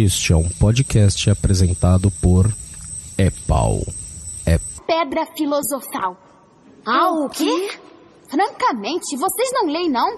Este é um podcast apresentado por Epau. É Pedra filosofal. Ah, o quê? Francamente, vocês não leem, não?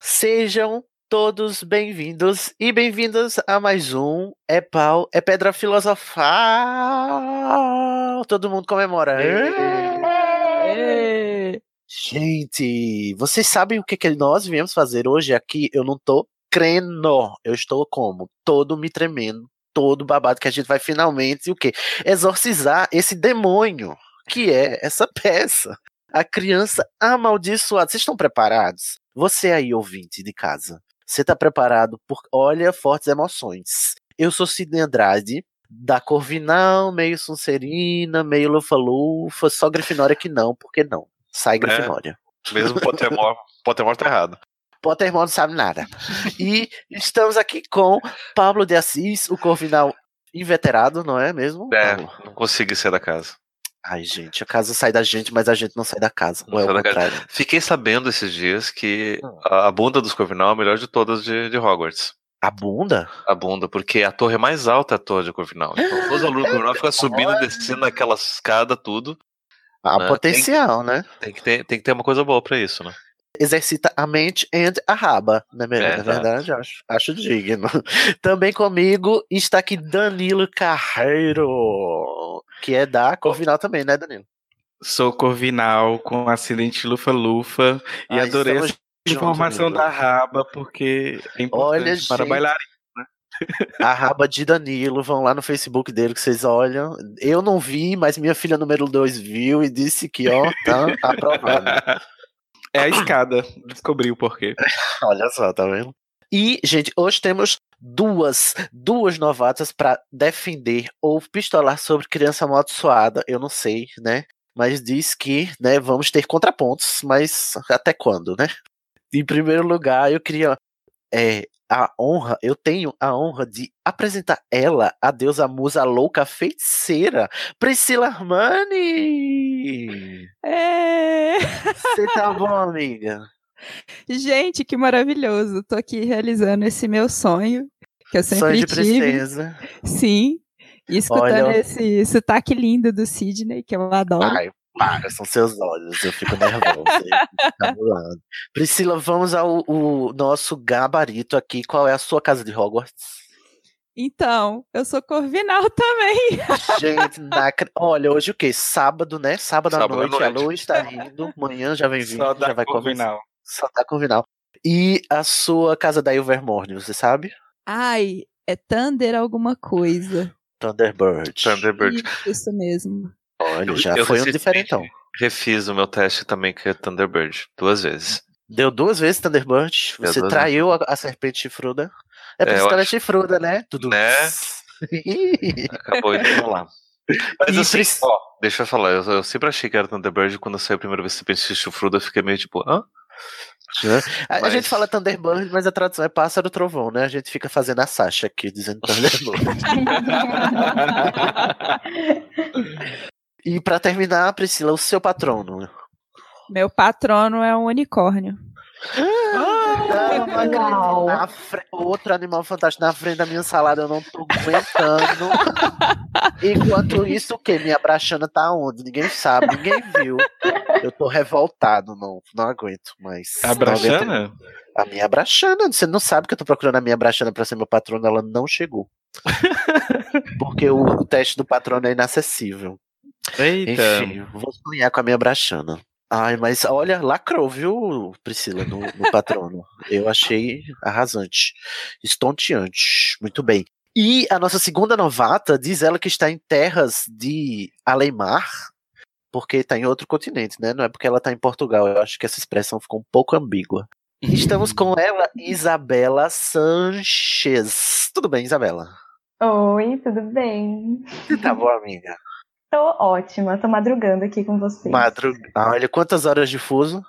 Sejam todos bem-vindos e bem-vindas a mais um É Pau, é Pedra Filosofal. Todo mundo comemora. Gente, vocês sabem o que, que nós viemos fazer hoje aqui? Eu não tô crendo. Eu estou como? Todo me tremendo, todo babado que a gente vai finalmente o quê? Exorcizar esse demônio que é essa peça. A criança amaldiçoada. Vocês estão preparados? Você aí, ouvinte de casa, você tá preparado? Por... Olha, fortes emoções. Eu sou Sidney Andrade, da Corvinal, meio Sonserina, meio Lufa-Lufa, só Grifinória que não, porque não. Sai Grifinória. Mesmo Pottermore, Pottermore tá errado. Pottermore não sabe nada. E estamos aqui com Pablo de Assis, o Corvinal inveterado, não é mesmo? É, Pablo? não consegui sair da casa. Ai, gente, a casa sai da gente, mas a gente não sai da casa. Não é da casa. Fiquei sabendo esses dias que Hum. a bunda dos Corvinal é a melhor de todas de, de Hogwarts. A bunda? A bunda, porque a torre mais alta é a torre de Corvinal. Então, os alunos do Corvinal ficam subindo e descendo aquela escada, tudo. Há Ah, potencial, né? Tem que, ter, tem que ter uma coisa boa pra isso, né? Exercita a mente e a raba, não é, mesmo? É, Na verdade, acho, acho digno. Também comigo está aqui Danilo Carreiro, que é da Corvinal também, né, Danilo? Sou Corvinal com acidente lufa-lufa e adorei essa informação da raba porque é importante Olha, para gente. bailarina. A raba de Danilo, vão lá no Facebook dele que vocês olham. Eu não vi, mas minha filha número 2 viu e disse que, ó, tá aprovado. É a escada, descobri o porquê. Olha só, tá vendo? E, gente, hoje temos duas, duas novatas pra defender ou pistolar sobre criança amaldiçoada. Eu não sei, né? Mas diz que, né, vamos ter contrapontos, mas até quando, né? Em primeiro lugar, eu queria é, a honra, eu tenho a honra de apresentar ela, a deusa musa louca feiticeira, Priscila Armani! É. Você tá bom, amiga? Gente, que maravilhoso. Tô aqui realizando esse meu sonho, que eu sempre Sonho de tive. princesa. Sim. E escutando Olha- esse sotaque lindo do Sidney, que eu adoro. Ai, para, são seus olhos, eu fico nervosa. eu cabulando. Priscila, vamos ao nosso gabarito aqui. Qual é a sua casa de Hogwarts? Então, eu sou Corvinal também. Gente, na olha, hoje o quê? Sábado, né? Sábado, à Sábado à noite, a noite. luz tá rindo, amanhã já vem vindo, Só já vai começar. Corvinal. Só tá Corvinal. E a sua casa da Ilvermorny, você sabe? Ai, é Thunder alguma coisa. Thunderbird. Thunderbird. Isso, isso mesmo. Olha, Eu- já eu foi um recentemente diferentão. Refiz o meu teste também, que é Thunderbird, duas vezes. Deu duas vezes Thunderbird. Deu Você traiu a, a serpente chifruda. É por É, isso eu que ela é chifruda, né? Tudo. Né? Acabou indo pra lá. Mas E assim, ó, deixa eu falar, eu, eu sempre achei que era Thunderbird, quando saiu a primeira vez Serpente Chifruda, eu fiquei meio tipo, hã? A, a Mas- gente fala Thunderbird, mas a tradução é pássaro trovão, né? A gente fica fazendo a Sasha aqui, dizendo Thunderbird. e pra terminar, Priscila, o seu patrono. Meu patrono é um unicórnio. Não, não acredito. Na fre- Outro animal fantástico na frente da minha salada, eu não tô aguentando. Enquanto isso, o que? Minha brachana tá onde? Ninguém sabe, ninguém viu. Eu tô revoltado, não, não aguento mais. A Não aguento- Brachana? A minha brachana. Você não sabe que eu tô procurando a minha brachana pra ser meu patrono, ela não chegou. Porque o, o teste do patrono é inacessível. Eita. Enfim, vou sonhar com a minha brachana. Ai, mas olha, lacrou, viu, Priscila, no, no patrono. Eu achei arrasante. Estonteante. Muito bem. E a nossa segunda novata diz ela que está em terras de Alemar, porque está em outro continente, né? Não é porque ela está em Portugal. Eu acho que essa expressão ficou um pouco ambígua. Estamos com ela, Isabela Sanches. Tudo bem, Isabela? Oi, tudo bem? Você tá boa, amiga? Tô ótima, tô madrugando aqui com vocês. Madru... Ah, olha, quantas horas de fuso?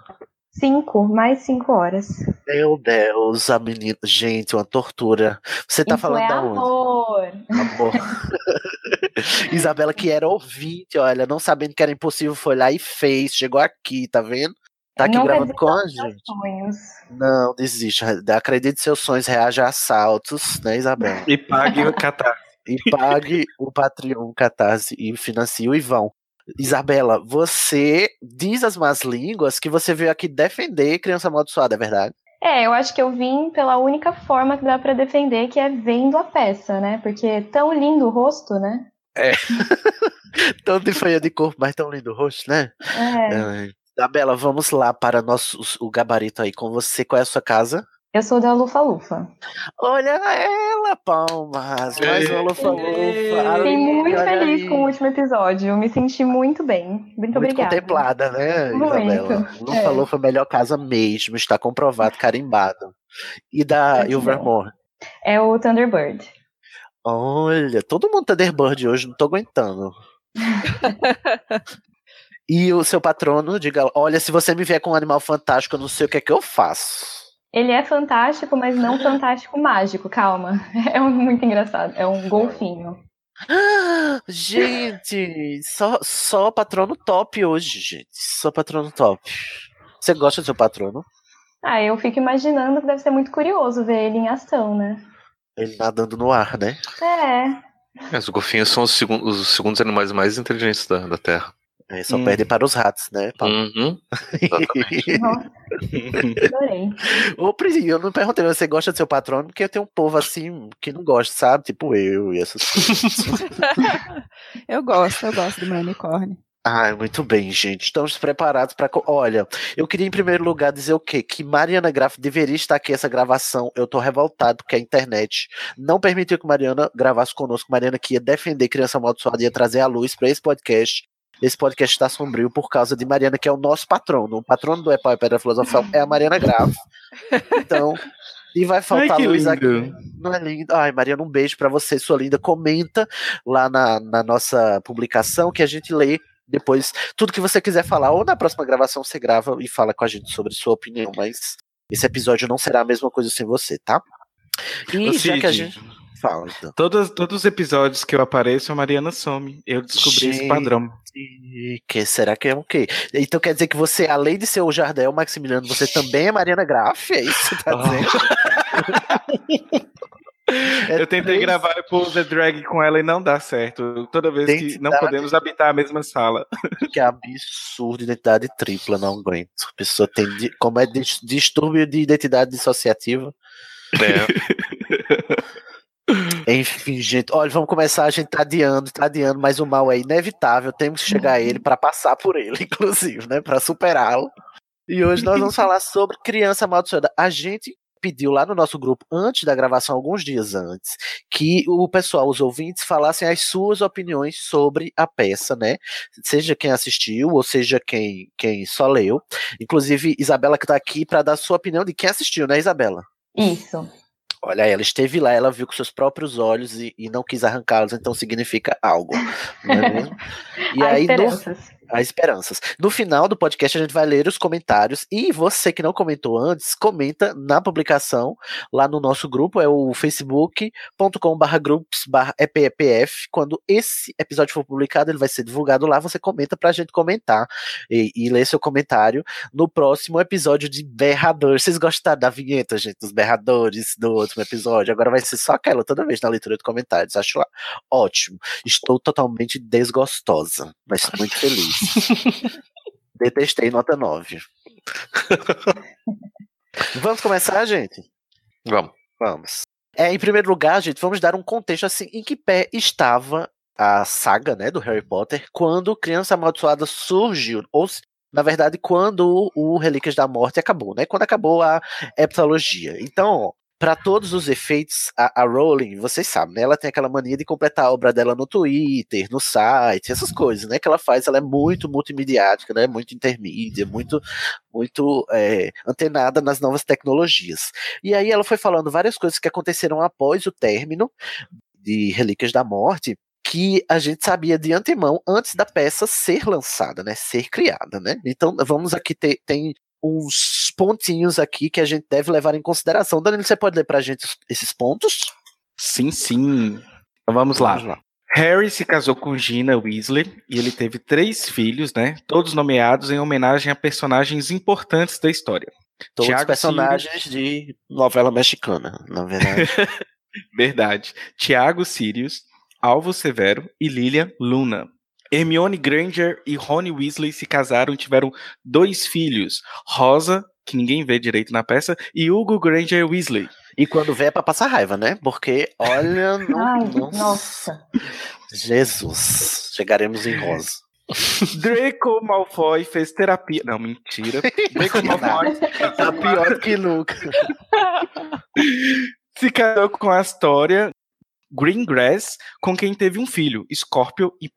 Cinco, mais cinco horas. Meu Deus, a menina. Gente, uma tortura. Você tá Isso falando é da onde? amor. Amor. Isabela, que era ouvinte, olha, não sabendo que era impossível, foi lá e fez. Chegou aqui, tá vendo? Tá aqui Não gravando com a gente. sonhos. Não, desista. Acredite em seus sonhos, reaja a assaltos, né, Isabela? E pague o catar. E pague o Patreon, o Catarse e financie o Ivão. Isabela, você diz as más línguas que você veio aqui defender criança amaldiçoada, é verdade? É, eu acho que eu vim pela única forma que dá pra defender, que é vendo a peça, né? Porque é tão lindo o rosto, né? Tão de feia de corpo, mas tão lindo o rosto, né? É. É. Isabela, vamos lá para nosso, o gabarito aí com você. Qual é a sua casa? Eu sou da Lufa Lufa. Olha ela, palmas! Mais uma lufa-lufa. Fiquei muito feliz aí. com o último episódio. Me senti muito bem. Muito, Muito obrigada. contemplada, né, Muito, Isabela? Lufa é. Lufa, melhor casa mesmo, está comprovado, carimbado. E da Muito Ilvermore? É o Thunderbird. Olha, todo mundo Thunderbird hoje, não tô aguentando. e o seu patrono, diga, olha, se você me vier com um animal fantástico, eu não sei o que é que eu faço. Ele é fantástico, mas não fantástico mágico, calma. É um- muito engraçado. É um golfinho. Gente, só, só patrono top hoje, gente. Só patrono top. Você gosta do seu patrono? Ah, eu fico imaginando que deve ser muito curioso ver ele em ação, né? Ele nadando no ar, né? É. É, os golfinhos são os, segun- os segundos animais mais inteligentes da, da Terra. É, só Hum. perde para os ratos, né? Paulo? Uhum. Adorei. Ô, Pri, eu não perguntei, você gosta do seu patrono? Porque eu tenho um povo assim que não gosta, sabe? Tipo eu e essas coisas. eu gosto, eu gosto do meu unicórnio. Ai, muito bem, gente. Estamos preparados para. Olha, eu queria em primeiro lugar dizer o quê? Que Mariana Graff deveria estar aqui essa gravação. Eu tô revoltado porque a internet não permitiu que Mariana gravasse conosco. Mariana que ia defender criança amaldiçoada, ia trazer a luz para esse podcast. Esse podcast está sombrio por causa de Mariana, que é o nosso patrono. O patrono do Epau e Pedra Filosofal é a Mariana Graff. Então, e vai faltar Ai, lindo. aqui. Não é lindo? Ai, Mariana, um beijo pra você, sua linda. Comenta lá na, na nossa publicação que a gente lê depois tudo que você quiser falar. Ou na próxima gravação você grava e fala com a gente sobre sua opinião. Mas esse episódio não será a mesma coisa sem você, tá? E Ô, já que a Cid, gente. Fala, então. Todos, todos os episódios que eu apareço, a Mariana some. Eu descobri esse Gente. padrão. E que será que é o quê? Então quer dizer que você, além de ser o Jardel Maximiliano, você também é Mariana Graff? É isso que você tá dizendo? É eu tentei três- gravar Pose the Drag com ela e não dá certo. Toda vez que não Identidade. podemos habitar a mesma sala. Que absurdo, identidade tripla, não aguento. A pessoa tem. di- Como é dis- distúrbio de identidade dissociativa. É. Enfim, gente, olha, vamos começar. A gente tá adiando, tá adiando, mas o mal é inevitável. Temos que chegar a ele para passar por ele, inclusive, né? Para superá-lo. E hoje nós vamos falar sobre criança amaldiçoada. A gente pediu lá no nosso grupo, antes da gravação, alguns dias antes, que o pessoal, os ouvintes, falassem as suas opiniões sobre a peça, né? Seja quem assistiu, ou seja quem, quem só leu. Inclusive, Isabela que tá aqui para dar sua opinião de quem assistiu, né, Isabela? Isso. Olha, ela esteve lá, ela viu com seus próprios olhos e, e não quis arrancá-los, então significa algo. Não é mesmo? E Há aí, no. Há esperanças. No final do podcast, a gente vai ler os comentários. E você que não comentou antes, comenta na publicação lá no nosso grupo, é o facebook.com.br groups.epf. Quando esse episódio for publicado, ele vai ser divulgado lá. Você comenta pra gente comentar e, e ler seu comentário no próximo episódio de Berrador. Vocês gostaram da vinheta, gente, dos berradores do último episódio? Agora vai ser só aquela toda vez na leitura de comentários. Acho ótimo. Estou totalmente desgostosa, mas muito feliz. Detestei nota 9. Vamos começar, gente? Vamos. Vamos. É, em primeiro lugar, gente, vamos dar um contexto assim em que pé estava a saga, né, do Harry Potter quando Criança Amaldiçoada surgiu, ou na verdade, quando o, o Relíquias da Morte acabou, né? Quando acabou a heptalogia. Então, para todos os efeitos, a, a Rowling, vocês sabem, né? Ela tem aquela mania de completar a obra dela no Twitter, no site, essas coisas, né? Que ela faz, ela é muito multimediática, né? Muito intermídia, muito, muito é, antenada nas novas tecnologias. E aí ela foi falando várias coisas que aconteceram após o término de Relíquias da Morte, que a gente sabia de antemão antes da peça ser lançada, né, ser criada, né? Então vamos aqui ter tem uns pontinhos aqui que a gente deve levar em consideração. Danilo, você pode ler pra gente esses pontos? Sim, sim. Então vamos lá. Harry se casou com Gina Weasley e ele teve três filhos, né? Todos nomeados em homenagem a personagens importantes da história. Todos Tiago personagens de novela mexicana, na verdade. Verdade. Tiago Sirius, Alvo Severo e Lilian Luna. Hermione Granger e Ron Weasley se casaram e tiveram dois filhos, Rosa, que ninguém vê direito na peça, e Hugo Granger Weasley. E quando vê é pra passar raiva, né? Porque, olha, no- Ai, nossa. nossa. Jesus, chegaremos em rosa. Draco Malfoy fez terapia. Não, mentira. Draco Malfoy Tá pior que nunca. se casou com a Astoria Greengrass, com quem teve um filho, Scorpio e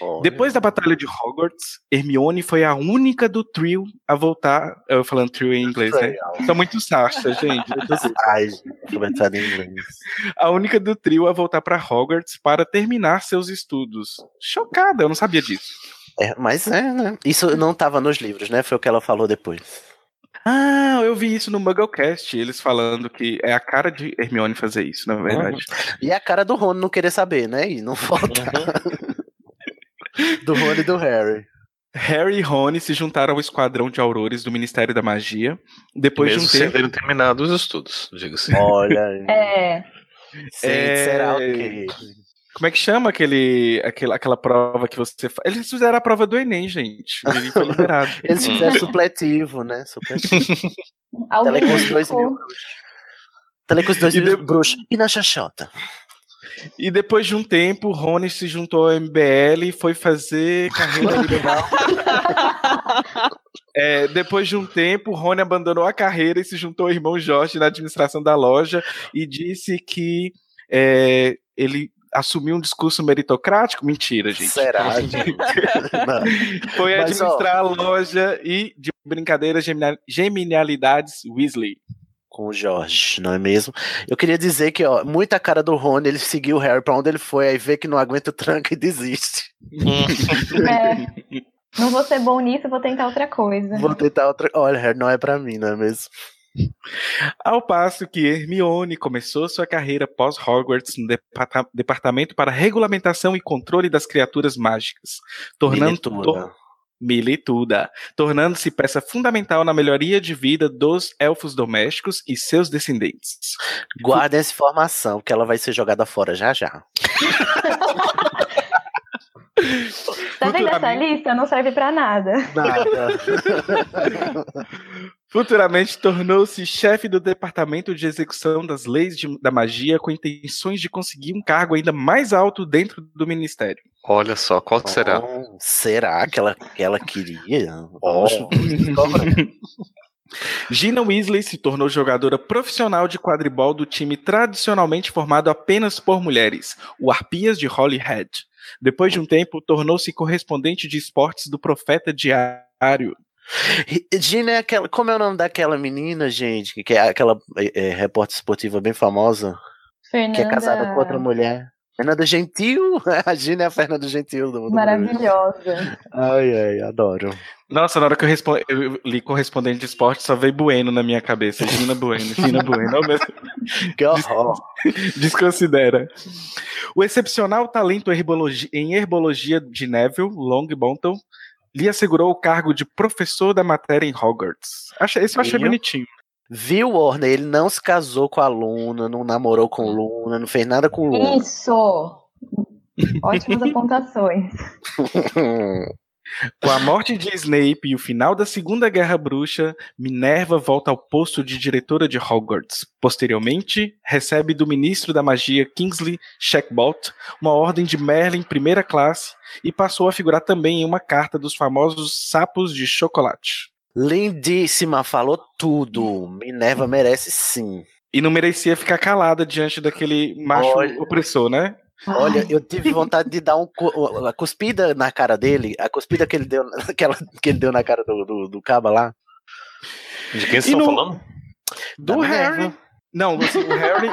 Perion. Depois da Batalha de Hogwarts, Hermione foi a única do trio a voltar. Eu falando trio em inglês, né? São muito Sasha, gente. Ai, conversando em inglês. A única do trio a voltar para Hogwarts para terminar seus estudos. Chocada, eu não sabia disso. É, mas é, né? Isso não tava nos livros, né? Foi o que ela falou depois. Ah, eu vi isso no Mugglecast, eles falando que é a cara de Hermione fazer isso, na verdade. E a cara do Rony não querer saber, né? E não falta. do Rony e do Harry. Harry e Rony se juntaram ao esquadrão de aurores do Ministério da Magia depois Mesmo de um sem tempo. terem terminado os estudos, diga-se. Olha aí. É, Sim, É, será o quê? Como é que chama aquele, aquela, aquela prova que você faz? Eles fizeram a prova do Enem, gente. Eles Hum. fizeram supletivo, né? Supletivo. Telecurso 2000. indicou. Telecurso 2 E mil de- bruxo. E na Xaxota? E depois de um tempo, Rony se juntou ao MBL e foi fazer carreira liberal. É, depois de um tempo, Rony abandonou a carreira e se juntou ao irmão Jorge na administração da loja e disse que é, ele assumiu um discurso meritocrático. Mentira, gente. Será, gente? Foi Mas, ó, administrar a loja e de brincadeiras geminialidades Weasley. Com o Jorge, não é mesmo? Eu queria dizer que, ó, muita cara do Rony, ele seguiu o Harry pra onde ele foi, aí vê que não aguenta o tranco e desiste. É. Não vou ser bom nisso, vou tentar outra coisa. Vou tentar outra. Olha, Harry, não é pra mim, não é mesmo? Ao passo que Hermione começou sua carreira pós-Hogwarts no departa- Departamento para Regulamentação e Controle das Criaturas Mágicas, tornando Miletuda. Milituda, tornando-se peça fundamental na melhoria de vida dos elfos domésticos e seus descendentes. Guardem essa informação, que ela vai ser jogada fora já já. Tá vendo essa lista? Não serve pra nada. Nada. Futuramente tornou-se chefe do Departamento de Execução das Leis de- da Magia com intenções de conseguir um cargo ainda mais alto dentro do Ministério. Olha só, qual que será? Oh, será que ela, que ela queria? Descobrir. Gina Weasley se tornou jogadora profissional de quadribol do time tradicionalmente formado apenas por mulheres, o Arpias de Holyhead. Depois de um tempo, tornou-se correspondente de esportes do Profeta Diário. Gina é aquela. Como é o nome daquela menina, gente? Que é aquela é, é, repórter esportiva bem famosa, Fernanda. que é casada com outra mulher. Fernanda Gentil? A Gina é a Fernanda Gentil do mundo. Maravilhosa. Ai, ai, adoro. Nossa, na hora que eu, respo- eu li correspondente de esporte, só veio Bueno na minha cabeça. Gina Bueno, Gina Bueno. Oh, meu- Que horror. Desconsidera. O excepcional talento em herbologia de Neville Longbottom lhe assegurou o cargo de professor da matéria em Hogwarts. Achei, esse eu achei Viu? bonitinho. Viu, Warner? Ele não se casou com a Luna, não namorou com Luna, não fez nada com Luna. Isso! Ótimas apontações. Com a morte de Snape e o final da Segunda Guerra Bruxa, Minerva volta ao posto de diretora de Hogwarts. Posteriormente, recebe do ministro da magia Kingsley Shacklebolt uma ordem de Merlin primeira classe e passou a figurar também em uma carta dos famosos sapos de chocolate. Lindíssima, falou tudo. Minerva merece sim. E não merecia ficar calada diante daquele macho Olha. opressor, né? Olha, eu tive vontade de dar um a cuspida na cara dele, a cuspida que ele deu, aquela que ele deu na cara do, do, do caba lá. De quem vocês estão no- falando? Do Da Harry. Minerva. Não, o Harry.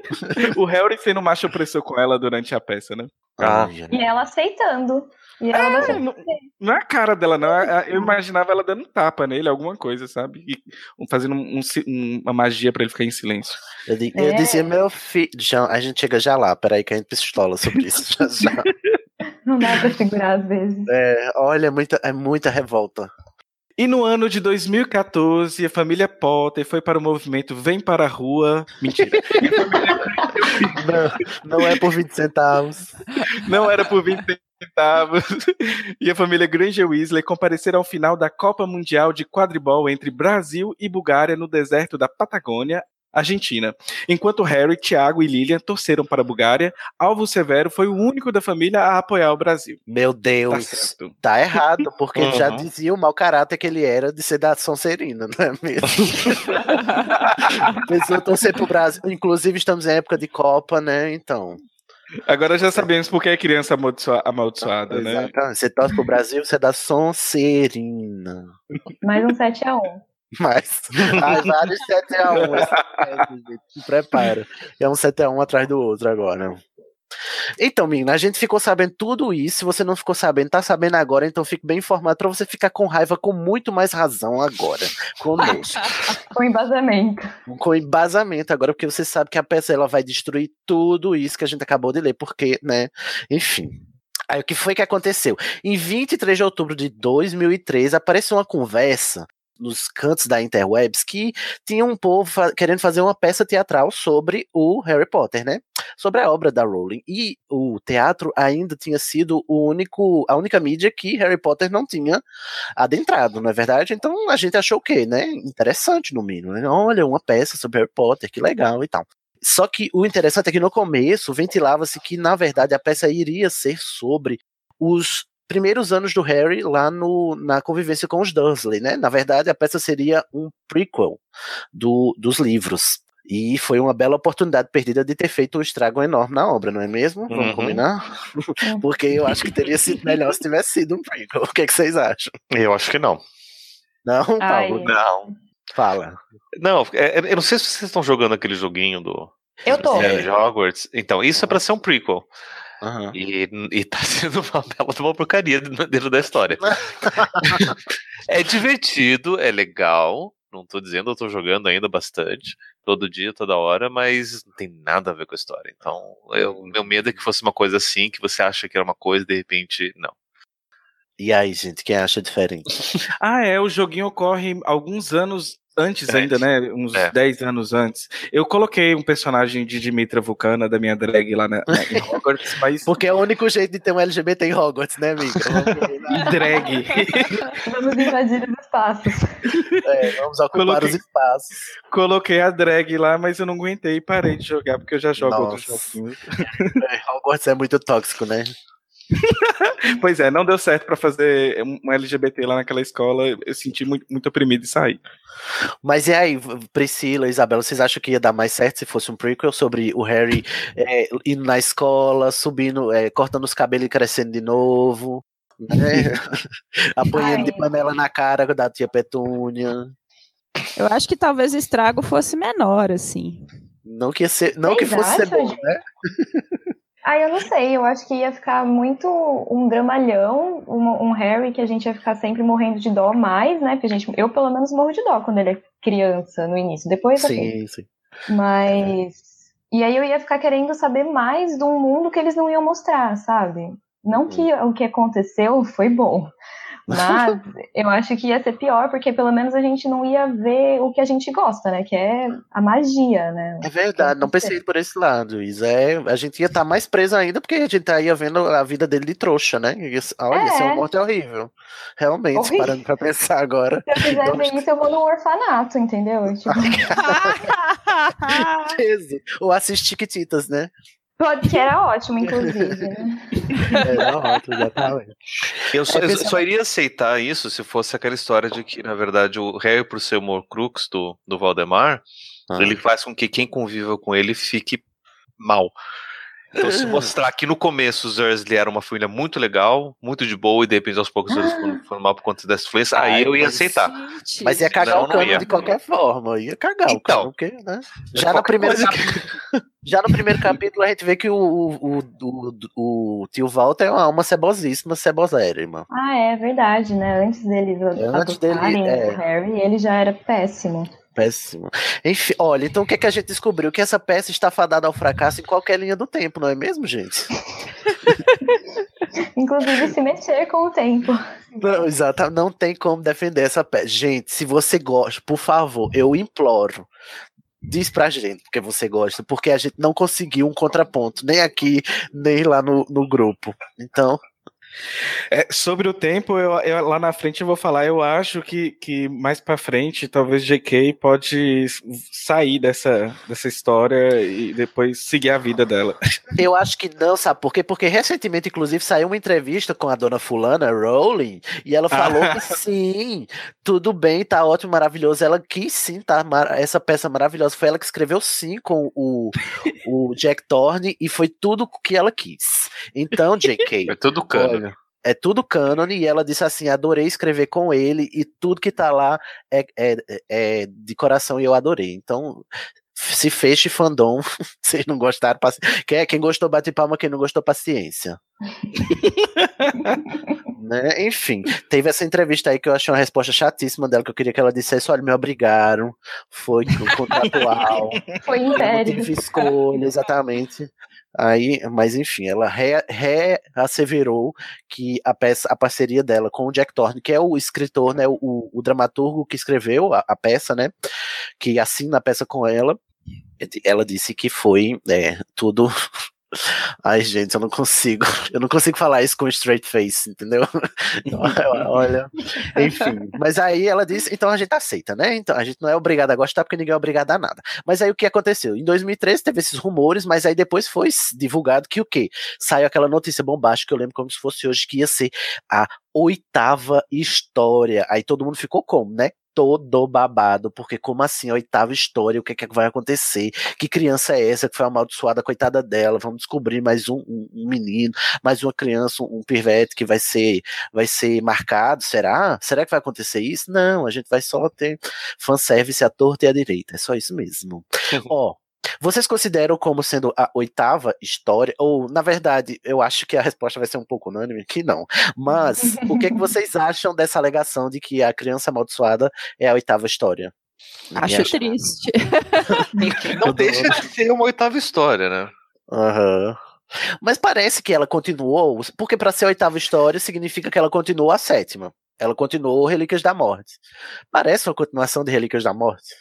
o Harry sendo macho opressor com ela durante a peça, né? Ah. E ela aceitando. E ela É, não, não é a cara dela, não. É- é- Eu imaginava ela dando um tapa nele, alguma coisa, sabe? E fazendo um- um um- uma magia pra ele ficar em silêncio. Eu, di- eu É. dizia, meu filho. Já, a gente chega já lá, peraí, que a gente pistola sobre isso. Já, já. Não dá pra segurar às vezes. É, olha, é muita, é muita revolta. E no ano de 2014, a família Potter foi para o movimento Vem para a Rua. Mentira. Não, não é por 20 centavos. Não era por 20 centavos. E a família Granger Weasley compareceram ao final da Copa Mundial de Quadribol entre Brasil e Bulgária no deserto da Patagônia, Argentina. Enquanto Harry, Thiago e Lilian torceram para a Bulgária, Alvo Severo foi o único da família a apoiar o Brasil. Meu Tá Deus. certo. Tá errado, porque ele já Uhum. dizia o mau caráter que ele era de ser da Sonserina, não é mesmo? Torcer pro Brasil. Inclusive, estamos em época de Copa, né? Então. Agora já sabemos por que é criança amaldiçoa- amaldiçoada, né? Exatamente. Você torce pro Brasil, você é da Sonserina. Mais um 7x1. Mas. Ai, vários 7x1. Se prepara. É um 7x1 atrás do outro agora. Então, menina, a gente ficou sabendo tudo isso. Se você não ficou sabendo, tá sabendo agora, então fique bem informado pra você ficar com raiva com muito mais razão agora. Conosco. Com embasamento. com embasamento agora, porque você sabe que a peça ela vai destruir tudo isso que a gente acabou de ler, porque, né? Enfim. Aí o que foi que aconteceu? Em 23 de outubro de 2003, apareceu uma conversa nos cantos da interwebs que tinha um povo fa- querendo fazer uma peça teatral sobre o Harry Potter, né? Sobre a obra da Rowling. E o teatro ainda tinha sido o único, a única mídia que Harry Potter não tinha adentrado, não é verdade? Então a gente achou o quê, né? Interessante no mínimo, né? Olha, uma peça sobre Harry Potter, que legal e tal. Só que o interessante é que no começo ventilava-se que, na verdade, a peça iria ser sobre os primeiros anos do Harry lá no, na convivência com os Dursley, né? Na verdade, a peça seria um prequel do, dos livros. E foi uma bela oportunidade perdida de ter feito um estrago enorme na obra, não é mesmo? Vamos Uhum. combinar? Porque eu acho que teria sido melhor se tivesse sido um prequel. O que, é que vocês acham? Eu acho que não. Não, Ai. Paulo? Não. Fala. Não, é- é- eu não sei se vocês estão jogando aquele joguinho do Eu tô. é, Hogwarts. Então, isso é pra ser um prequel. Aham. E, e tá sendo uma bela de uma porcaria dentro dentro da história. é divertido, é legal. Não tô dizendo, eu tô jogando ainda bastante. Todo dia, toda hora, mas não tem nada a ver com a história. Então, eu, meu medo é que fosse uma coisa assim, que você acha que era uma coisa e de repente, não. E aí, gente, quem acha diferente? Ah, é, o joguinho ocorre alguns anos antes Antes. ainda, né? Uns É. 10 anos antes. Eu coloquei um personagem de Dimitra Vulcana da minha drag lá na, na, em Hogwarts, mas. Porque é o único jeito de ter um LGBT em Hogwarts, né, amiga? E drag. Vamos invadir os espaços. É, vamos ocupar Coloquei- os espaços. Coloquei a drag lá, mas eu não aguentei e parei de jogar, porque eu já jogo outros Nossa. joguinhos. É, Hogwarts é muito tóxico, né? Pois é, não deu certo pra fazer um LGBT lá naquela escola. Eu senti muito, muito oprimido e saí. Mas e aí, Priscila, Isabela, vocês acham que ia dar mais certo se fosse um prequel sobre o Harry é, indo na escola, subindo, é, cortando os cabelos e crescendo de novo? Né? Apanhando de panela na cara da tia Petúnia. Eu acho que talvez o estrago fosse menor, assim. Não que, ia ser, não que fosse ser bom, gente? né? Ah, eu não sei, eu acho que ia ficar muito um dramalhão, um, um Harry que a gente ia ficar sempre morrendo de dó mais, né? Porque a gente, eu pelo menos morro de dó quando ele é criança no início, depois. Sim, sim. Mas. E aí eu ia ficar querendo saber mais de um mundo que eles não iam mostrar, sabe? Não que o que aconteceu foi bom. Mas eu acho que ia ser pior, porque pelo menos a gente não ia ver o que a gente gosta, né? Que é a magia, né? É verdade, não pensei por esse lado, Isa. É, a gente ia estar mais preso ainda, porque a gente ia vendo a vida dele de trouxa, né? E olha, É. esse é morte horrível. Realmente, Horrível. parando pra pensar agora. Se eu ver isso, eu vou no orfanato, entendeu? Tipo. Ou assistir Chiquititas, né? Pode que era ótimo, inclusive. Né? É, não, ótimo, exatamente. Eu só, É, eu só iria aceitar isso se fosse aquela história de que, na verdade, o Harry, por ser o Morcrux do, do Valdemar, Ah. ele faz com que quem conviva com ele fique mal. Então, se mostrar que no começo os Dursley eram uma família muito legal, muito de boa, e de repente aos poucos eles foram, foram mal por conta dessa influência, aí eu ia aceitar. Gente, Mas ia cagar Não, o cano de qualquer forma. Ia cagar o Então. cano, porque, né? Já no, primeiro coisa cap- já no primeiro capítulo a gente vê que o, o, o, o, o tio Walter é uma alma cebosíssima, cebosérrima. Ah, é verdade, né? Antes deles Antes dele, adotarem é. o Harry, ele já era péssimo. Péssimo. Enfim, olha, então o que, é que a gente descobriu? Que essa peça está fadada ao fracasso em qualquer linha do tempo, não é mesmo, gente? Inclusive se mexer com o tempo. Não, exato, não tem como defender essa peça. Gente, se você gosta, por favor, eu imploro. Diz pra gente porque você gosta, porque a gente não conseguiu um contraponto, nem aqui, nem lá no, no grupo. Então, É, sobre o tempo, eu, eu- lá na frente eu vou falar. Eu acho que, que mais pra frente, talvez JK pode sair dessa, dessa história e depois seguir a vida dela. eu acho que não, sabe por quê? Porque recentemente, inclusive, saiu uma entrevista com a dona Fulana, Rowling, e ela falou que sim, tudo bem, tá ótimo, maravilhoso. Ela quis sim, tá? mar- Essa peça maravilhosa. Foi ela que escreveu sim com o, o Jack Thorne, e foi tudo o que ela quis. Então, JK. É tudo cano. É tudo cânone e ela disse assim: adorei escrever com ele e tudo que tá lá é, é, é de coração e eu adorei. Então, se feche fandom. Vocês não gostaram, paci... quem, quem gostou bate palma, quem não gostou, paciência. né? Enfim, teve essa entrevista aí que eu achei uma resposta chatíssima dela, que eu queria que ela dissesse: olha, me obrigaram, foi contratual. Foi império. tive escolha, exatamente. Aí, mas enfim, ela re- reasseverou que a peça, a parceria dela com o Jack Thorne, que é o escritor, né, o, o dramaturgo que escreveu a, a peça, né, que assina a peça com ela, ela disse que foi é, tudo. Ai, gente, eu não consigo. Eu não consigo falar isso com straight face, entendeu? Olha. Enfim. Mas aí ela disse, então a gente aceita, né? Então a gente não é obrigado a gostar porque ninguém é obrigado a nada. Mas aí o que aconteceu? Em 2013 teve esses rumores, mas aí depois foi divulgado que o quê? Saiu aquela notícia bombástica, eu lembro como se fosse hoje, que ia ser a oitava história. Aí todo mundo ficou como, né? Todo babado, porque como assim, a oitava história, o que, é que vai acontecer? Que criança é essa que foi amaldiçoada, coitada dela? Vamos descobrir mais um, um, um menino, mais uma criança, um, um pivete que vai ser, vai ser marcado, será? Será que vai acontecer isso? Não, a gente vai só ter fanservice à torta e à direita, é só isso mesmo. Ó, vocês consideram como sendo a oitava história? Ou, na verdade, eu acho que a resposta vai ser um pouco unânime, que não. Mas, o que, é que vocês acham dessa alegação de que a criança amaldiçoada é a oitava história? Acho triste. Não deixa de ser uma oitava história, né? Aham. Mas parece que ela continuou, porque para ser a oitava história significa que ela continuou a sétima. Ela continuou Relíquias da Morte. Parece uma continuação de Relíquias da Morte?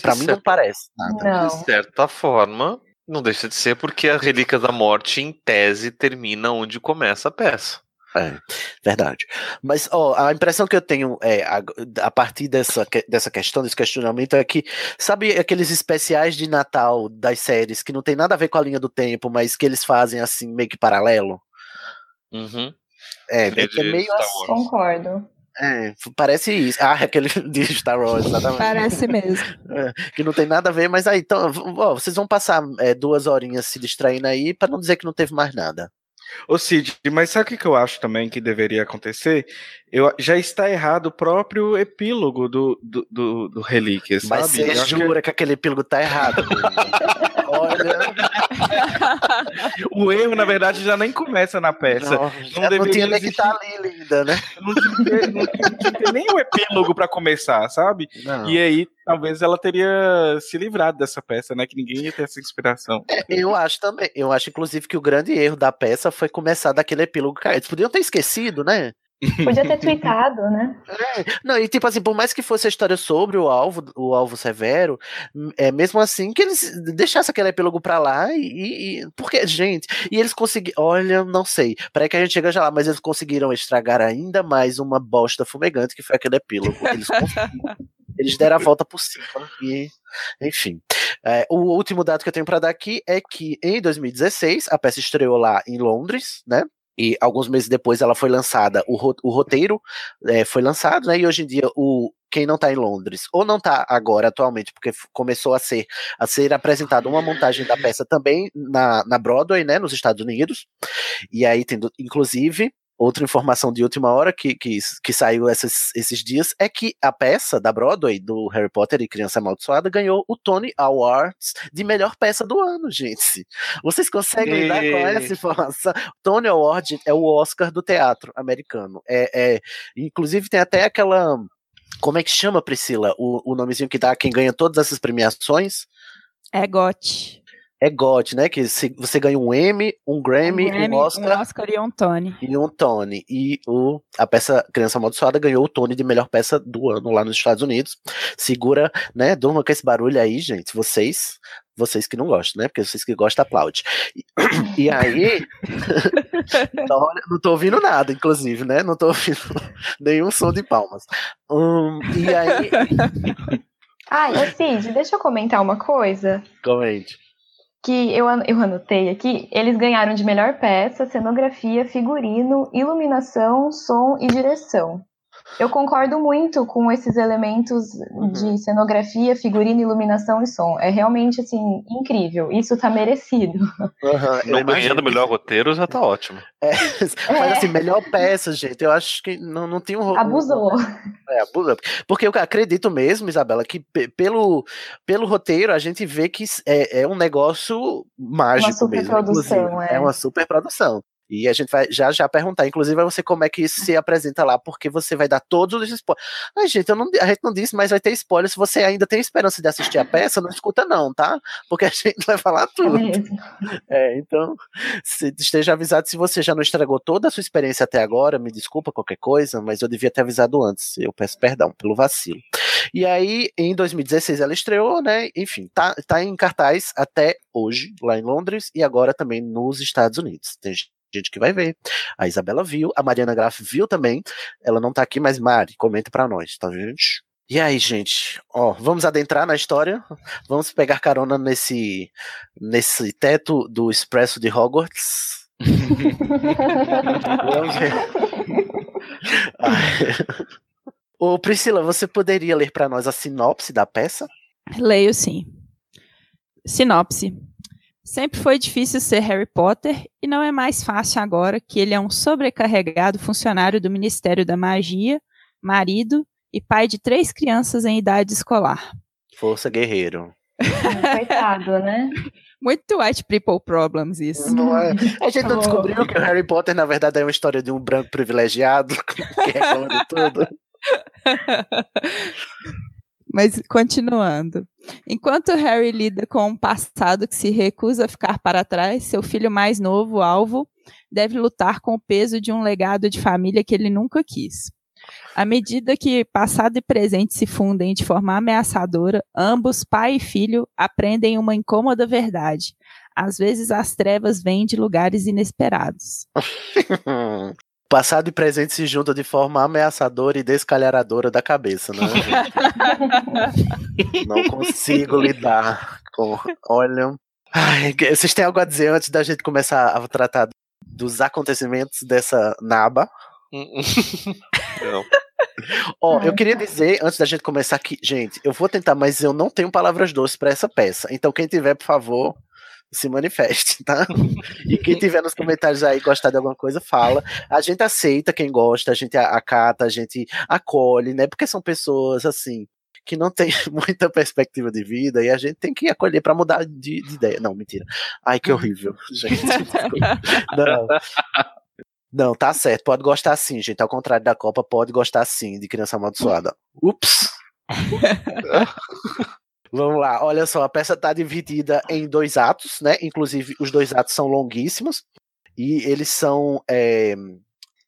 Pra mim não parece nada. Não. De certa forma, não deixa de ser porque a Relíquia da Morte, em tese, termina onde começa a peça. É, verdade. Mas ó, a impressão que eu tenho é, a, a partir dessa, dessa questão, desse questionamento, é que, sabe aqueles especiais de Natal das séries que não tem nada a ver com a linha do tempo, mas que eles fazem assim, meio que paralelo? Uhum. É, é, é meio assim. Concordo. É, parece isso. Ah, aquele de Star Wars, exatamente. Parece mesmo. que não tem nada a ver, mas aí, então, ó, vocês vão passar é, duas horinhas se distraindo aí pra não dizer que não teve mais nada. Ô Cid, mas sabe o que eu acho também que deveria acontecer? Eu, já está errado o próprio epílogo do, do, do, do Relíquias, Mas sabe? você acho que jura que... aquele epílogo tá errado. Olha, o erro, na verdade, já nem começa na peça. não, não deveria tinha nem que estar ali linda, né? Não tinha, não tinha- não nem o epílogo pra começar, sabe? Não. E aí, talvez ela teria se livrado dessa peça, né? Que ninguém ia ter essa inspiração. Eu acho também. Eu acho, inclusive, que o grande erro da peça foi começar daquele epílogo. Cara, eles podiam ter esquecido, né? Podia ter tweetado, né? Não, e tipo assim, por mais que fosse a história sobre o alvo, o alvo severo, é mesmo assim que eles deixassem aquele epílogo pra lá e, e- porque, gente, e eles conseguiram, olha, não sei, peraí que a gente chega já lá, mas eles conseguiram estragar ainda mais uma bosta fumegante que foi aquele epílogo. Eles conseguiram. Eles deram a volta por cima e, enfim. É, o último dado que eu tenho pra dar aqui é que em 2016 a peça estreou lá em Londres, né? E alguns meses depois ela foi lançada, o, ro- o roteiro é, foi lançado, né? E hoje em dia o quem não tá em Londres, ou não tá agora atualmente, porque começou a ser a ser apresentada uma montagem da peça também na, na Broadway, né, nos Estados Unidos. E aí tem, do- inclusive, outra informação de última hora que, que, que saiu essas- esses dias é que a peça da Broadway, do Harry Potter e Criança Amaldiçoada, ganhou o Tony Awards de melhor peça do ano, gente. Vocês conseguem lidar com essa informação? Tony Award é o Oscar do teatro americano. É, é, inclusive tem até aquela. Como é que chama, Priscila? O, o nomezinho que dá a quem ganha todas essas premiações? É GOT. É GOT, né? Que se- você ganha um M, um Grammy, um, Grammy, Oscar um Oscar e um Tony. e um Tony. E o, a peça Criança Amaldiçoada ganhou o Tony de melhor peça do ano lá nos Estados Unidos. Segura, né? Durma com esse barulho aí, gente. Vocês, vocês que não gostam, né? Porque vocês que gostam, aplaude. E, e aí. Então, não tô ouvindo nada, inclusive, né? Não tô ouvindo nenhum som de palmas. Hum, e aí. Ai, ô Cid, deixa eu comentar uma coisa. Comente. Que eu, eu anotei aqui, eles ganharam de melhor peça, cenografia, figurino, iluminação, som e direção. Eu concordo muito com esses elementos de cenografia, figurino, iluminação e som. É realmente assim incrível. Isso tá merecido. Eu Não ganhando melhor roteiro já tá ótimo. É, mas assim, melhor peça, gente. Eu acho que não, não tem um Abusou. É, abusou. Porque eu acredito mesmo, Isabela, que pe- pelo, pelo roteiro a gente vê que é, é um negócio mágico mesmo. superprodução, inclusive. é. uma super produção. E a gente vai já já perguntar, inclusive, a você como é que isso se apresenta lá, porque você vai dar todos os spoilers. Ai, gente, eu não, a gente não disse, mas vai ter spoiler. Se você ainda tem esperança de assistir a peça, não escuta, não, tá? Porque a gente vai falar É tudo. É, então, se- esteja avisado se você já não estragou toda a sua experiência até agora, me desculpa qualquer coisa, mas eu devia ter avisado antes. Eu peço perdão pelo vacilo. E aí, em 2016 ela estreou, né? Enfim, tá, tá em cartaz até hoje, lá em Londres, e agora também nos Estados Unidos. Tem gente que vai ver. A Isabela viu, a Mariana Graff viu também. Ela não tá aqui, mas Mari, comenta pra nós, tá, gente? E aí, gente, ó, vamos adentrar na história, vamos pegar carona nesse nesse teto do expresso de Hogwarts. Vamos ver. Ô, Priscila, você poderia ler pra nós a sinopse da peça? Leio sim. Sinopse. Sempre foi difícil ser Harry Potter e não é mais fácil agora que ele é um sobrecarregado funcionário do Ministério da Magia, marido e pai de três crianças em idade escolar. Força Guerreiro. Coitado, né? Muito white people problems isso. Não é? A gente não Oh. descobriu que o Harry Potter, na verdade, é uma história de um branco privilegiado que reclama de tudo. Mas continuando. Enquanto Harry lida com um passado que se recusa a ficar para trás, seu filho mais novo, Alvo, deve lutar com o peso de um legado de família que ele nunca quis. À medida que passado e presente se fundem de forma ameaçadora, ambos, pai e filho, aprendem uma incômoda verdade. Às vezes as trevas vêm de lugares inesperados. Passado e presente se juntam de forma ameaçadora e descalharadora da cabeça, né? gente? Não consigo lidar com. Olha. Ai, que- vocês têm algo a dizer antes da gente começar a tratar dos acontecimentos dessa naba? Não. Ó, eu queria dizer, antes da gente começar aqui, gente, eu vou tentar, mas eu não tenho palavras doces pra essa peça. Então, quem tiver, por favor, se manifeste, tá? E quem tiver nos comentários aí gostar de alguma coisa, fala. A gente aceita quem gosta, a gente acata, a gente acolhe, né? Porque são pessoas assim que não tem muita perspectiva de vida e a gente tem que acolher pra mudar de, de ideia. Não, mentira. Ai, que horrível, gente. Não. Não, tá certo. Pode gostar sim, gente. Ao contrário da Copa, pode gostar sim de criança amaldiçoada. Ups! Vamos lá, olha só, a peça tá dividida em dois atos, né? Inclusive, os dois atos são longuíssimos e eles são é,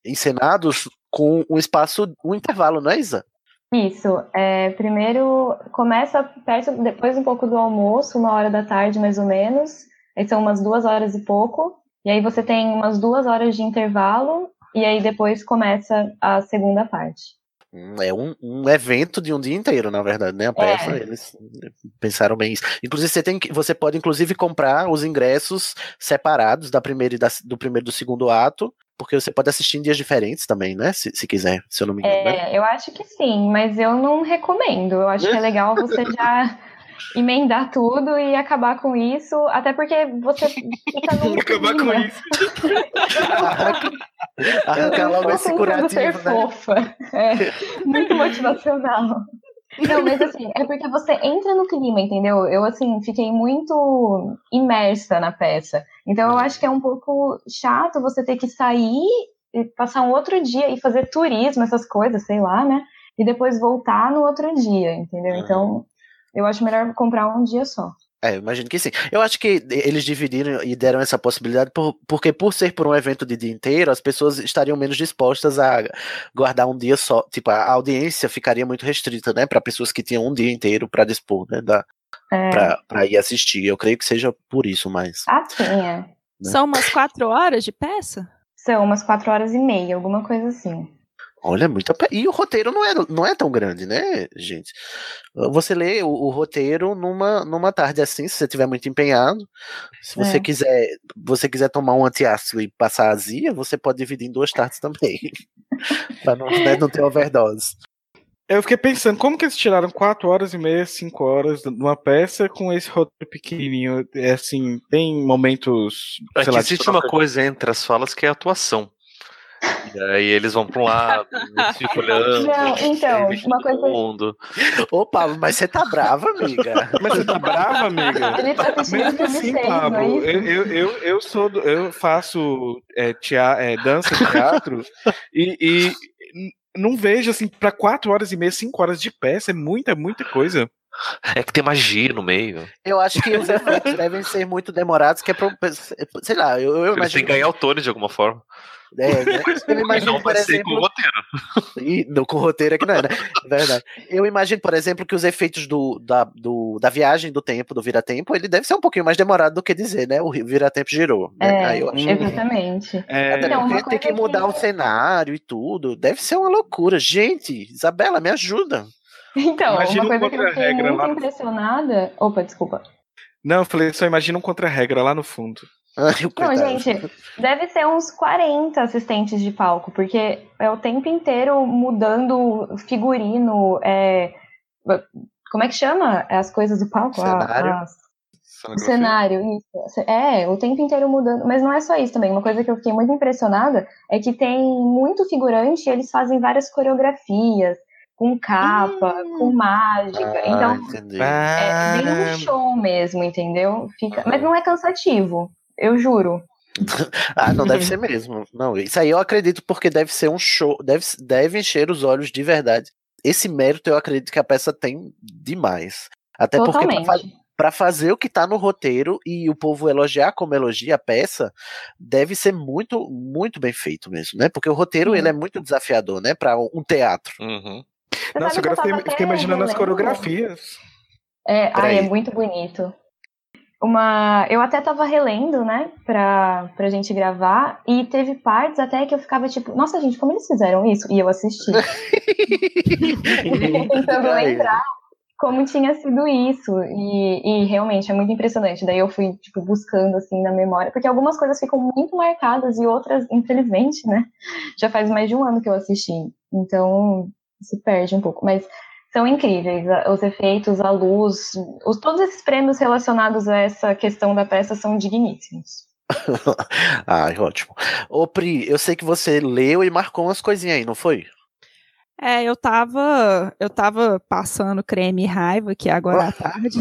encenados com um espaço, um intervalo, não é, Isa? Isso. É, primeiro começa perto, depois um pouco do almoço, uma hora da tarde mais ou menos. Aí são umas duas horas e pouco. E aí você tem umas duas horas de intervalo. E aí depois começa a segunda parte. É um, um evento de um dia inteiro, na verdade, né? A peça, É. eles pensaram bem isso. Inclusive, você, tem que, você pode, inclusive, comprar os ingressos separados da primeira e da- do primeiro e do segundo ato Porque você pode assistir em dias diferentes também, né? Se, se quiser, se eu não me engano. né? É, eu acho que sim, mas eu não recomendo. Eu acho que é legal você já emendar tudo e acabar com isso, até porque você fica num Acabar com isso. Arrancar logo esse tentando ser curativo, né? fofa. É, muito motivacional. Não, mas assim, é porque você entra no clima, entendeu? Eu, assim, fiquei muito imersa na peça. Então, eu acho que é um pouco chato você ter que sair e passar um outro dia e fazer turismo, essas coisas, sei lá, né? E depois voltar no outro dia, entendeu? Então, eu acho melhor comprar um dia só. É, eu imagino que sim. Eu acho que eles dividiram e deram essa possibilidade por- porque, por ser por um evento de dia inteiro, as pessoas estariam menos dispostas a guardar um dia só. Tipo, a audiência ficaria muito restrita, né? Para pessoas que tinham um dia inteiro para dispor, né? Da, É, pra, pra ir assistir. Eu creio que seja por isso, mas. assim, é. Né? São umas quatro horas de peça? São umas quatro horas e meia, alguma coisa assim. Olha, muita. pe- E o roteiro não é, não é tão grande, né, gente? Você lê o, o roteiro numa, numa tarde assim, se você estiver muito empenhado. Se você É. quiser você quiser tomar um antiácido e passar azia, você pode dividir em duas tardes também. pra não, né, não ter overdose. Eu fiquei pensando, como que eles tiraram 4 horas e meia, 5 horas numa peça com esse roteiro pequenininho? É assim, tem momentos, É que lá, de existe uma troca- coisa entre as falas que é a atuação. E aí eles vão pra um lado, eles ficam olhando. Não, então, uma coisa- mundo. Ô, Pablo, mas você tá brava, amiga. Mas você tá brava, amiga? Ele tá Mesmo assim, é Pablo, isso? eu, eu, eu, eu sou do- eu faço é, tea- é, dança, teatro e, e não vejo assim para quatro horas e meia, cinco horas de peça é muita, muita coisa. É que tem magia no meio. Eu acho que os efeitos devem ser muito demorados, que é pra, sei lá, eu, eu imagino. que ganhar o Tony de alguma forma. É, né? Eu imagino, não por vai ser com o exemplo. roteiro. E no, com o roteiro é que não é, né? É Verdade. Eu imagino, por exemplo, que os efeitos do, da, do, da viagem do tempo, do vira-tempo, ele deve ser um pouquinho mais demorado do que dizer, né? O vira-tempo girou. Né? É, Aí eu acho. exatamente. É, Então, tem que coisa mudar que- o cenário e tudo. Deve ser uma loucura. Gente, Isabela, me ajuda. Então, Imagina uma um coisa que eu fiquei muito lá impressionada. Opa, desculpa. Não, eu falei, só imagina um contra-regra lá no fundo. Ai, Não, gente, deve ser uns 40 assistentes de palco, porque é o tempo inteiro mudando figurino, é, como é que chama as coisas do palco? Cenário. as- o cenário, isso. É, o tempo inteiro mudando. Mas não é só isso também. Uma coisa que eu fiquei muito impressionada é que tem muito figurante e eles fazem várias coreografias, com capa, com mágica. Ah, então, entendi. é bem um show mesmo, entendeu? Fica... Mas não é cansativo, eu juro. Ah, não deve ser mesmo. Não, isso aí eu acredito porque deve ser um show, deve, deve encher os olhos de verdade. Esse mérito eu acredito que a peça tem demais. Até porque Totalmente. pra fazer o que tá no roteiro e o povo elogiar como elogia a peça, deve ser muito, muito bem feito mesmo, né? Porque o roteiro Sim. ele é muito desafiador, né? Pra um, um teatro. Uhum. Você Nossa, agora eu fiquei, fiquei imaginando as coreografias. É, ai, é muito bonito. Uma, eu até tava relendo, né, pra, pra gente gravar, e teve partes até que eu ficava tipo, nossa, gente, como eles fizeram isso? E eu assisti. Tentando lembrar como tinha sido isso. E, e realmente é muito impressionante. Daí eu fui, tipo, buscando assim na memória, porque algumas coisas ficam muito marcadas e outras, infelizmente, né? Já faz mais de um ano que eu assisti. Então se perde um pouco. Mas são incríveis. Os efeitos, a luz, os, todos esses prêmios relacionados a essa questão da peça são digníssimos. Ai, ótimo. Ô, Pri, eu sei que você leu e marcou umas coisinhas aí, não foi? É, eu tava, eu tava passando creme e raiva aqui agora à tarde.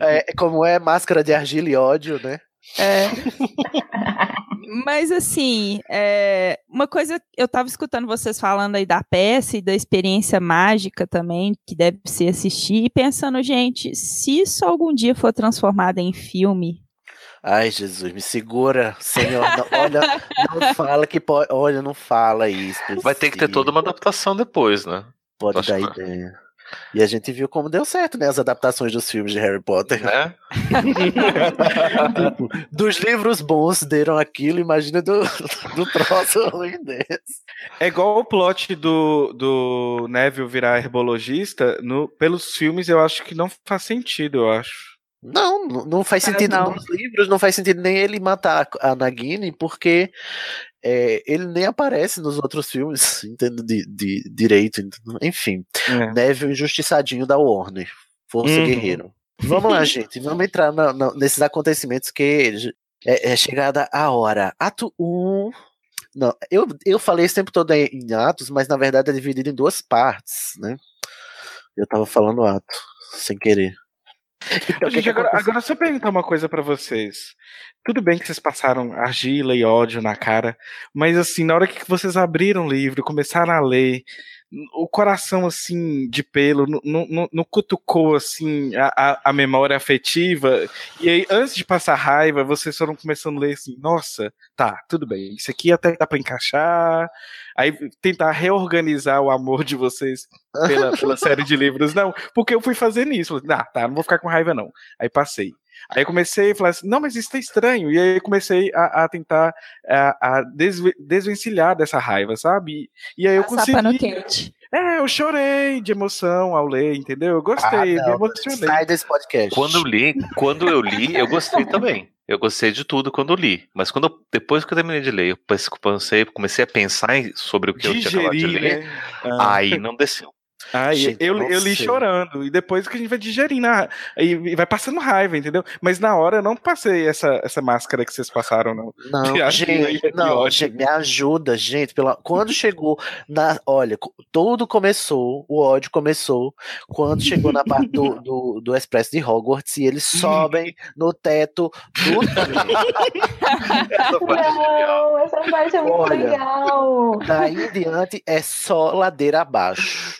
É, como é máscara de argila e ódio, né? É. Mas assim, é, uma coisa, eu tava escutando vocês falando aí da peça e da experiência mágica também, que deve ser assistir, e pensando, gente, se isso algum dia for transformado em filme, Ai, Jesus, me segura, Senhor. Não, olha, não fala que pode. Olha, não fala isso. Vai ter que ter toda uma adaptação depois, né? Pode Acho dar que- ideia. E a gente viu como deu certo, né? As adaptações dos filmes de Harry Potter. né? Tipo, dos livros bons deram aquilo, imagina do, do troço ruim desse. É igual o plot do, do Neville virar herbologista, no, pelos filmes eu acho que não faz sentido, eu acho. Não, não- faz Mas sentido não. nos livros, não faz sentido nem ele matar a Nagini, porque é, ele nem aparece nos outros filmes, entendo de, de direito, entendeu? enfim. É. Neville injustiçadinho da Warner, Força Uhum. Guerreiro. Vamos lá, gente, vamos entrar na- na- nesses acontecimentos que é, é chegada a hora. Ato 1. Não, eu, eu falei esse tempo todo em, em atos, mas na verdade é dividido em duas partes, né? Eu tava falando ato, sem querer. Então, Gente, agora, agora só perguntar uma coisa pra vocês. Tudo bem que vocês passaram argila e ódio na cara, mas assim, na hora que vocês abriram o livro, começaram a ler, o coração assim de pelo não- cutucou assim a, a, memória afetiva. E aí antes de passar raiva vocês foram começando a ler assim nossa tá tudo bem isso aqui até dá pra encaixar. Aí tentar reorganizar o amor de vocês pela, pela série de livros. Não porque eu fui fazendo isso. Ah tá não vou ficar com raiva não. Aí passei Aí eu comecei a falar assim, não, mas isso tá estranho. E aí eu comecei a, a tentar a, a desve- desvencilhar dessa raiva, sabe? E, e aí eu Passar pano consegui. quente. É, eu chorei de emoção ao ler, entendeu? Eu gostei, Ah, me emocionei. sai desse podcast. Quando eu li, quando eu li, eu gostei também. Eu gostei de tudo quando eu li. Mas quando eu- depois que eu terminei de ler, eu pensei, comecei a pensar sobre o que eu tinha acabado de ler. né? Ah. Aí não desceu. Aí Gente, eu, eu li chorando, e depois que a gente vai digerindo, a- e, e vai passando raiva, entendeu? Mas na hora eu não passei essa, essa máscara que vocês passaram, não. Não, gente, é não, gente, me ajuda, gente. Pela... Quando chegou na. Olha, tudo começou, o ódio começou quando chegou na parte do, do, do Expresso de Hogwarts e eles sobem no teto do. Essa parte é. Não, essa parte é muito Olha. legal. Daí em diante é só ladeira abaixo.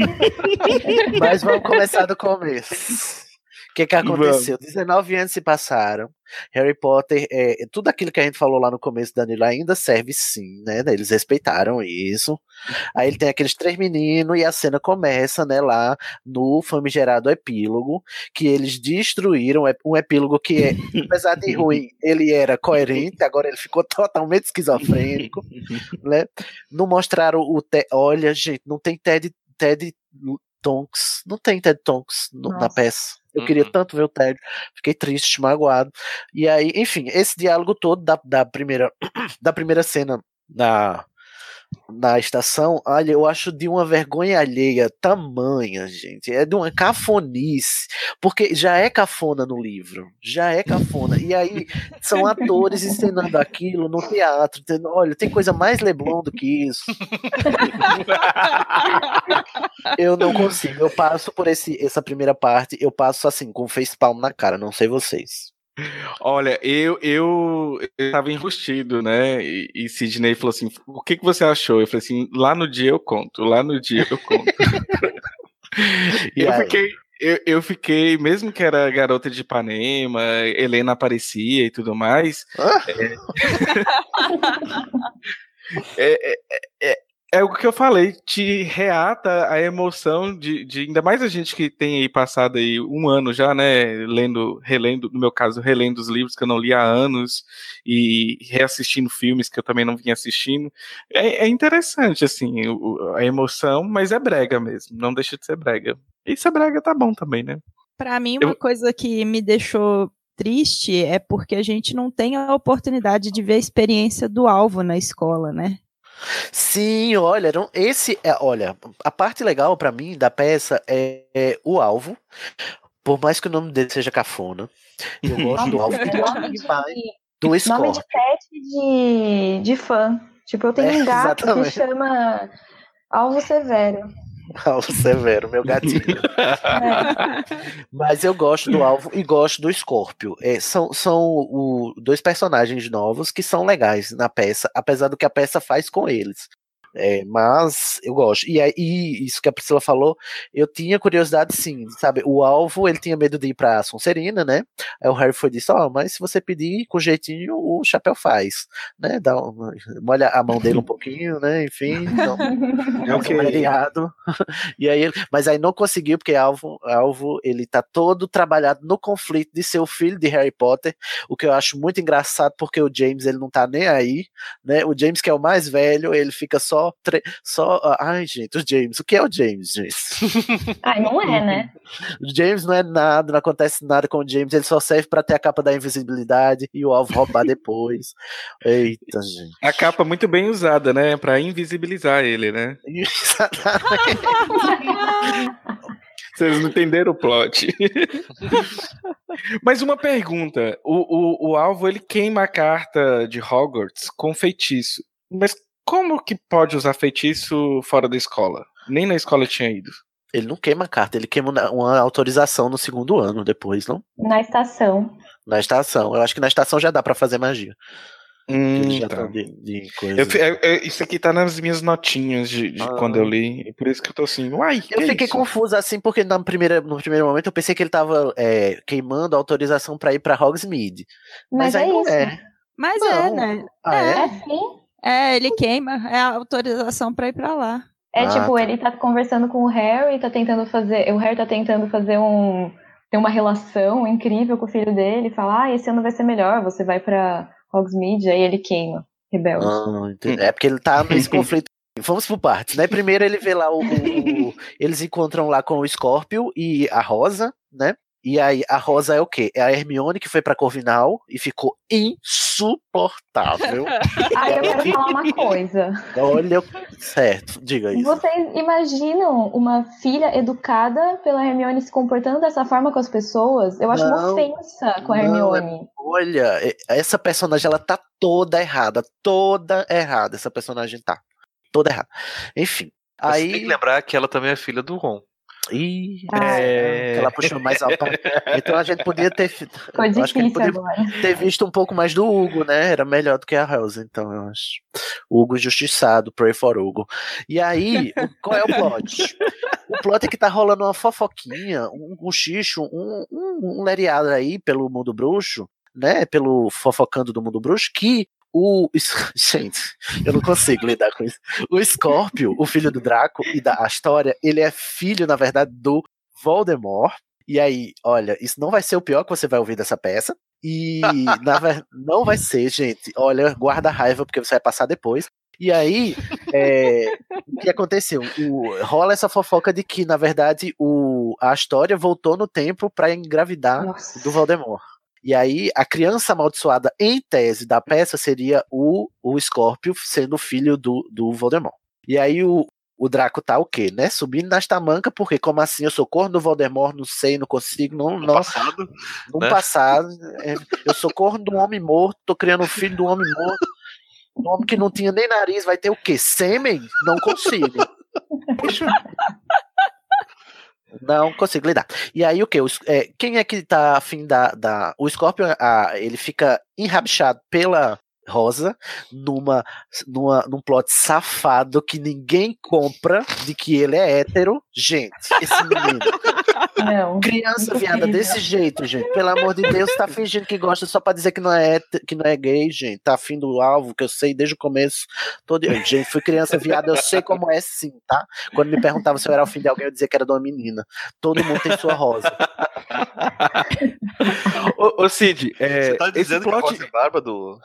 Mas vamos começar do começo. O que, que aconteceu? 19 anos se passaram. Harry Potter, é, tudo aquilo que a gente falou lá no começo, Danilo, ainda serve sim, né? Eles respeitaram isso. Aí ele tem aqueles três meninos e a cena começa, né, lá no famigerado epílogo, que eles destruíram um epílogo que, é, apesar de ruim, ele era coerente, agora ele ficou totalmente esquizofrênico, né? Não mostraram o Ted, olha, gente, não tem Ted, Ted Tonks, não tem Ted Tonks no- na peça. Eu queria Uhum. tanto ver o Ted, fiquei triste, magoado. E aí, enfim, esse diálogo todo da, da primeira da primeira cena na na estação, olha, eu acho de uma vergonha alheia tamanha, gente. É de uma cafonice, porque já é cafona no livro, já é cafona. E aí são atores ensinando aquilo no teatro. Olha, tem coisa mais Leblon do que isso. Eu não consigo. Eu passo por esse, essa primeira parte, eu passo assim, com facepalm na cara, não sei vocês. Olha, eu, eu, eu tava enrustido, né? E, e Sidney falou assim: o que, que você achou? Eu falei assim: lá no dia eu conto, lá no dia eu conto. E eu fiquei. Eu, eu fiquei, mesmo que era garota de Ipanema, Helena aparecia e tudo mais, Ah, é, é, é, é o que eu falei, te reata a emoção de, de ainda mais a gente que tem aí passado aí um ano já, né, lendo, relendo, no meu caso, relendo os livros que eu não li há anos e reassistindo filmes que eu também não vinha assistindo. É, é interessante, assim, o- a emoção, mas é brega mesmo, não deixa de ser brega. E se é brega, tá bom também, né? Pra mim, Eu- uma coisa que me deixou triste é porque a gente não tem a oportunidade de ver a experiência do alvo na escola, né? Sim, olha, não- esse é, olha, a parte legal pra mim da peça é, é o alvo. Por mais que o nome dele seja cafona, eu gosto do alvo e gosto Nome demais de, do nome de Scorpion. pet de, de fã. Tipo, eu tenho É, um gato exatamente. que chama Alvo Severo. Alvo severo, meu gatinho. Mas eu gosto do alvo e gosto do Scorpio. É, são são o- dois personagens novos que são legais na peça, apesar do que a peça faz com eles. É, mas eu gosto. E aí, isso que a Priscila falou, eu tinha curiosidade sim, sabe? O alvo, ele tinha medo de ir pra Sonserina, né? Aí o Harry foi disse: Ó, mas se você pedir com jeitinho, o chapéu faz, né? Dá uma, molha a mão dele um pouquinho, né? Enfim, então, É o um. E aí, ele- mas aí não conseguiu, porque Alvo, Alvo, ele tá todo trabalhado no conflito de ser o filho de Harry Potter, o que eu acho muito engraçado, porque o James, ele não tá nem aí, né? O James, que é o mais velho, ele fica só só. tre- só ah, ai, gente, o James. O que é o James, gente? Ai, não é, né? O James não é nada, não acontece nada com o James, ele só serve pra ter a capa da invisibilidade e o alvo roubar depois. Eita, gente. A capa muito bem usada, né? Pra invisibilizar ele, né? Exatamente. Vocês não entenderam o plot. Mas uma pergunta: o, o, o alvo ele queima a carta de Hogwarts com feitiço. Mas como que pode usar feitiço fora da escola? Nem na escola tinha ido. Ele não queima a carta, ele queima uma- autorização no segundo ano depois, não? Na estação. Na estação. Eu acho que na estação já dá pra fazer magia. Hum, tá. de, de coisa. Eu eu- eu- isso aqui tá nas minhas notinhas de, de Ah. quando eu li. E por isso que eu tô assim, uai, Eu é fiquei isso? confuso assim, porque na primeira, no primeiro momento eu pensei que ele tava é, queimando a autorização pra ir pra Hogsmeade. Mas, é aí não isso. é. Mas é, Não. né? Ah, é? É sim. É, ele queima, é a autorização pra ir pra lá. É Ah, tipo, tá. ele tá conversando com o Harry, tá tentando fazer. O Harry tá tentando fazer um. ter uma relação incrível com o filho dele, falar, ah, esse ano vai ser melhor, você vai pra Hogsmeade, aí ele queima, rebelde. Ah. É porque ele tá nesse conflito. Vamos por partes, né? Primeiro ele vê lá o, o- o- Eles encontram lá com o Scorpio e a Rosa, né? E aí a Rosa é o quê? É a Hermione que foi pra Corvinal e ficou insuportável. Ah, eu quero falar uma coisa. Olha, certo, diga isso. Vocês imaginam uma filha educada pela Hermione se comportando dessa forma com as pessoas? Eu acho uma Não. ofensa com a Não, é Hermione. Olha, essa personagem ela tá toda errada, toda errada. Essa personagem tá toda errada. Enfim, Você aí tem que lembrar que ela também é filha do Ron. Ih, Ah, É. que ela puxou mais alto. Então a gente podia ter. eu acho que ele podia agora. ter visto um pouco mais do Hugo, né? Era melhor do que a Rosa, então eu acho. Hugo injustiçado, pray for Hugo. E aí, qual é o plot? O plot é que tá rolando uma fofoquinha, um, um xixo, um, um, um lereado aí pelo mundo bruxo, né? Pelo fofocando do mundo bruxo, que o. Gente, eu não consigo lidar com isso. O Scorpio, o filho do Draco e da Astoria, ele é filho, na verdade, do Voldemort. E aí, olha, isso não vai ser o pior que você vai ouvir dessa peça. E na ver... não vai ser, gente. Olha, guarda a raiva, porque você vai passar depois. E aí, é, o que aconteceu? O- rola essa fofoca de que, na verdade, o, a Astoria voltou no tempo para engravidar Nossa. do Voldemort. E aí, a criança amaldiçoada, em tese da peça, seria o, o Scorpio sendo filho do, do Voldemort. E aí, o, o Draco tá o quê, né? Subindo nas tamancas, porque como assim? Eu sou corno do Voldemort, não sei, não consigo, não, No não passado. no né? passado, é, eu sou corno de um homem morto, tô criando um filho de um homem morto. Um homem que não tinha nem nariz, vai ter o quê? Sêmen? Não consigo. Não consigo lidar. E aí o que? É, quem é que tá afim da. da o Scorpion, ah, ele fica enrabixado pela Rosa numa, numa, num plot safado que ninguém compra de que ele é hétero. Gente, esse menino. Não. Criança viada desse jeito, gente. Pelo amor de Deus, tá fingindo que gosta só pra dizer que não é, que não é gay, gente. Tá afim do alvo, que eu sei desde o começo. Todo... Gente, fui criança viada, eu sei como é sim, tá? Quando me perguntavam se eu era o fim de alguém, eu dizia que era de uma menina. Todo mundo tem sua rosa. Ô, ô, Cid, é, Você tá dizendo plot... que a Rosa é barba do.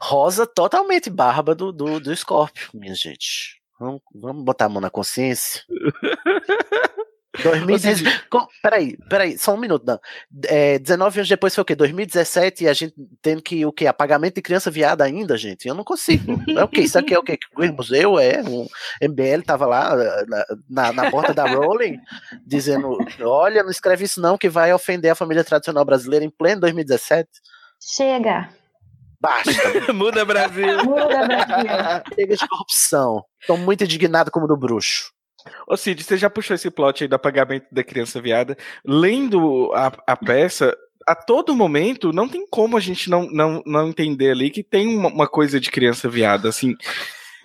Rosa totalmente barba do, do, do Scorpio, minha gente. Vamos, vamos botar a mão na consciência. 2016. Com- Peraí, peraí, só um minuto, não. É, 19 anos depois foi o quê? 2017 e a gente tendo que o quê? Apagamento de criança viada ainda, gente? Eu não consigo. É o quê? Isso aqui é o quê? O museu é? Um MBL tava lá na, na, na porta da Rowling dizendo: olha, não escreve isso não, que vai ofender a família tradicional brasileira em pleno 2017. Chega. Basta. Muda Brasil. Muda, Brasil. Chega de corrupção. Tô muito indignado como do bruxo. Ô Cid, você já puxou esse plot aí do apagamento da criança viada. Lendo a, a peça, a todo momento, não tem como a gente não, não, não entender ali que tem uma, uma coisa de criança viada, assim.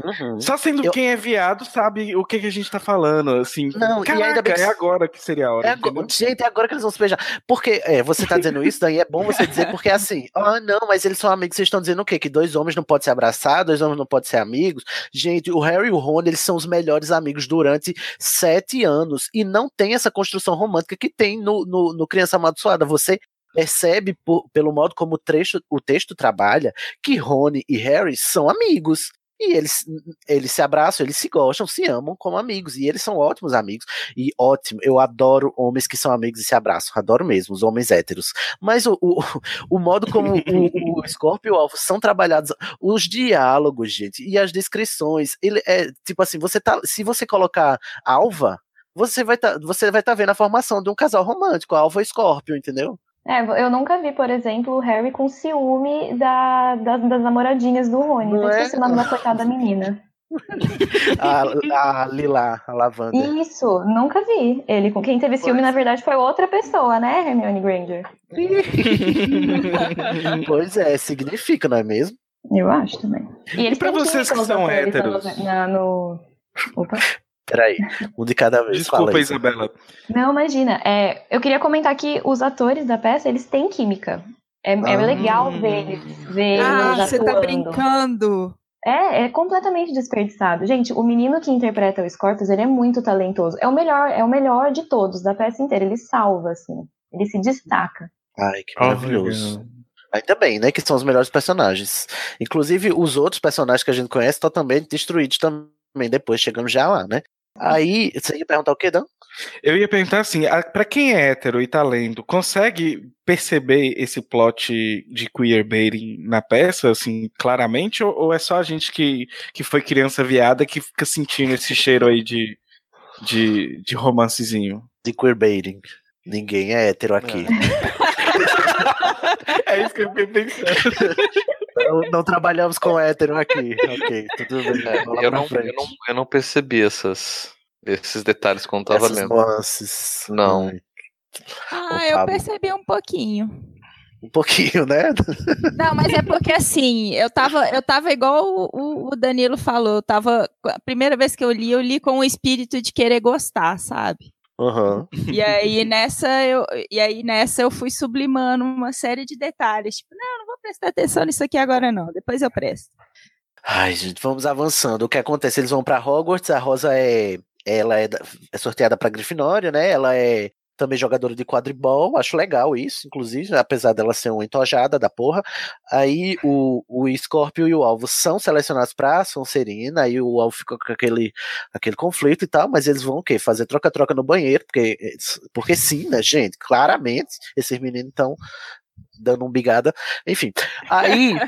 Uhum. Só sendo Eu- quem é viado sabe o que, que a gente tá falando, assim. Não, e Caraca, ainda bem que- é agora que seria a hora, É agora, gente, é agora que eles vão se beijar. Porque é, você tá dizendo isso, daí é bom você dizer, porque é assim, ah, não, mas eles são amigos, vocês estão dizendo o quê? Que dois homens não podem se abraçar, dois homens não podem ser amigos. Gente, o Harry e o Ron, eles são os melhores amigos durante sete anos. E não tem essa construção romântica que tem no, no, no Criança Amaldiçoada. Você percebe, por- pelo modo como o, trecho, o texto trabalha, que Rony e Harry são amigos. E eles, eles se abraçam, eles se gostam, se amam como amigos. E eles são ótimos amigos. E ótimo, eu adoro homens que são amigos e se abraçam. Adoro mesmo, os homens héteros. Mas o, o, o modo como o, o Scorpio e o Alvo são trabalhados, os diálogos, gente, e as descrições. Ele é tipo assim, você tá. Se você colocar Alva, você vai tá, você vai estar tá vendo a formação de um casal romântico, Alva e Scorpio, entendeu? É, eu nunca vi, por exemplo, o Harry com ciúme da, das, das namoradinhas do Rony. Não Eu é? esqueci o nome da coitada da menina. A, a Lila, a Lavanda. Isso, nunca vi. Ele com quem teve ciúme, Pois. na verdade, foi outra pessoa, né, Hermione Granger? pois é, significa, não é mesmo? Eu acho também. E, eles pra vocês que são atores, héteros? na- no... Opa. Peraí, um de cada vez. Desculpa, fala. Isabela. Não, imagina. É, eu queria comentar que os atores da peça, eles têm química. É, é Ah. legal ver eles, ver Ah, eles você tá brincando. É, é completamente desperdiçado. Gente, o menino que interpreta o Scorpius, ele é muito talentoso. É o melhor, é o melhor de todos, da peça inteira. Ele salva, assim. Ele se destaca. Ai, que maravilhoso. Ainda bem, né? Que são os melhores personagens. Inclusive, os outros personagens que a gente conhece totalmente destruídos também depois, chegando já lá, né? Aí, você ia perguntar o quê, Dan? Eu ia perguntar assim, a- pra quem é hétero e tá lendo, consegue perceber esse plot de queerbaiting na peça, assim, claramente, ou, ou é só a gente que, que foi criança viada que fica sentindo esse cheiro aí de, de, de romancezinho? De queerbaiting. Ninguém é hétero aqui. É isso que eu fiquei pensando. Não, não trabalhamos com hétero aqui. Ok, tudo bem. É, eu, não, eu, não, eu não percebi essas, esses detalhes quando tava Essas lendo. nuances. Não. Ah, Ô, eu Pablo. percebi um pouquinho. Um pouquinho, né? Não, mas é porque assim, eu tava, eu tava igual o- o, o Danilo falou, eu tava. A primeira vez que eu li, eu li com o espírito de querer gostar, sabe? Aham. E aí nessa eu, e aí nessa eu fui sublimando uma série de detalhes. Tipo, não, eu não vou prestar atenção nisso aqui agora, não. Depois eu presto. Ai, gente, vamos avançando. O que acontece? Eles vão pra Hogwarts, a Rosa é. Ela é, é sorteada pra Grifinória, né? Ela é também jogadora de quadribol, acho legal isso, inclusive, apesar dela ser uma entojada da porra. Aí o, o Scorpio e o Alvo são selecionados pra Sonserina, aí o Alvo fica com aquele, aquele conflito e tal, mas eles vão o quê? Fazer troca-troca no banheiro, porque, porque sim, né, gente? Claramente, esses meninos estão dando um bigada. Enfim, aí.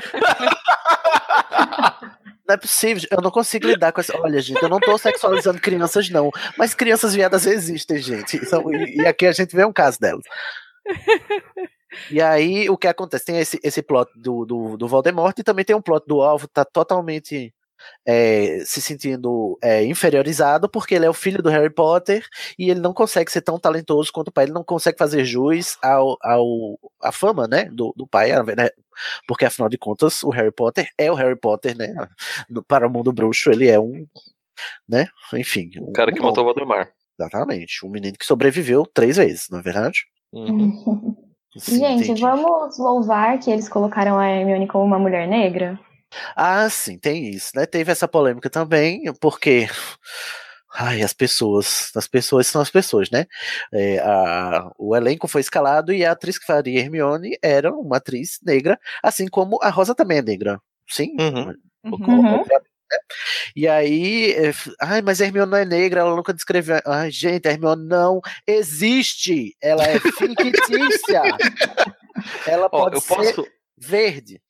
Não é possível, eu não consigo lidar com essa. Olha, gente, eu não tô sexualizando crianças, não. Mas crianças viadas existem, gente. São- e, e aqui a gente vê um caso delas. E aí, o que acontece? Tem esse, esse plot do, do, do Voldemort e também tem um plot do Alvo, tá totalmente é, se sentindo é, inferiorizado porque ele é o filho do Harry Potter e ele não consegue ser tão talentoso quanto o pai, ele não consegue fazer jus ao, ao a fama, né, do, do pai, né, porque afinal de contas o Harry Potter é o Harry Potter, né, no- para o mundo bruxo ele é um, né, enfim, um, O cara que um- matou o Valdemar. exatamente, um menino que sobreviveu três vezes, não é verdade? Uhum. Sim, Gente, entendi. vamos louvar que eles colocaram a Hermione como uma mulher negra? Ah, sim, tem isso, né? Teve essa polêmica também, porque. Ai, as pessoas. As pessoas são as pessoas, né? É, a- o elenco foi escalado e a atriz que faria Hermione era uma atriz negra, assim como a Rosa também é negra. Sim? Uhum. Uhum. Obviamente, né? E aí, é, ai, mas a Hermione não é negra, ela nunca descreveu. Ai, gente, a Hermione não existe, ela é fictícia. ela Ó, pode eu ser posso, verde.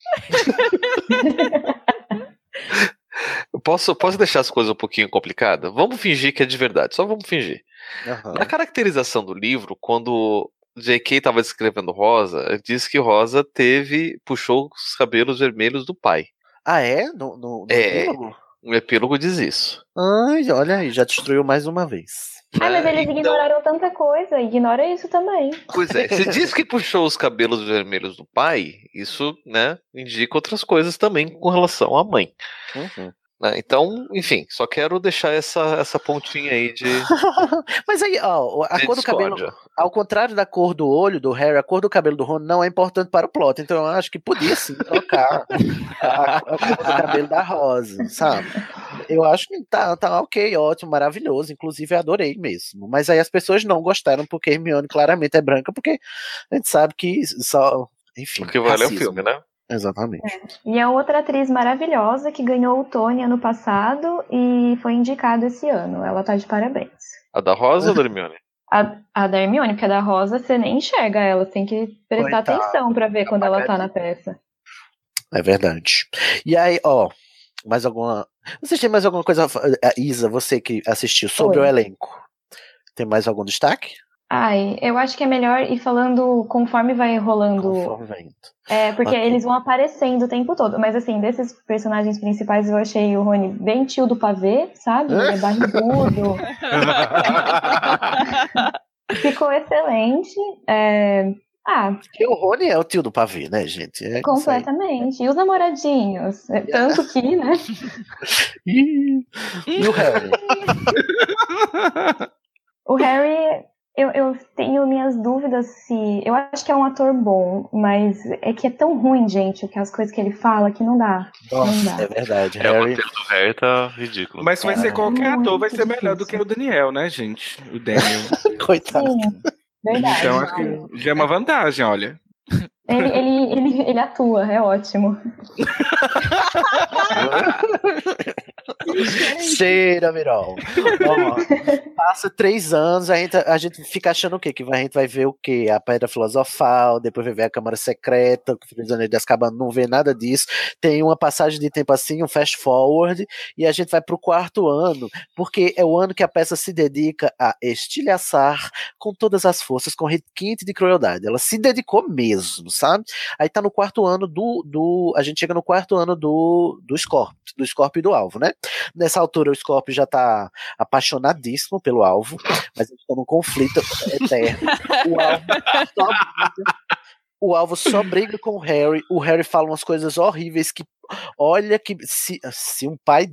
eu posso, posso deixar as coisas um pouquinho complicadas? Vamos fingir que é de verdade, só vamos fingir. Aham. Na caracterização do livro, quando J.K. estava descrevendo Rosa, diz que Rosa teve, puxou os cabelos vermelhos do pai. Ah, é? No, no, no É. epílogo? O epílogo diz isso. Ai, olha aí, já destruiu mais uma vez. Ah, mas né? eles Então- ignoraram tanta coisa, ignora isso também. Pois é, se diz que puxou os cabelos vermelhos do pai, isso, né, indica outras coisas também com relação à mãe. Uhum. Né? Então, enfim, só quero deixar essa, essa pontinha aí de, Mas aí, ó, a cor do cabelo, ao contrário da cor do olho do Harry, a cor do cabelo do Ron não é importante para o plot. Então eu acho que podia sim trocar a, a- cor do cabelo da Rosa, sabe? Eu acho que tá, tá ok, ótimo, maravilhoso. Inclusive, eu adorei mesmo. Mas aí as pessoas não gostaram porque Hermione claramente é branca, porque a gente sabe que só. Enfim. O que vale o filme, né? Exatamente. E a outra atriz maravilhosa que ganhou o Tony ano passado e foi indicada esse ano. Ela tá de parabéns. A da Rosa ou da Hermione? A, a da Hermione, porque a da Rosa você nem enxerga ela, você tem que prestar Coitada. atenção pra ver quando ela tá na peça. É verdade. E aí, ó, mais alguma. Vocês têm mais alguma coisa. a Isa, você que assistiu sobre Oi. o elenco. Tem mais algum destaque? Ai, eu acho que é melhor ir falando conforme vai rolando. Conforme vai indo. É, porque Ok. eles vão aparecendo o tempo todo. Mas assim, desses personagens principais, eu achei o Rony bem tio do pavê, sabe? É barrigudo. Ficou excelente. É, Ah, Porque o Rony é o tio do pavê, né, gente? É completamente. E os namoradinhos? É, Tanto que, né? E o Harry? O Harry, eu, eu tenho minhas dúvidas se. Eu acho que é um ator bom, mas é que é tão ruim, gente, o que as coisas que ele fala que não dá. Não Nossa, dá. é verdade. É, o Harry. roteiro do Harry tá ridículo. Mas vai ser qualquer ator, vai ser melhor do que difícil. o Daniel, né, gente? O Daniel. Coitado. Sim, verdade. Então acho que já é uma vantagem, olha. Ele, ele, ele, ele atua, é ótimo. Cheira, Mirol. Passa três anos, a gente, a gente fica achando o quê? Que a gente vai ver o quê? A Pedra Filosofal, depois vai ver a Câmara Secreta, o Prisioneiro de Azkaban, não vê nada disso. Tem uma passagem de tempo assim, um fast forward, e a gente vai pro quarto ano, porque é o ano que a peça se dedica a estilhaçar com todas as forças, com requinte de crueldade. Ela se dedicou mesmo, sabe? Aí tá no quarto ano do. do a gente chega no quarto ano do, do Scorpio, do Scorpio e do alvo, né? Nessa altura o Scorpio já tá apaixonadíssimo pelo alvo, mas eles estão num conflito eterno. O alvo só o alvo só briga com o Harry. O Harry fala umas coisas horríveis que. Olha que se, se um pai.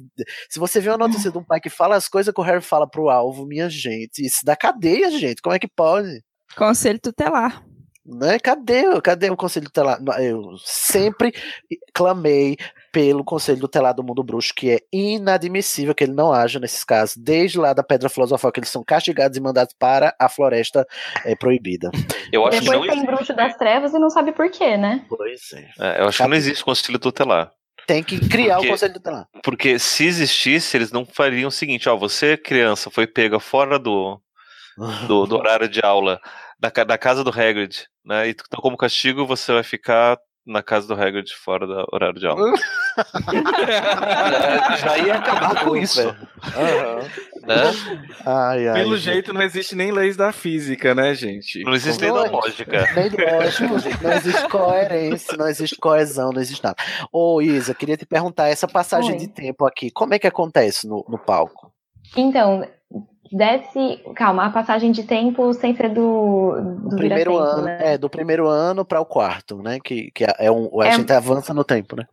Se você vê uma notícia de um pai que fala as coisas que o Harry fala pro alvo, minha gente, isso dá cadeia, gente. Como é que pode? Conselho tutelar. Né? Cadê, cadê o Conselho Tutelar? Eu sempre clamei pelo Conselho Tutelar do Mundo Bruxo, que é inadmissível que ele não haja nesses casos, desde lá da Pedra Filosofal, que eles são castigados e mandados para a Floresta é, Proibida. Eu acho que Depois não tem existe. Bruxo das Trevas e não sabe por quê, né? Pois é. É, eu acho que não existe conselho tutelar. Tem que criar Porque- o Conselho Tutelar. Porque se existisse, eles não fariam o seguinte: ó, você, criança, foi pega fora do, do, do horário de aula da, da casa do Hagrid, né? E então, como castigo, você vai ficar na casa do Hagrid fora do horário de aula. Já ia acabar com isso, né? Ai, ai, Pelo gente. jeito não existe nem leis da física, né, gente? Não existe nem da lógica. Nem lógico, gente. Não existe coerência, não existe coesão, não existe nada. Ô, Isa, queria te perguntar, essa passagem Oi. de tempo aqui, como é que acontece no, no palco? Então, desce. Calma, a passagem de tempo sem ser do, do primeiro vira-tempo, ano, né? é, do primeiro ano para o quarto, né? Que, que é um, a É- gente avança no tempo, né?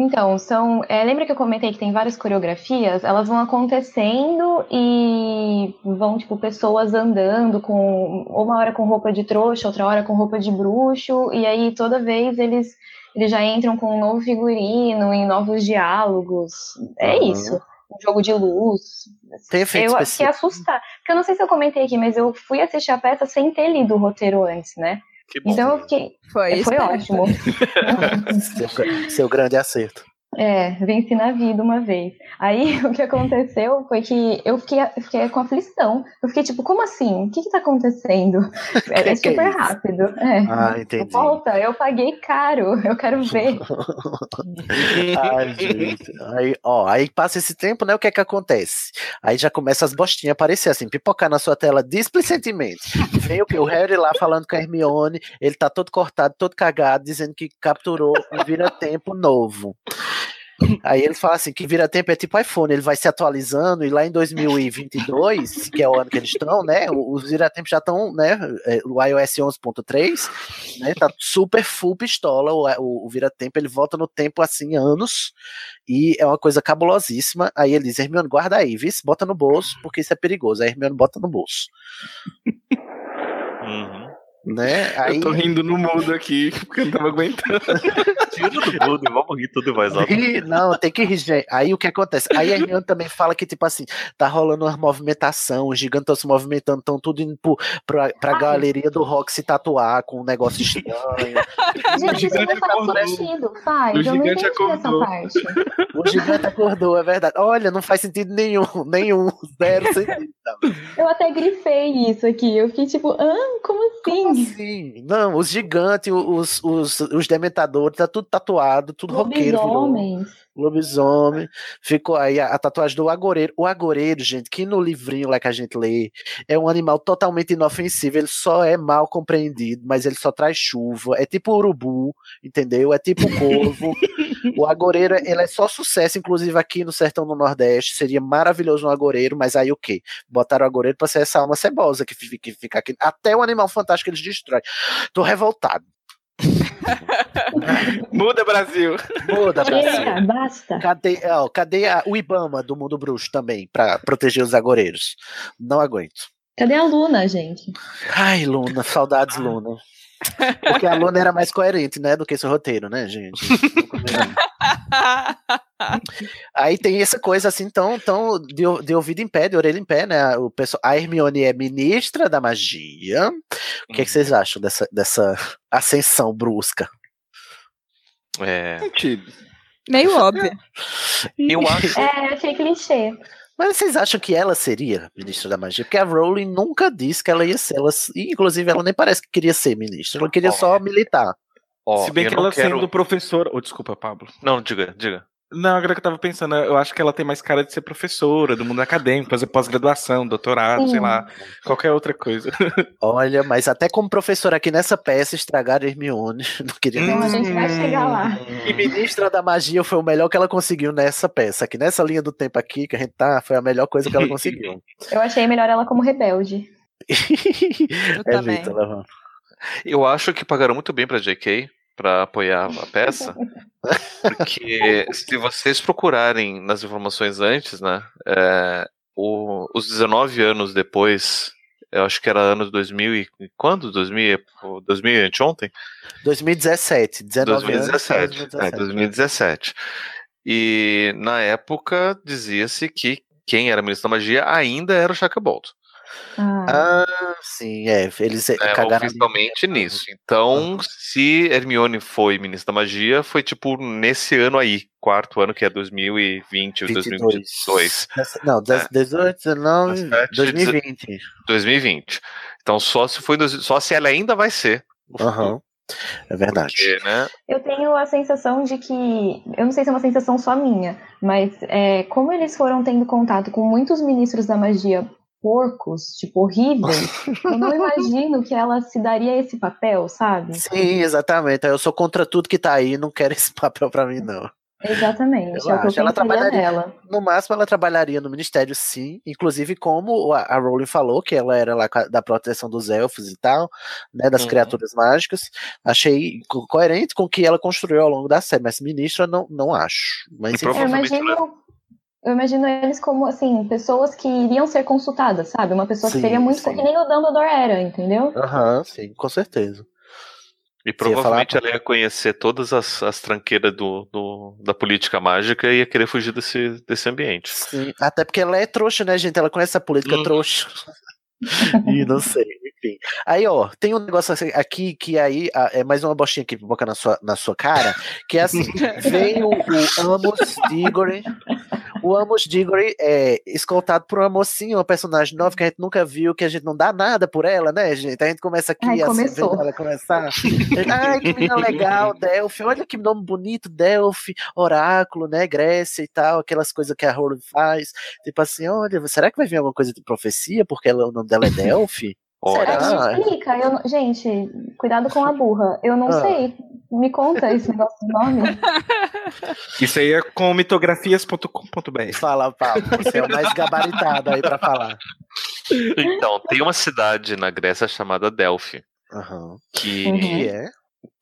Então, são. é, lembra que eu comentei que tem várias coreografias? Elas vão acontecendo e vão, tipo, pessoas andando com. Uma hora com roupa de trouxa, outra hora com roupa de bruxo, e aí toda vez eles, eles já entram com um novo figurino, em novos diálogos. É Aham. isso. Um jogo de luz. Tem efeito Eu fiquei assustada. Porque eu não sei se eu comentei aqui, mas eu fui assistir a peça sem ter lido o roteiro antes, né? Que bom. Então eu fiquei. Foi isso. Foi ótimo. Seu, seu grande acerto. É, venci na vida uma vez. Aí o que aconteceu foi que eu fiquei, fiquei com aflição. Eu fiquei tipo, como assim? O que que tá acontecendo? É, Que é é super rápido. É. Ah, entendi. Volta, eu paguei caro, eu quero ver. Ai, gente. Aí, ó, aí passa esse tempo, né? O que é que acontece? Aí já começa as bostinhas a aparecer assim, pipocar na sua tela displicentemente. Vem o que? O Harry lá falando com a Hermione, ele tá todo cortado, todo cagado, dizendo que capturou um vira-tempo novo. Aí ele fala assim, que vira-tempo é tipo iPhone, ele vai se atualizando e lá em 2022, que é o ano que eles estão, né, os vira-tempos já estão, né, é, o iOS 11.3, né, tá super full pistola, o, o, o vira-tempo, ele volta no tempo assim, anos, e é uma coisa cabulosíssima, aí ele diz, Hermione, guarda aí, viu, bota no bolso, porque isso é perigoso, aí Hermione bota no bolso. Uhum. Né? Aí... Eu tô rindo no mundo aqui, porque eu não tava aguentando. Tira do mundo e vamos rir tudo mais alto. Ri- Não, tem que rir, gente. Aí o que acontece? Aí a Hermione também fala que, tipo assim, tá rolando uma movimentação, os gigantes estão se movimentando, estão tudo indo pro, pra, pra Ai. galeria do rock se tatuar com um negócio estranho. Gente, isso gigante faz acordou. faz. O gigante acordou. parte. O gigante acordou, é verdade. Olha, não faz sentido nenhum, nenhum, zero sentido. Eu até grifei isso aqui. Eu fiquei tipo, ah, como Como assim? Não, os gigantes, os, os, os dementadores, tá tudo tatuado, tudo roqueiro. virou. Lobisomem. Ficou aí a, a tatuagem do agoreiro. O agoreiro, gente, que no livrinho lá que a gente lê, é um animal totalmente inofensivo. Ele só é mal compreendido, mas ele só traz chuva. É tipo urubu, entendeu? É tipo corvo. o agoreiro, ele é só sucesso, inclusive aqui no sertão do Nordeste. Seria maravilhoso um agoreiro, mas aí o quê? Botaram o agoreiro pra ser essa alma cebosa que fica, que fica aqui. Até o animal fantástico eles destroem. Tô revoltado. Muda, Brasil. Muda, Brasil. Chega, basta. Cadê, ó, cadê a- o Ibama do mundo bruxo também, pra proteger os agoreiros? Não aguento. Cadê a Luna, gente? Ai, Luna, saudades, Luna. Porque a Luna era mais coerente, né, do que esse roteiro, né, gente? Aí tem essa coisa assim, tão, tão de, de ouvido em pé, de orelha em pé, né? O pessoal, a Hermione é ministra da magia. O que, é que vocês acham dessa, dessa ascensão brusca? É, Sentido. Meio óbvio. eu acho. É, achei clichê. Mas vocês acham que ela seria ministra da magia? Porque a Rowling nunca disse que ela ia ser. Ela, inclusive, ela nem parece que queria ser ministra. Ela queria Ó. só militar. Ó, Se bem que ela quero... sendo professora. Oh, desculpa, Pablo. Não, diga, diga. Não, agora que eu tava pensando, eu acho que ela tem mais cara de ser professora do mundo acadêmico, fazer pós-graduação, doutorado, sei Sim. lá, qualquer outra coisa. Olha, mas até como professora aqui nessa peça, estragaram Hermione. Não queria nem Então a gente vai chegar lá. E ministra da magia foi o melhor que ela conseguiu nessa peça. Aqui nessa linha do tempo aqui que a gente tá, foi a melhor coisa que ela conseguiu. Eu achei melhor ela como rebelde. Eu é também. Vitor, Lavão. Eu acho que pagaram muito bem pra JK pra apoiar a peça. Porque se vocês procurarem nas informações antes, né? é, o- os 19 anos depois, eu acho que era ano 2000 e quando? 2000, e- 2000 e anteontem? 2017, 19 2017. anos. É, 2017. E na época dizia-se que quem era ministro da magia ainda era o Shacklebolt. Ah, Ah, sim, é. Eles é, né, cagaram. oficialmente nisso. Então, se Hermione foi ministra da magia, foi tipo nesse ano aí, quarto ano, que é 2020 ou 2022. Nessa- Não, 18, 19, 17, 2020. 2020. Então, só se foi só se ela ainda vai ser. Aham. É verdade. Porque, né? Eu tenho a sensação de que. Eu não sei se é uma sensação só minha, mas é, como eles foram tendo contato com muitos ministros da magia porcos, tipo, horríveis, eu não imagino que ela se daria esse papel, sabe? Sim, exatamente. Eu sou contra tudo que tá aí, não quero esse papel pra mim, não. Exatamente. Eu é o que eu acho, ela trabalharia. nela. No máximo, ela trabalharia no ministério, sim. Inclusive, como a, a Rowling falou, que ela era lá da proteção dos elfos e tal, né, das Uhum. criaturas mágicas. Achei co- coerente com o que ela construiu ao longo da série, mas ministra não, não acho. Mas E Provavelmente imagino, eu imagino eles como, assim, pessoas que iriam ser consultadas, sabe? Uma pessoa Sim, que seria muito. sim. Que nem o Dumbledore era, entendeu? Aham, sim, com certeza. E Você ia provavelmente falar? ela ia conhecer todas as, as tranqueiras do, do- da política mágica e ia querer fugir desse, desse ambiente. Sim, até porque ela é trouxa, né, gente? Ela conhece a política Hum. trouxa. e não sei, enfim. Aí, ó, tem um negócio assim aqui que aí é mais uma bostinha aqui pra bocar na sua, na sua cara, que é assim, vem o, o Amos Diggory, o Amos Diggory é escoltado por uma mocinha, uma personagem nova que a gente nunca viu, que a gente não dá nada por ela, né, gente? A gente começa aqui Ai, assim, começou. vendo ela começar. Ai, que menina legal, Delphi, olha que nome bonito, Delphi, Oráculo, né, Grécia e tal, aquelas coisas que a Rowling faz. Tipo assim, olha, será que vai vir alguma coisa de profecia? Porque ela, o nome dela é Delphi? Olha, Será? É, me explica. Eu não- Gente, cuidado com a burra. Eu não Ah. sei. Me conta esse negócio de nome. Isso aí é com mitografias.com.br. Fala, Paulo, você é o mais gabaritado aí pra falar. Então, tem uma cidade na Grécia chamada Delphi, que, Uhum. Que é?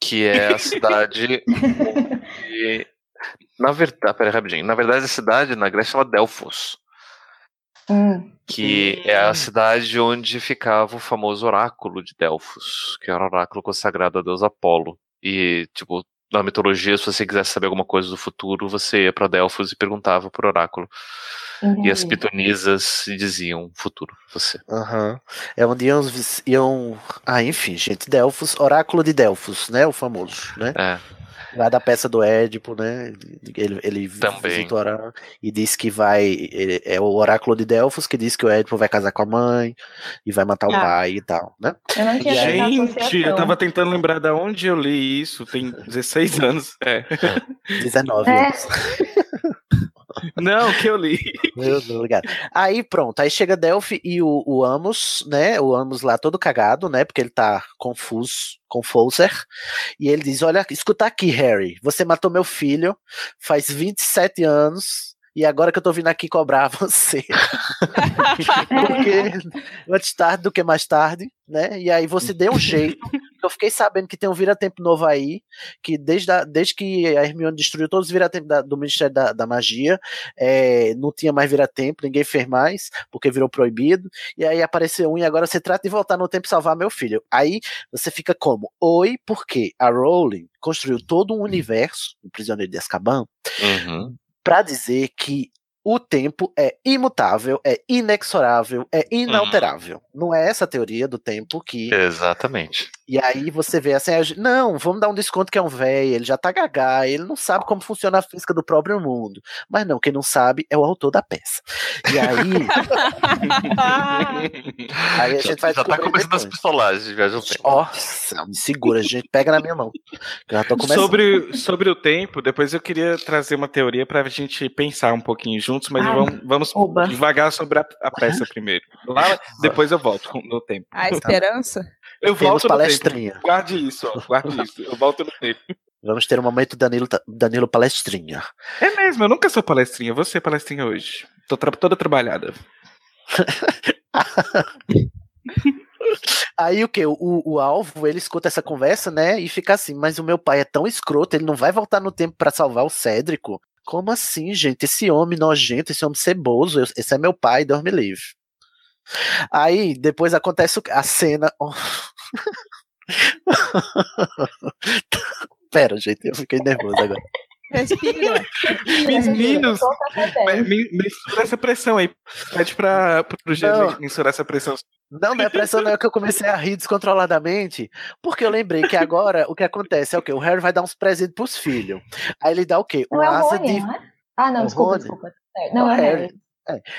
que é a cidade onde. Na verdade, peraí, rapidinho. Na verdade, a cidade na Grécia chama Delfos. Hum. que é a cidade onde ficava o famoso oráculo de Delfos, que era o oráculo consagrado a deus Apolo. E, tipo, na mitologia, se você quisesse saber alguma coisa do futuro, você ia para Delfos e perguntava pro oráculo. E as pitonisas diziam futuro, você. Aham. É onde iam, iam. Ah, enfim, gente. Delfos, Oráculo de Delfos, né? O famoso, né? É, Lá da peça do Édipo, né? Ele, ele Também. visita o oráculo e diz que vai. ele- é o Oráculo de Delfos que diz que o Édipo vai casar com a mãe e vai matar o Ah. pai e tal, né? Eu não tinha Gente, eu tava tentando lembrar de onde eu li isso, tem 16 anos. É. 19 É. anos. Não, que eu li. Meu Deus, ligado. Aí pronto, aí chega Delphi e o, o Amos, né? O Amos lá todo cagado, né? Porque ele tá confuso, confuser. E ele diz: Olha, escuta aqui, Harry. Você matou meu filho faz 27 anos. E agora que eu tô vindo aqui cobrar você. Porque antes tarde do que mais tarde, né? E aí você deu um jeito. Eu fiquei sabendo que tem um vira-tempo novo aí, que desde, a, desde que a Hermione destruiu todos os vira-tempo da- do Ministério da, da Magia, é, não tinha mais vira-tempo, ninguém fez mais, porque virou proibido. E aí apareceu um, e agora você trata de voltar no tempo e salvar meu filho. Aí você fica como? Oi, porque a Rowling construiu todo um universo, o Prisioneiro de Azkaban, Uhum. para dizer que o tempo é imutável, é inexorável, é inalterável. Não é essa a teoria do tempo que. Exatamente. E aí você vê assim, a não, vamos dar um desconto que é um velho, ele já tá gagá, ele não sabe como funciona a física do próprio mundo. Mas não, quem não sabe é o autor da peça. E aí, aí a Já, gente vai já tá começando as pistolagens tempo. Nossa, me segura, gente, pega na minha mão. Já tô começando. Sobre, sobre o tempo, depois eu queria trazer uma teoria pra gente pensar um pouquinho juntos, mas Ai, vamos, vamos devagar sobre a, a peça primeiro. Lá, depois eu volto no tempo. A esperança? Eu Temos volto no tempo. palestrinha. Guarde isso, ó, guarde isso. Eu volto no tempo. Vamos ter um momento Danilo, Danilo palestrinha. É mesmo, eu nunca sou palestrinha. Você é palestrinha hoje. Tô tra- toda trabalhada. Aí o que? O, o alvo, ele escuta essa conversa, né? E fica assim, mas o meu pai é tão escroto, ele não vai voltar no tempo pra salvar o Cédrico? Como assim, gente? Esse homem nojento, esse homem ceboso, esse é meu pai, Deus me livre. Aí, depois acontece o- a cena. Pera, gente, eu fiquei nervoso agora. Respira. Meninos, mensura essa pressão aí. Pede pra, pro G Não. mensurar essa pressão. Não, não é pressão, não é que eu comecei a rir descontroladamente, porque eu lembrei que agora o que acontece é o quê? O Harry vai dar uns presentes pros filhos. Aí ele dá o quê? Não é o asa Rony, de. não é? Ah, não, O desculpa, Rony. desculpa. É, Não, é o Harry. Harry.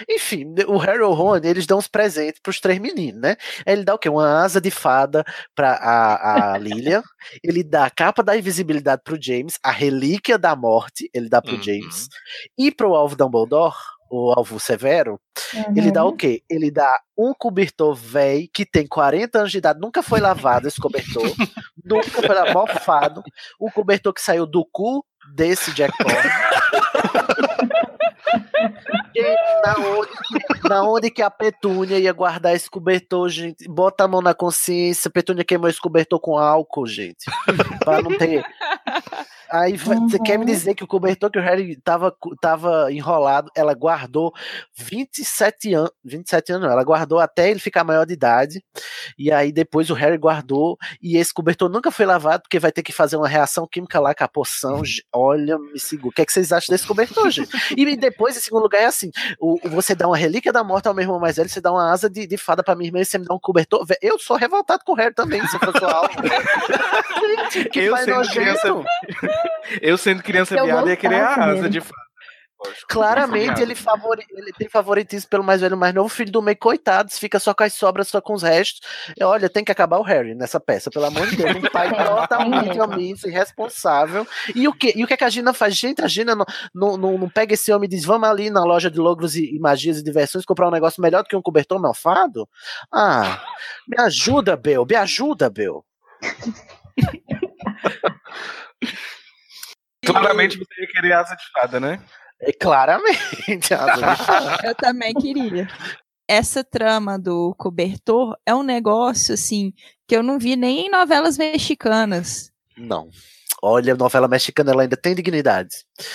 Enfim, o Harry e o Ron, eles dão uns presentes pros três meninos, né? Ele dá o quê? Uma asa de fada pra a, a Lilian, ele dá a capa da invisibilidade pro James, a relíquia da morte, ele dá pro Uhum. James, e pro alvo Dumbledore, o alvo severo, ele dá o quê? Ele dá um cobertor velho que tem 40 anos de idade, nunca foi lavado esse cobertor, nunca foi lavado, mofado, um cobertor que saiu do cu desse Jack. Na onde, na onde que a Petúnia ia guardar esse cobertor, gente? Bota a mão na consciência. Petúnia queimou esse cobertor com álcool, gente. pra não ter. Aí vai- você quer me Uhum. dizer que o cobertor que o Harry tava, tava enrolado, ela guardou 27 anos. 27 anos, não, ela guardou até ele ficar maior de idade. E aí depois o Harry guardou. E esse cobertor nunca foi lavado, porque vai ter que fazer uma reação química lá com a poção. Olha, me segura. O que, é que vocês acham desse cobertor, gente? E depois, em segundo lugar, é assim: o, você dá uma relíquia da morte ao meu irmão mais velho, você dá uma asa de, de fada pra minha irmã e você me dá um cobertor. Eu sou revoltado com o Harry também, se for sua alma. Gente, que Eu pai sendo nojento. criança- Eu, sendo criança Eu viada, ia querer a asa de fato. Claramente ele, favori, ele tem favoritismo pelo mais velho mais novo. O filho do meio, coitado, fica só com as sobras, só com os restos. E, olha, tem que acabar o Harry nessa peça, pelo amor de Deus. Um pai totalmente omisso, irresponsável. E o que, e o que, é que a Gina faz? Gente, a Gina não, não, não, não pega esse homem e diz: vamos ali na loja de logros e, e magias e diversões comprar um negócio melhor do que um cobertor malfado? Ah, me ajuda, Bel, me ajuda, Bel. Claramente você ia querer asa de fada, né? É claramente. Eu também queria. Essa trama do cobertor é um negócio, assim, que eu não vi nem em novelas mexicanas. Não. Olha, a novela mexicana ela ainda tem dignidade.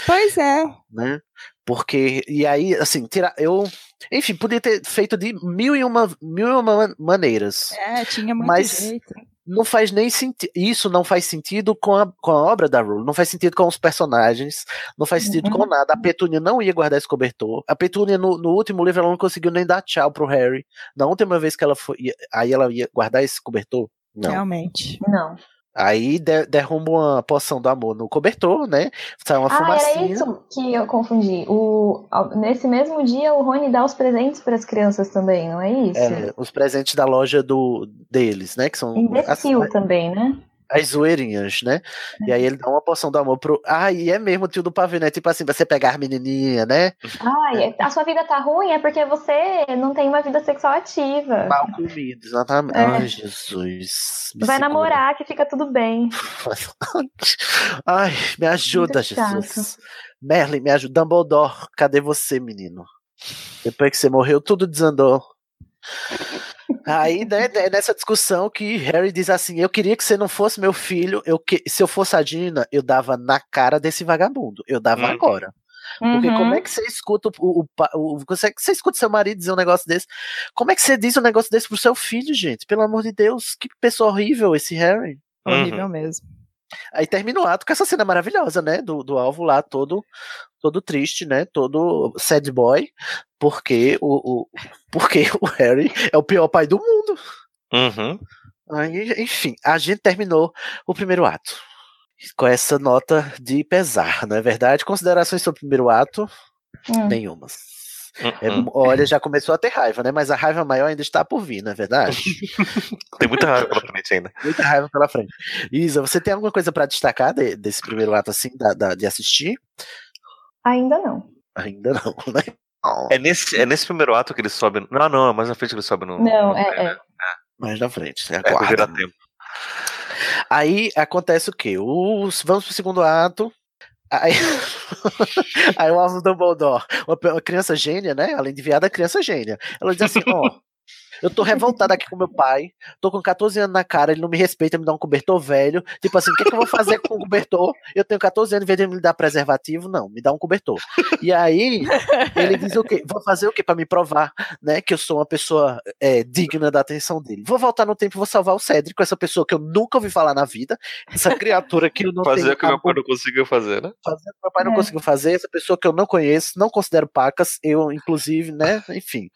Pois é. né? Porque, e aí, assim, tira, eu Enfim, podia ter feito de mil e uma, mil e uma maneiras. É, tinha muito Mas- jeito. Não faz nem sentido. Isso não faz sentido com a, com a obra da Rule. Não faz sentido com os personagens. Não faz sentido Uhum. com nada. A Petúnia não ia guardar esse cobertor. A Petúnia, no, no último livro, ela não conseguiu nem dar tchau pro Harry. Na última vez que ela foi. Aí ela ia guardar esse cobertor? Não. Realmente. Não. Aí de, derruba uma poção do amor no cobertor, né? Sai uma Ah, fumacinha. era isso que eu confundi. O, nesse mesmo dia, o Rony dá os presentes para as crianças também, não é isso? É, os presentes da loja do deles, né? Que são Imbecil também, né? As zoeirinhas, né? E aí ele dá uma poção do amor pro. Ah, e é mesmo o tio do pavê, né? Tipo assim, você pegar menininha, né? Ai, a sua vida tá ruim é porque você não tem uma vida sexual ativa. Mal comido, exatamente. É. Ai, Jesus. Vai segura. namorar que fica tudo bem. Ai, me ajuda. Jesus. Merlin, me ajuda. Dumbledore, cadê você, menino? Depois que você morreu, tudo desandou. Aí, né, é nessa discussão que Harry diz assim: Eu queria que você não fosse meu filho. Eu que... Se eu fosse a Dina, eu dava na cara desse vagabundo. Eu dava Uhum. agora. Porque Uhum. como é que você escuta o, o, o- você, você escuta seu marido dizer um negócio desse? Como é que você diz um negócio desse pro seu filho, gente? Pelo amor de Deus, que pessoa horrível esse Harry. Horrível mesmo. Aí termina o ato com essa cena maravilhosa, né? Do, do alvo lá todo todo triste, né? Todo sad boy, porque o, o porque o Harry é o pior pai do mundo. Uhum. Aí, enfim, a gente terminou o primeiro ato. Com essa nota de pesar, não é verdade? Considerações sobre o primeiro ato? Hum. Nenhumas. É, Uhum. olha, já começou a ter raiva, né? Mas a raiva maior ainda está por vir, não é verdade? Tem muita raiva pela frente ainda. Muita raiva pela frente. Isa, você tem alguma coisa pra destacar de- desse primeiro ato assim, da, da- de assistir? Ainda não. Ainda não, né? É nesse, é nesse primeiro ato que ele sobe. Não, não, é mais na frente que ele sobe no. Não, no- é, é. Mais na frente. É, pro Aguarda. vira-tempo. Aí acontece o quê? Os, vamos pro segundo ato. Aí, aí o Alvo Dumbledore, uma, uma criança gênia, né? Além de viada, criança gênia. Ela diz assim: Ó, eu tô revoltada aqui com meu pai, tô com 14 anos na cara, ele não me respeita, me dá um cobertor velho. Tipo assim, o que, é que eu vou fazer com o cobertor? Eu tenho 14 anos, em vez de me dar preservativo, não, me dá um cobertor. E aí, ele diz o quê? Vou fazer o quê pra me provar, né? Que eu sou uma pessoa é, digna da atenção dele. Vou voltar no tempo e vou salvar o Cedric, essa pessoa que eu nunca ouvi falar na vida, essa criatura que eu não Fazer tenho o que meu pai não conseguiu fazer, né? fazer o que meu pai não É. conseguiu fazer, essa pessoa que eu não conheço, não considero pacas, eu, inclusive, né? Enfim.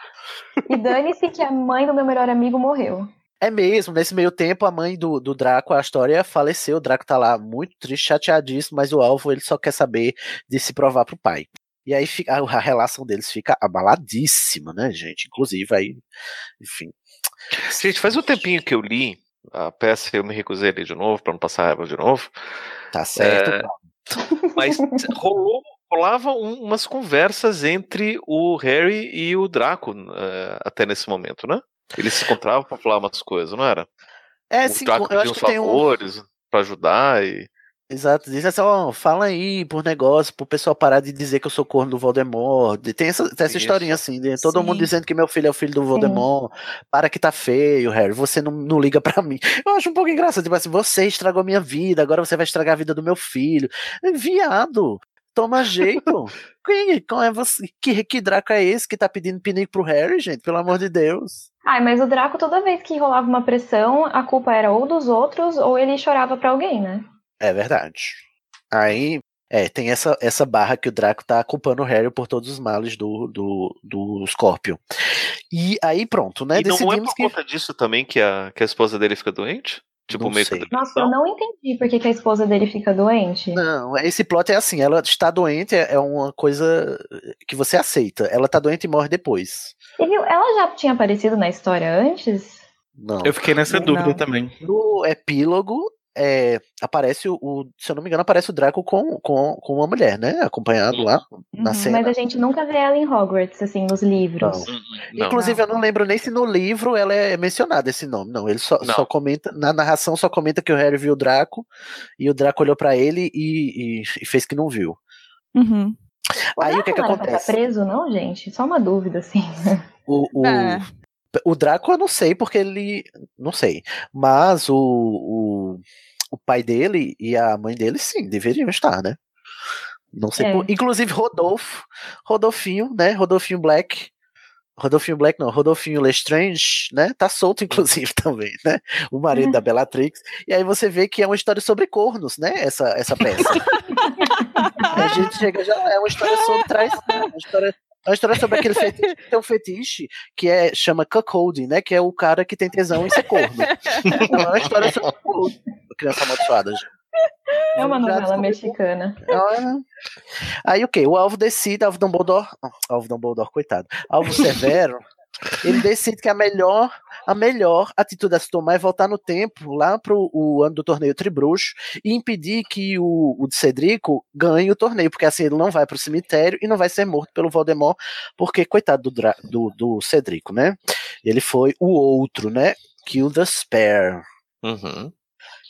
E dane-se que a mãe do meu melhor amigo morreu. É mesmo, nesse meio tempo, a mãe do, do Draco, a história faleceu. O Draco tá lá muito triste, chateadíssimo, mas o alvo ele só quer saber de se provar pro pai. E aí fica, a, relação deles fica abaladíssima, né, gente? Inclusive, aí, enfim. Gente, faz um tempinho que eu li a peça e eu me recusei a ler de novo, pra não passar raiva de novo. Tá certo. É, Mas rolou, rolava um- umas conversas entre o Harry e o Draco eh, até nesse momento, né? Eles se encontravam pra falar umas coisas, não era? É, o sim, Draco eu acho uns que tem um. favores pra ajudar e. Exato, diz assim, ó, fala aí por negócio, pro pessoal parar de dizer que eu sou corno do Voldemort. De- Tem essa, tem essa historinha assim, de todo Sim. mundo dizendo que meu filho é o filho do Voldemort. Para que tá feio, Harry, você não, não liga pra mim. Eu acho um pouco engraçado, tipo assim, você estragou minha vida, agora você vai estragar a vida do meu filho. Viado, toma jeito. Quem, qual é você? Que, que Draco é esse que tá pedindo pinico pro Harry, gente? Pelo amor de Deus. Ai, mas o Draco, toda vez que rolava uma pressão, a culpa era ou dos outros ou ele chorava pra alguém, né? É verdade. Aí, é, tem essa, essa barra que o Draco tá culpando o Harry por todos os males do, do, do Scorpion. E aí, pronto, né? e não é por que. conta disso também que a, que a esposa dele fica doente? Tipo, Não meio sei. que Nossa, eu não entendi por que, a esposa dele fica doente. Não, esse plot é assim: ela está doente, é é uma coisa que você aceita. Ela tá doente e morre depois. E viu, ela já tinha aparecido na história antes? Não. Eu fiquei nessa Não. dúvida também. No epílogo, é, aparece o, o- Se eu não me engano, aparece o Draco com, com, com uma mulher, né? Acompanhado lá na Uhum, cena. Mas a gente nunca vê ela em Hogwarts, assim, nos livros. Não. Não. Inclusive, eu não lembro nem se no livro ela é mencionada esse nome. Não, ele só, Não. só comenta, na narração só comenta que o Harry viu o Draco e o Draco olhou pra ele e, e- e fez que não viu. Uhum. Aí o que que Draco não era pra acontece? tá preso, não, gente? Só uma dúvida, assim. O, o, É. o Draco eu não sei porque ele. Não sei. Mas o, o, o pai dele e a mãe dele sim, deveriam estar, né? Não sei É. por- Inclusive Rodolfo, Rodolfinho, né? Rodolfinho Black. Rodolfinho Black não, Rodolfinho Lestrange, né? Tá solto, inclusive, também, né? O marido da Bellatrix. E aí você vê que é uma história sobre cornos, né? Essa, essa peça. a gente chega já, é uma história sobre trás, né? uma história é uma história sobre aquele fetiche, tem um fetiche que é, chama cuckolding, né? Que é o cara que tem tesão em ser corno. Então, é uma história sobre criança amaldiçoada. É uma novela mexicana. Olha. Aí o que? O alvo decide, alvo Dumbledore, alvo Dumbledore, coitado, alvo Severo, ele decide que a melhor, a melhor atitude a se tomar é voltar no tempo, lá pro o ano do torneio Tribruxo, e impedir que o, o Cedrico ganhe o torneio, porque assim ele não vai pro cemitério e não vai ser morto pelo Voldemort, porque coitado do, do, do Cedrico, né? Ele foi o outro, né? Kill the Spare. Uhum.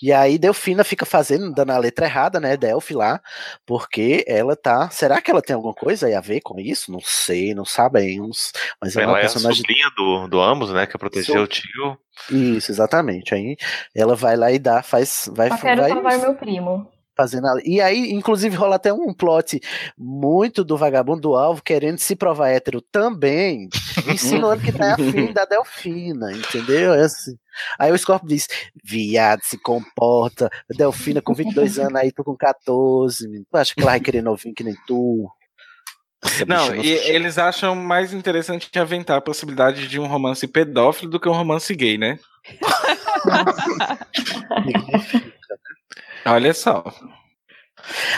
E aí Delfina fica fazendo, dando a letra errada, né, Delphi lá, porque ela tá. Será que ela tem alguma coisa aí a ver com isso? Não sei, não sabemos. Mas ela é Ela uma é a personagem. sobrinha do, do Amos, né? Que protegeu Sou- o tio. Isso, exatamente. Aí ela vai lá e dá, faz. Vai, Só quero vai salvar meu primo. Fazendo a... E aí, inclusive, rola até um plot muito do vagabundo do alvo querendo se provar hétero também, insinuando que tá afim da Delfina, entendeu? É assim. Aí o Scorpio diz: viado, se comporta. Delfina com 22 anos, aí tu com 14. menino. Tu acha que ela vai querer novinho que nem tu? Essa Não, bicha e eles acham mais interessante aventar a possibilidade de um romance pedófilo do que um romance gay, né? Olha só.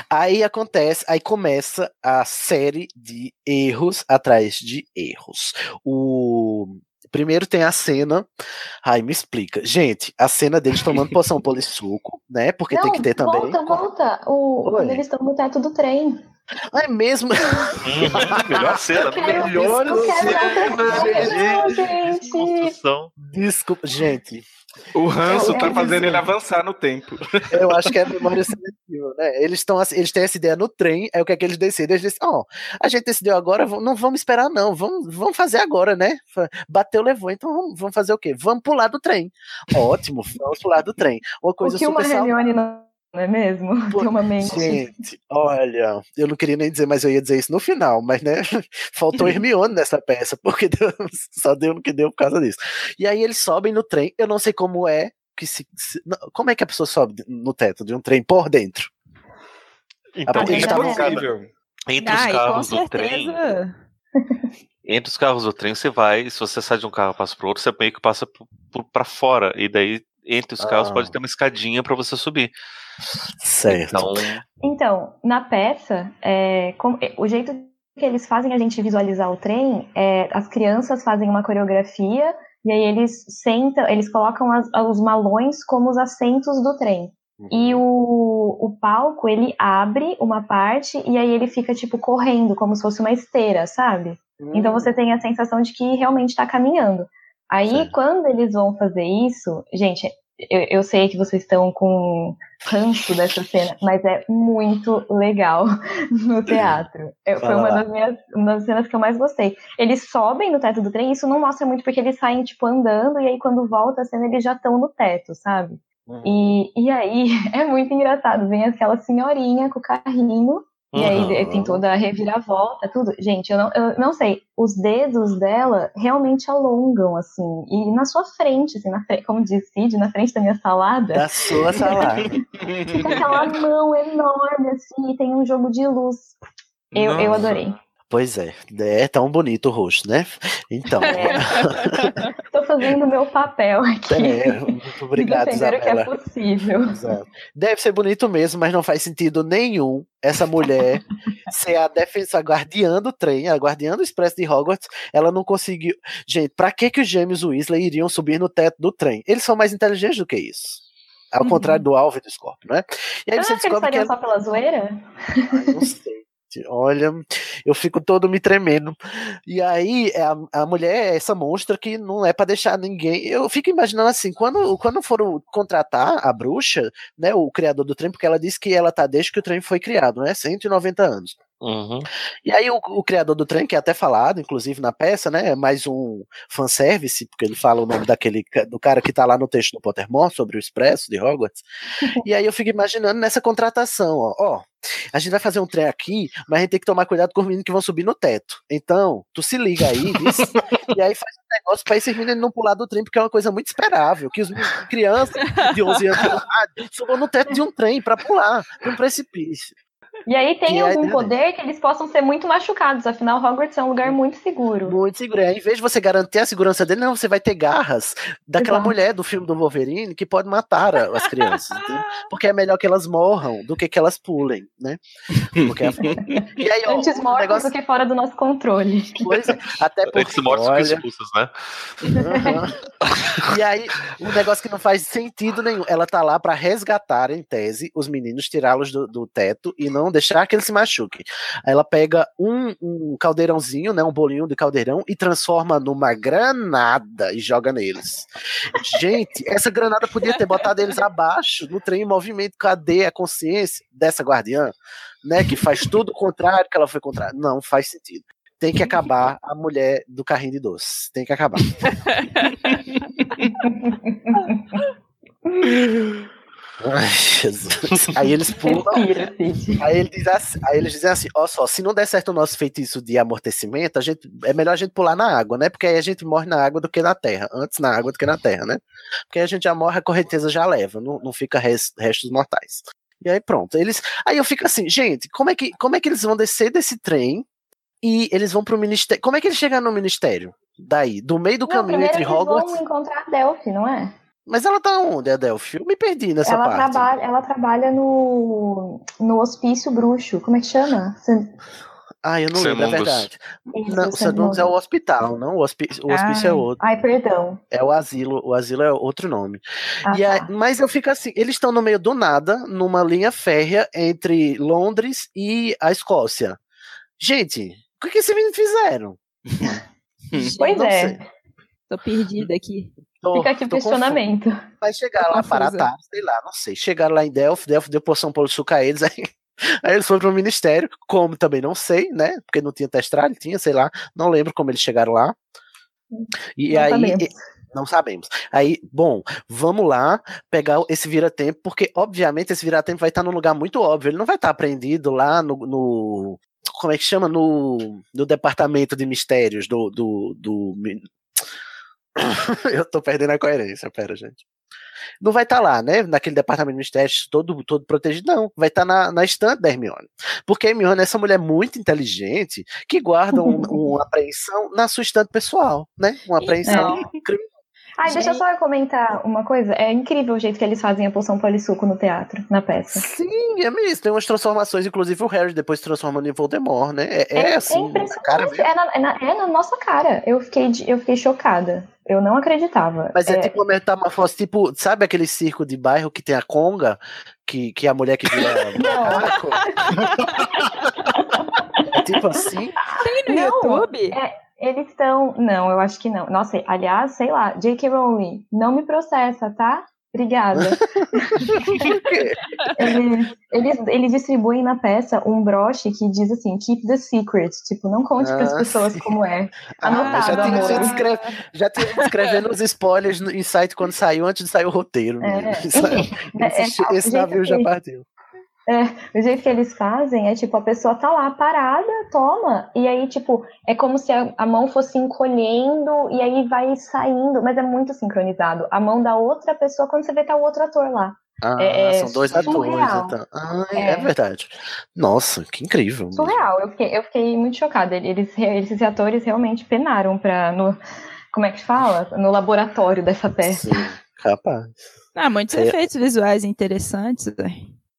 Aí acontece, aí começa a série de erros atrás de erros. O primeiro tem a cena, ai me explica, gente, a cena deles tomando poção polissuco, né? Porque Não, tem que ter também. volta, volta. O, eles estão no teto do trem. Ah, é mesmo? Uhum. Melhor cena. Quero, melhor eu quero cena. Construção. Desculpa, gente. O ranço tá fazendo dizer- ele avançar no tempo. Eu acho que é memória seletiva, né? Eles estão eles têm essa ideia no trem, aí o que é que eles decidem? Eles dizem, ó, a gente decidiu agora, não vamos esperar não, vamos, vamos fazer agora, né? Bateu, levou, então vamos, vamos fazer o quê? Vamos pular do trem. Ótimo, vamos pular do trem. Uma coisa O que uma super. Hermione não não é mesmo? Pô, Tem uma mente. Gente, olha, eu não queria nem dizer, mas eu ia dizer isso no final, mas né, faltou Hermione nessa peça, porque deu- só deu no que deu por causa disso. E aí eles sobem no trem, eu não sei como é que se, se- como é que a pessoa sobe no teto de um trem por dentro? Então, Eles É estavam- impossível. entre os com carros do trem. Entre os carros do trem, você vai. Se você sai de um carro e passa pro outro, você meio que passa pra fora. E daí, entre os carros, Ah. pode ter uma escadinha pra você subir. Certo. Então, Então, na peça, é, com- é, o jeito que eles fazem a gente visualizar o trem é as crianças fazem uma coreografia e aí eles sentam, eles colocam as- os malões como os assentos do trem. E o, o palco, ele abre uma parte e aí ele fica, tipo, correndo, como se fosse uma esteira, sabe? Então você tem a sensação de que realmente está caminhando. Aí, Certo. quando eles vão fazer isso, gente, eu, eu sei que vocês estão com ranço dessa cena, mas é muito legal no teatro. Foi uma das, minhas, uma das cenas que eu mais gostei. Eles sobem no teto do trem, isso não mostra muito porque eles saem, tipo, andando, e aí quando volta a cena, eles já estão no teto, sabe? Uhum. E, e aí é muito engraçado. Vem aquela senhorinha com o carrinho. E aí Uhum. tem toda a reviravolta, tudo. Gente, eu não, eu não sei. Os dedos dela realmente alongam, assim. E na sua frente, assim, na frente, como diz Cid, na frente da minha salada, Da sua salada. fica aquela mão enorme, assim, e tem um jogo de luz. Eu, eu adorei. Pois é, é tão bonito o rosto, né? Então, Tô fazendo o meu papel aqui. é, muito obrigado, o que é Isabela. possível. Exato. Deve ser bonito mesmo, mas não faz sentido nenhum essa mulher ser a defesa, a guardiã do trem, a guardiã do expresso de Hogwarts. Ela não conseguiu. Gente, pra que, que os gêmeos Weasley iriam subir no teto do trem? Eles são mais inteligentes do que isso. Ao Uhum. contrário do Alvo e do Scorpio, né? E aí você que eles descobre que ela... só pela zoeira? Ai, não sei. Olha, eu fico todo me tremendo. E aí, é a, a mulher é essa monstra que não é pra deixar ninguém. Eu fico imaginando assim, quando, quando foram contratar a bruxa, né, o criador do trem, porque ela disse que ela tá desde que o trem foi criado, né, 190 anos. Uhum. E aí o, o criador do trem, que é até falado, inclusive na peça, né? É mais um fanservice, porque ele fala o nome daquele do cara que tá lá no texto do Pottermore sobre o Expresso de Hogwarts. e aí eu fico imaginando nessa contratação, ó, ó. A gente vai fazer um trem aqui, mas a gente tem que tomar cuidado com os meninos que vão subir no teto. Então, tu se liga aí, vice, e aí faz um negócio pra esses meninos não pular do trem, porque é uma coisa muito esperável. Que os meninos, crianças de 11 anos de idade subam no teto de um trem pra pular de um precipício. E aí tem Que é algum ideia poder que eles possam ser muito machucados, afinal Hogwarts é um lugar muito seguro. Muito seguro. Aí, Em vez de você garantir a segurança dele, não, você vai ter garras daquela Exato. mulher do filme do Wolverine que pode matar as crianças. entendeu? Porque é melhor que elas morram do que que elas pulem, né? Porque é... E aí, ó, Antes o mortos negócio... do que fora do nosso controle. Pois é, até porque, Antes mortos do que olha, expulsos, né? Aham. e aí, um negócio que não faz sentido nenhum. Ela tá lá pra resgatar, em tese, os meninos, tirá-los do, do teto e não deixar que eles se machuquem. Aí ela pega um, um caldeirãozinho, né? Um bolinho de caldeirão e transforma numa granada e joga neles. Gente, essa granada podia ter botado eles abaixo no trem em movimento. Cadê a consciência dessa guardiã? Né, que faz tudo o contrário que ela foi contrário. Não faz sentido. Tem que acabar a mulher do carrinho de doce. Tem que acabar. Ai, Jesus. Aí eles pulam. Respira. Aí, ele diz assim- aí eles dizem assim: ó só, se não der certo o nosso feitiço de amortecimento, a gente, é melhor a gente pular na água, né? Porque aí a gente morre na água do que na terra. Antes na água do que na terra, né? Porque aí a gente já morre, a correnteza já leva, não, não fica res- restos mortais. E aí pronto. Eles, aí eu fico assim, gente, como é que, como é que eles vão descer desse trem e eles vão pro ministério? Como é que eles chegam no ministério? Daí, do meio do Não, caminho entre eles Hogwarts. vão encontrar a Delphi, não é? Mas ela tá onde, Adelphi? Eu me perdi nessa ela, parte. trabalha, ela trabalha no, no hospício bruxo. Como é que chama? Ah, eu não lembro, é verdade. Isso, Não, o St. Mungus é o hospital, não? O hospício, o hospício é Ai. outro. Ai, perdão. É o asilo. O asilo é outro nome. Ah, E aí- tá. mas eu fico assim, eles estão no meio do nada, numa linha férrea entre Londres e a Escócia. Gente, o que, que esses meninos fizeram? Pois não é, sei. Tô perdida aqui. Tô- fica aqui o tô confuso. questionamento. Vai chegar lá para confusa. tarde, sei lá, não sei. Chegaram lá em Delphi, Delphi deu poção para sucar eles, aí, aí eles foram pro ministério, como também não sei, né? Porque não tinha testralho, tinha, sei lá, não lembro como eles chegaram lá. E Não aí. sabemos. e- Não sabemos. Aí, bom, vamos lá pegar esse vira-tempo, porque, obviamente, esse vira-tempo vai estar num lugar muito óbvio. Ele não vai estar aprendido lá no. no- como é que chama? No, no departamento de mistérios do. do, do Eu tô perdendo a coerência, pera, gente. Não vai estar lá, né? Naquele departamento de mistérios todo, todo protegido, não. Vai estar na, na estante da Hermione. Porque a Hermione é essa mulher muito inteligente que guarda um- uma apreensão na sua estante pessoal, né? Uma apreensão Ai, deixa eu só comentar uma coisa. É incrível o jeito que eles fazem a poção polissuco no teatro, na peça. Sim, é mesmo. Tem umas transformações, inclusive o Harry depois se transformando em Voldemort, né? É, é, assim, na cara mesmo. É na, é, na, é na nossa cara. Eu fiquei, eu fiquei chocada. Eu não acreditava. Mas é, tipo uma metamorfose, tipo, sabe aquele circo de bairro que tem a conga? Que, que é a mulher que vira macaco? é tipo assim? Tem no Não, YouTube? é- Eles estão. Não, eu acho que não. Nossa, aliás, sei lá, J.K. Rowling, não me processa, tá? Obrigada. Eles, eles, eles distribuem na peça um broche que diz assim: keep the secret. Tipo, não conte Ah, pessoas sim. como é. Ah, Anotado, já tinha já tinha gente escrevendo os spoilers no, em site quando saiu, antes de sair o roteiro. É, enfim, Isso- é- esse, é- esse jeito navio já que- partiu. O jeito que eles fazem é tipo, a pessoa tá lá parada, toma, e aí, tipo, é como se a, a mão fosse encolhendo e aí vai saindo, mas é muito sincronizado. A mão da outra pessoa, quando você vê, tá o outro ator lá. Ah, É- é são dois atores, então. Ah, é. É. verdade. Nossa, que incrível. Surreal, eu fiquei, eu fiquei muito chocada. Eles, esses atores realmente penaram pra. No, como é que fala? No laboratório dessa peça. Sim, capaz. Ah, muitos É. efeitos visuais interessantes. né?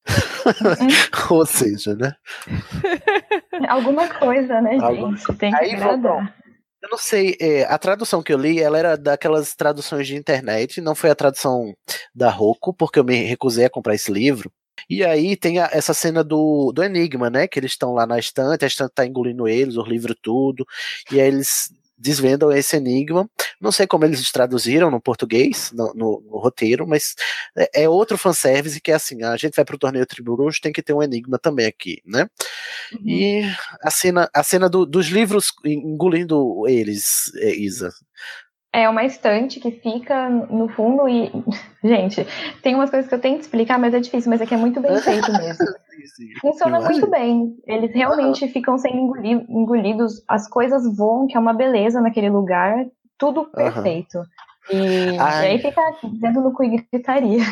Ou seja, né? Alguma coisa, né, gente? Tem que Aí, agradar. Eu não sei, é, a tradução que eu li, ela era daquelas traduções de internet, não foi a tradução da Roku, porque eu me recusei a comprar esse livro. E aí tem a- essa cena do, do Enigma, né? Que eles estão lá na estante, a estante tá engolindo eles, os livros tudo, e aí eles desvendam esse enigma. Não sei como eles traduziram no português, no, no, no roteiro, mas é, é outro fanservice que é assim, a gente vai pro torneio Triburuxo, tem que ter um enigma também aqui, né? Uhum. E a cena, a cena do- dos livros engolindo eles, é, Isa. É uma estante que fica no fundo e. Gente, tem umas coisas que eu tento explicar, mas é difícil, mas é que é muito bem feito mesmo. Funciona muito bem. Eles realmente ficam sendo engoli- engolidos, as coisas voam, que é uma beleza naquele lugar, tudo perfeito. E, e Ai. aí fica dentro no cu e gritaria.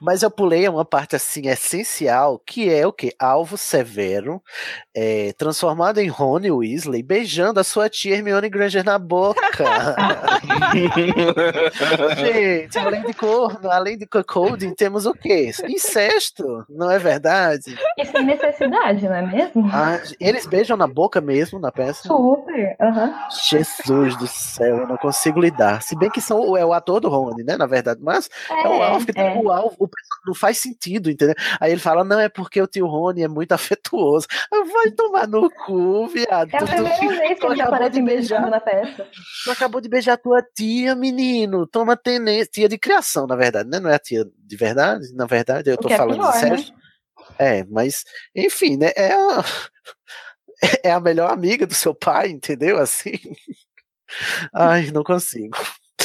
Mas eu pulei uma parte assim essencial, que é o que? Alvo Severo, é, transformado em Rony Weasley, beijando a sua tia Hermione Granger na boca. Gente, além de corno, além de cuckolding, temos o quê? Incesto, não é verdade? E sem necessidade, não é mesmo? Ah, eles beijam na boca mesmo na peça? Super. aham. Jesus do céu, eu não consigo lidar. Se bem que são, é o ator do Rony, né? Na verdade, mas é, o que tem é. o alvo, o personagem não faz sentido, entendeu? Aí ele fala, não, é porque o tio Rony é muito afetuoso. Vai tomar no cu, viado. É a Tu- tu- primeira vez que de aparecem beijando beijar, na peça. tu acabou de beijar tua tia, menino. Toma tenência. Tia de criação, na verdade, né? Não é a tia de verdade, na verdade, eu O tô é falando pior, de né? incesto. É, mas, enfim, né? É a, é a melhor amiga do seu pai, entendeu? Assim. Ai, não consigo.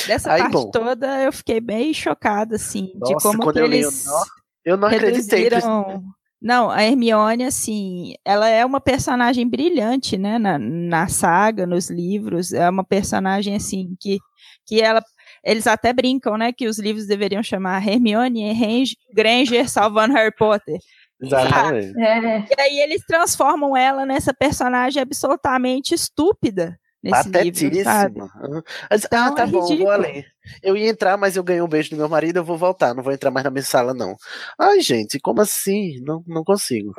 Dessa Aí, parte bom. toda eu fiquei bem chocada, assim, de Nossa, como quando que eu eles nó, eu não acreditei. reduziram... Não, a Hermione, assim, ela é uma personagem brilhante, né, na, na saga, nos livros, é uma personagem, assim, que, que ela... Eles até brincam, né, que os livros deveriam chamar Hermione Range- Granger salvando Harry Potter. Exatamente. É. E aí eles transformam ela nessa personagem absolutamente estúpida nesse livro, sabe? Aham. Mas, Então, ah, tá é bom, vou ridículo. além. Eu ia entrar, mas eu ganhei um beijo do meu marido, eu vou voltar, não vou entrar mais na minha sala, não. Ai, gente, como assim? Não, não consigo.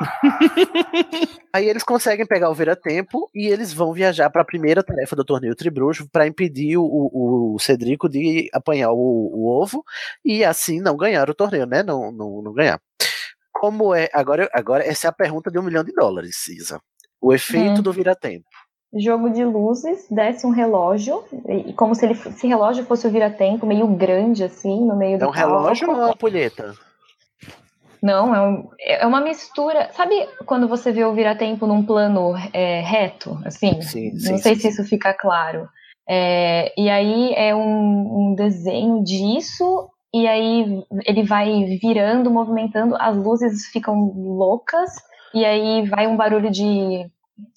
Aí eles conseguem pegar o vira-tempo e eles vão viajar para a primeira tarefa do torneio Tribruxo para impedir o, o, o Cedrico de apanhar o, o ovo e assim não ganhar o torneio, né? Não, não, não ganhar. Como é. Agora, agora, essa é a pergunta de um milhão de dólares, Cisa. O efeito Hum. do vira-tempo. Jogo de luzes, desce um relógio, e como se ele, se relógio fosse o vira-tempo, meio grande, assim, no meio do É um relógio ou é uma ampulheta? Não, é, um- é uma mistura. Sabe quando você vê o vira-tempo num plano é, reto, assim? Sim, Não sim, sei sim, se isso fica claro. É, e aí é um, um desenho disso, e aí ele vai virando, movimentando, as luzes ficam loucas, e aí vai um barulho de,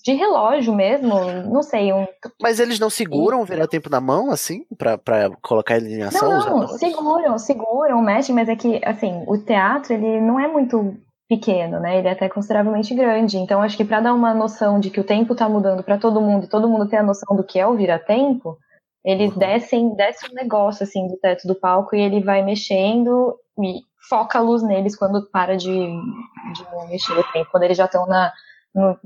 de relógio mesmo, não sei, um Mas eles não seguram o vira-tempo na mão, assim, pra, pra colocar ele em ação? Não, não, seguram, seguram, mexem, mas é que, assim, o teatro, ele não é muito pequeno, né? Ele é até consideravelmente grande. Então, acho que para dar uma noção de que o tempo tá mudando para todo mundo e todo mundo ter a noção do que é o vira-tempo, eles Uhum. descem, desce um negócio, assim, do teto do palco e ele vai mexendo e foca a luz neles quando para de, de mexer o tempo, quando eles já estão na, no,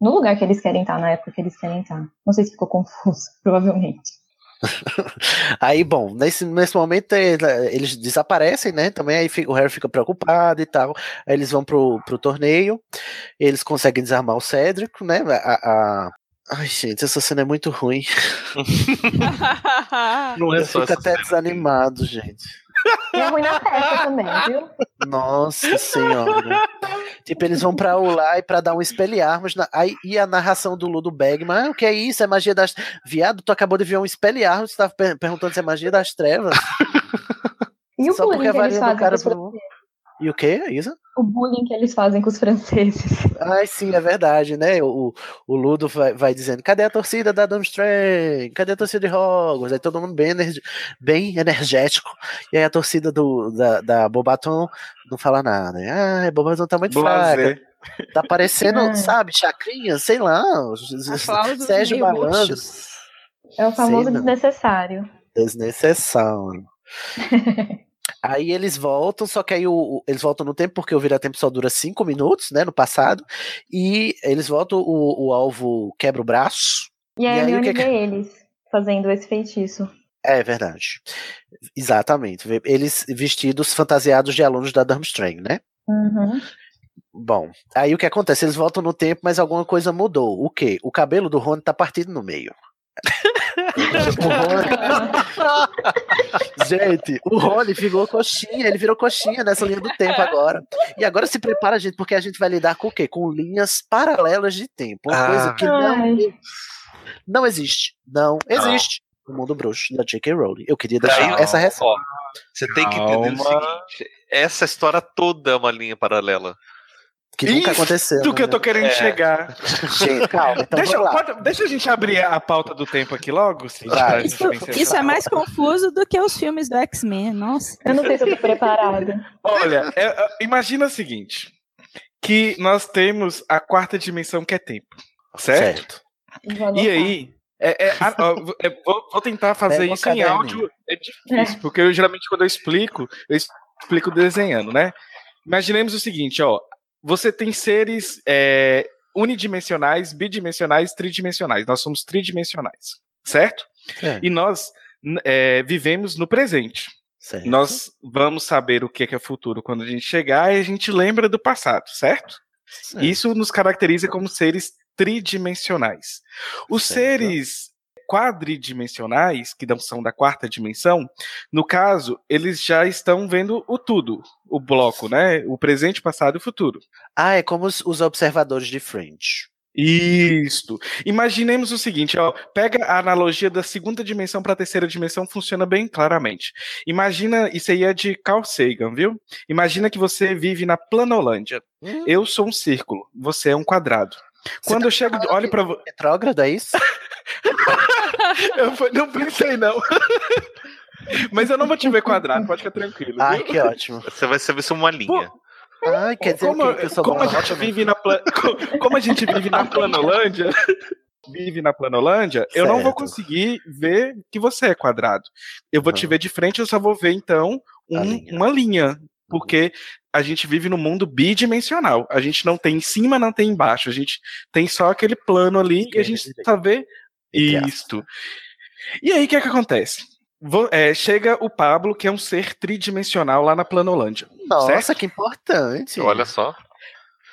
no lugar que eles querem estar, na época que eles querem estar. Não sei se ficou confuso, provavelmente. Aí, bom, nesse, nesse momento eles desaparecem, né? Também aí fica- o Harry fica preocupado e tal. Aí eles vão pro, pro torneio, eles conseguem desarmar o Cédrico, né? A, a- Ai, gente, essa cena é muito ruim. Não é Eu só fico até cena. desanimado, gente. E é ruim na peça também, viu? Nossa senhora. tipo, eles vão pra lá e pra dar um espelharmos. Na... Aí, e a narração do Ludo Bagman, ah, o que é isso? É magia das. Viado, tu acabou de ver um espelharmos, tu tava per- perguntando se é magia das trevas. E o Só porque bullying a que eles fazem cara franceses? E o que, Isa? O bullying que eles fazem com os franceses. Ai, sim, é verdade, né? O, o Ludo vai, vai dizendo: cadê a torcida da Durmstrang? Cadê a torcida de Hogwarts? Aí todo mundo bem, energi- bem energético. E aí a torcida do, da, da Bobaton não fala nada. Ah, a Bobaton tá muito fraca. Blazer. Tá parecendo, Ah. sabe, chacrinha, sei lá. Aplausos Sérgio Malandro. murchos. É o famoso Sei desnecessário. Desnecessário. Aí eles voltam, só que aí o, eles voltam no tempo, porque o vira-tempo só dura cinco minutos, né, no passado, e eles voltam, o, o alvo quebra o braço. E a E aí, Hermione que vê eles fazendo esse feitiço. É verdade. Exatamente. Eles vestidos, fantasiados de alunos da Durmstrang, né? Uhum. Bom, aí o que acontece? Eles voltam no tempo, mas alguma coisa mudou. O quê? O cabelo do Rony tá partido no meio. O gente, o Rony ficou coxinha, ele virou coxinha nessa linha do tempo agora. E agora se prepara, gente, porque a gente vai lidar com o quê? Com linhas paralelas de tempo. Uma Ah. coisa que não, Ai. não existe. Não existe no mundo bruxo da J.K. Rowling. Eu queria deixar essa ressalva. Você tem que entender o Calma. seguinte: essa história toda é uma linha paralela. Que nunca Isso aconteceu. Do que eu tô né? querendo É. chegar. Gente, calma, então deixa, vamos lá. pode- deixa a gente abrir a pauta do tempo aqui logo. Sim, Isso essa é mais confuso do que os filmes do X-Men, nossa. Eu não sei se eu tô preparada. Olha, é, é, imagina o seguinte: que nós temos a quarta dimensão que é tempo, certo? Vou E aí, é, é, a- ó, é, vou, vou tentar fazer isso em áudio. É difícil, porque eu geralmente quando eu explico, eu explico desenhando, né? Imaginemos o seguinte, ó. Você tem seres é, unidimensionais, bidimensionais, tridimensionais. Nós somos tridimensionais, certo? É. E nós é, vivemos no presente. Certo. Nós vamos saber o que é que é futuro quando a gente chegar e a gente lembra do passado, certo? Certo. Isso nos caracteriza como seres tridimensionais. Os Certo. seres quadridimensionais, que não são da quarta dimensão, no caso, eles já estão vendo o tudo, o bloco, né? O presente, passado e o futuro. Ah, é como os, os observadores de Fringe. Isto. Imaginemos o seguinte, ó, pega a analogia da segunda dimensão para a terceira dimensão, funciona bem claramente. Imagina, isso aí é de Carl Sagan, viu? Imagina que você vive na Planolândia. Hum. Eu sou um círculo, você é um quadrado. Quando eu chego, olho para Retrógrado, é isso? Eu foi- não pensei, não. Mas eu não vou te ver quadrado, pode ficar tranquilo. Ai, viu? que ótimo. Você vai ser uma linha. Ai, quer dizer como, que eu sou como a gente vive na como a gente vive na Planolândia, vive na Planolândia, eu não vou Certo. conseguir ver que você é quadrado. Eu vou te Aham. ver de frente, eu só vou ver então um- linha. uma linha, porque a gente vive no mundo bidimensional. A gente não tem em cima, não tem embaixo. A gente tem só aquele plano ali e a e gente só vê. Isto. E aí, o que é que acontece? Vo- é, chega o Pablo, que é um ser tridimensional lá na Planolândia. Nossa, certo? que importante. Olha só.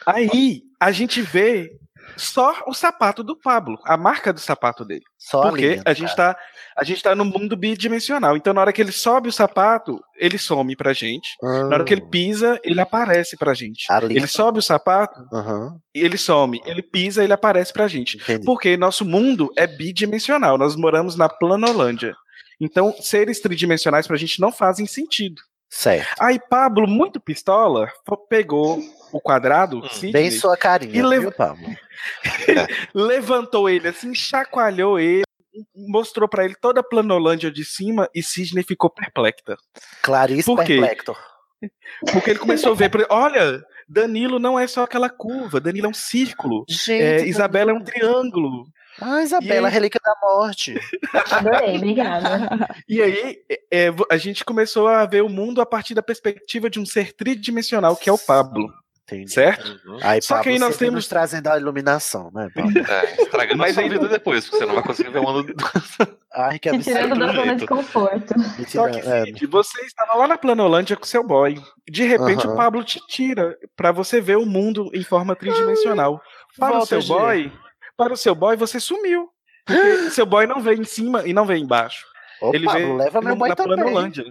Aí a gente vê só o sapato do Pablo, a marca do sapato dele. Só Porque a gente tá a gente tá no mundo bidimensional. Então na hora que ele sobe o sapato, ele some pra gente. Ah, Na hora que ele pisa, ele aparece pra gente. A linha. Ele sobe o sapato, Aham, ele some. Ele pisa, ele aparece pra gente. entendi. Porque nosso mundo é bidimensional. Nós moramos na Planolândia. Então, seres tridimensionais pra gente não fazem sentido. Certo. Aí Pablo, muito pistola, pegou o quadrado, Hum, Sidney, Bem sua carinha, E Pablo? levantou ele assim, chacoalhou ele, mostrou pra ele toda a planolândia de cima e Sidney ficou perplexa. Clarice Por? Perplector. Porque ele começou a ver, olha, Danilo não é só aquela curva, Danilo é um círculo, Gente, é, Isabela é um triângulo. Ah, Isabela, aí- relíquia da morte. Adorei, obrigada. E aí é, vo- a gente começou a ver o mundo a partir da perspectiva de um ser tridimensional, que é o Pablo, Entendi. certo? Uhum. Aí, Só que aí nós temos- nos trazendo a iluminação, né? É, estragando Mas a vida depois, porque você não vai conseguir ver o ano. Ai, que Me tirando absurdo. da zona de conforto. Só que, é, Cid, você estava lá na Planolândia com seu boy. De repente, Aham. o Pablo te tira pra você ver o mundo em forma tridimensional. Para o volta, seu Gê. boy, para o seu boy, você sumiu. Porque seu boy não vê em cima e não vê embaixo. Ô, ele Pablo, vê leva meu no- boy na também. Planolândia.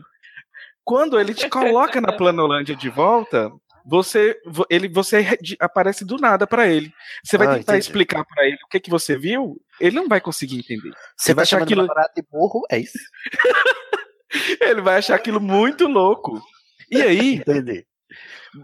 Quando ele te coloca na Planolândia de volta, você vo- ele você aparece do nada pra ele. Você vai Ah, tentar entendi. explicar pra ele o que que você viu, ele não vai conseguir entender. Você vai vai achar aquilo- de burro? É isso? Ele vai achar aquilo muito louco. E aí, Entendi.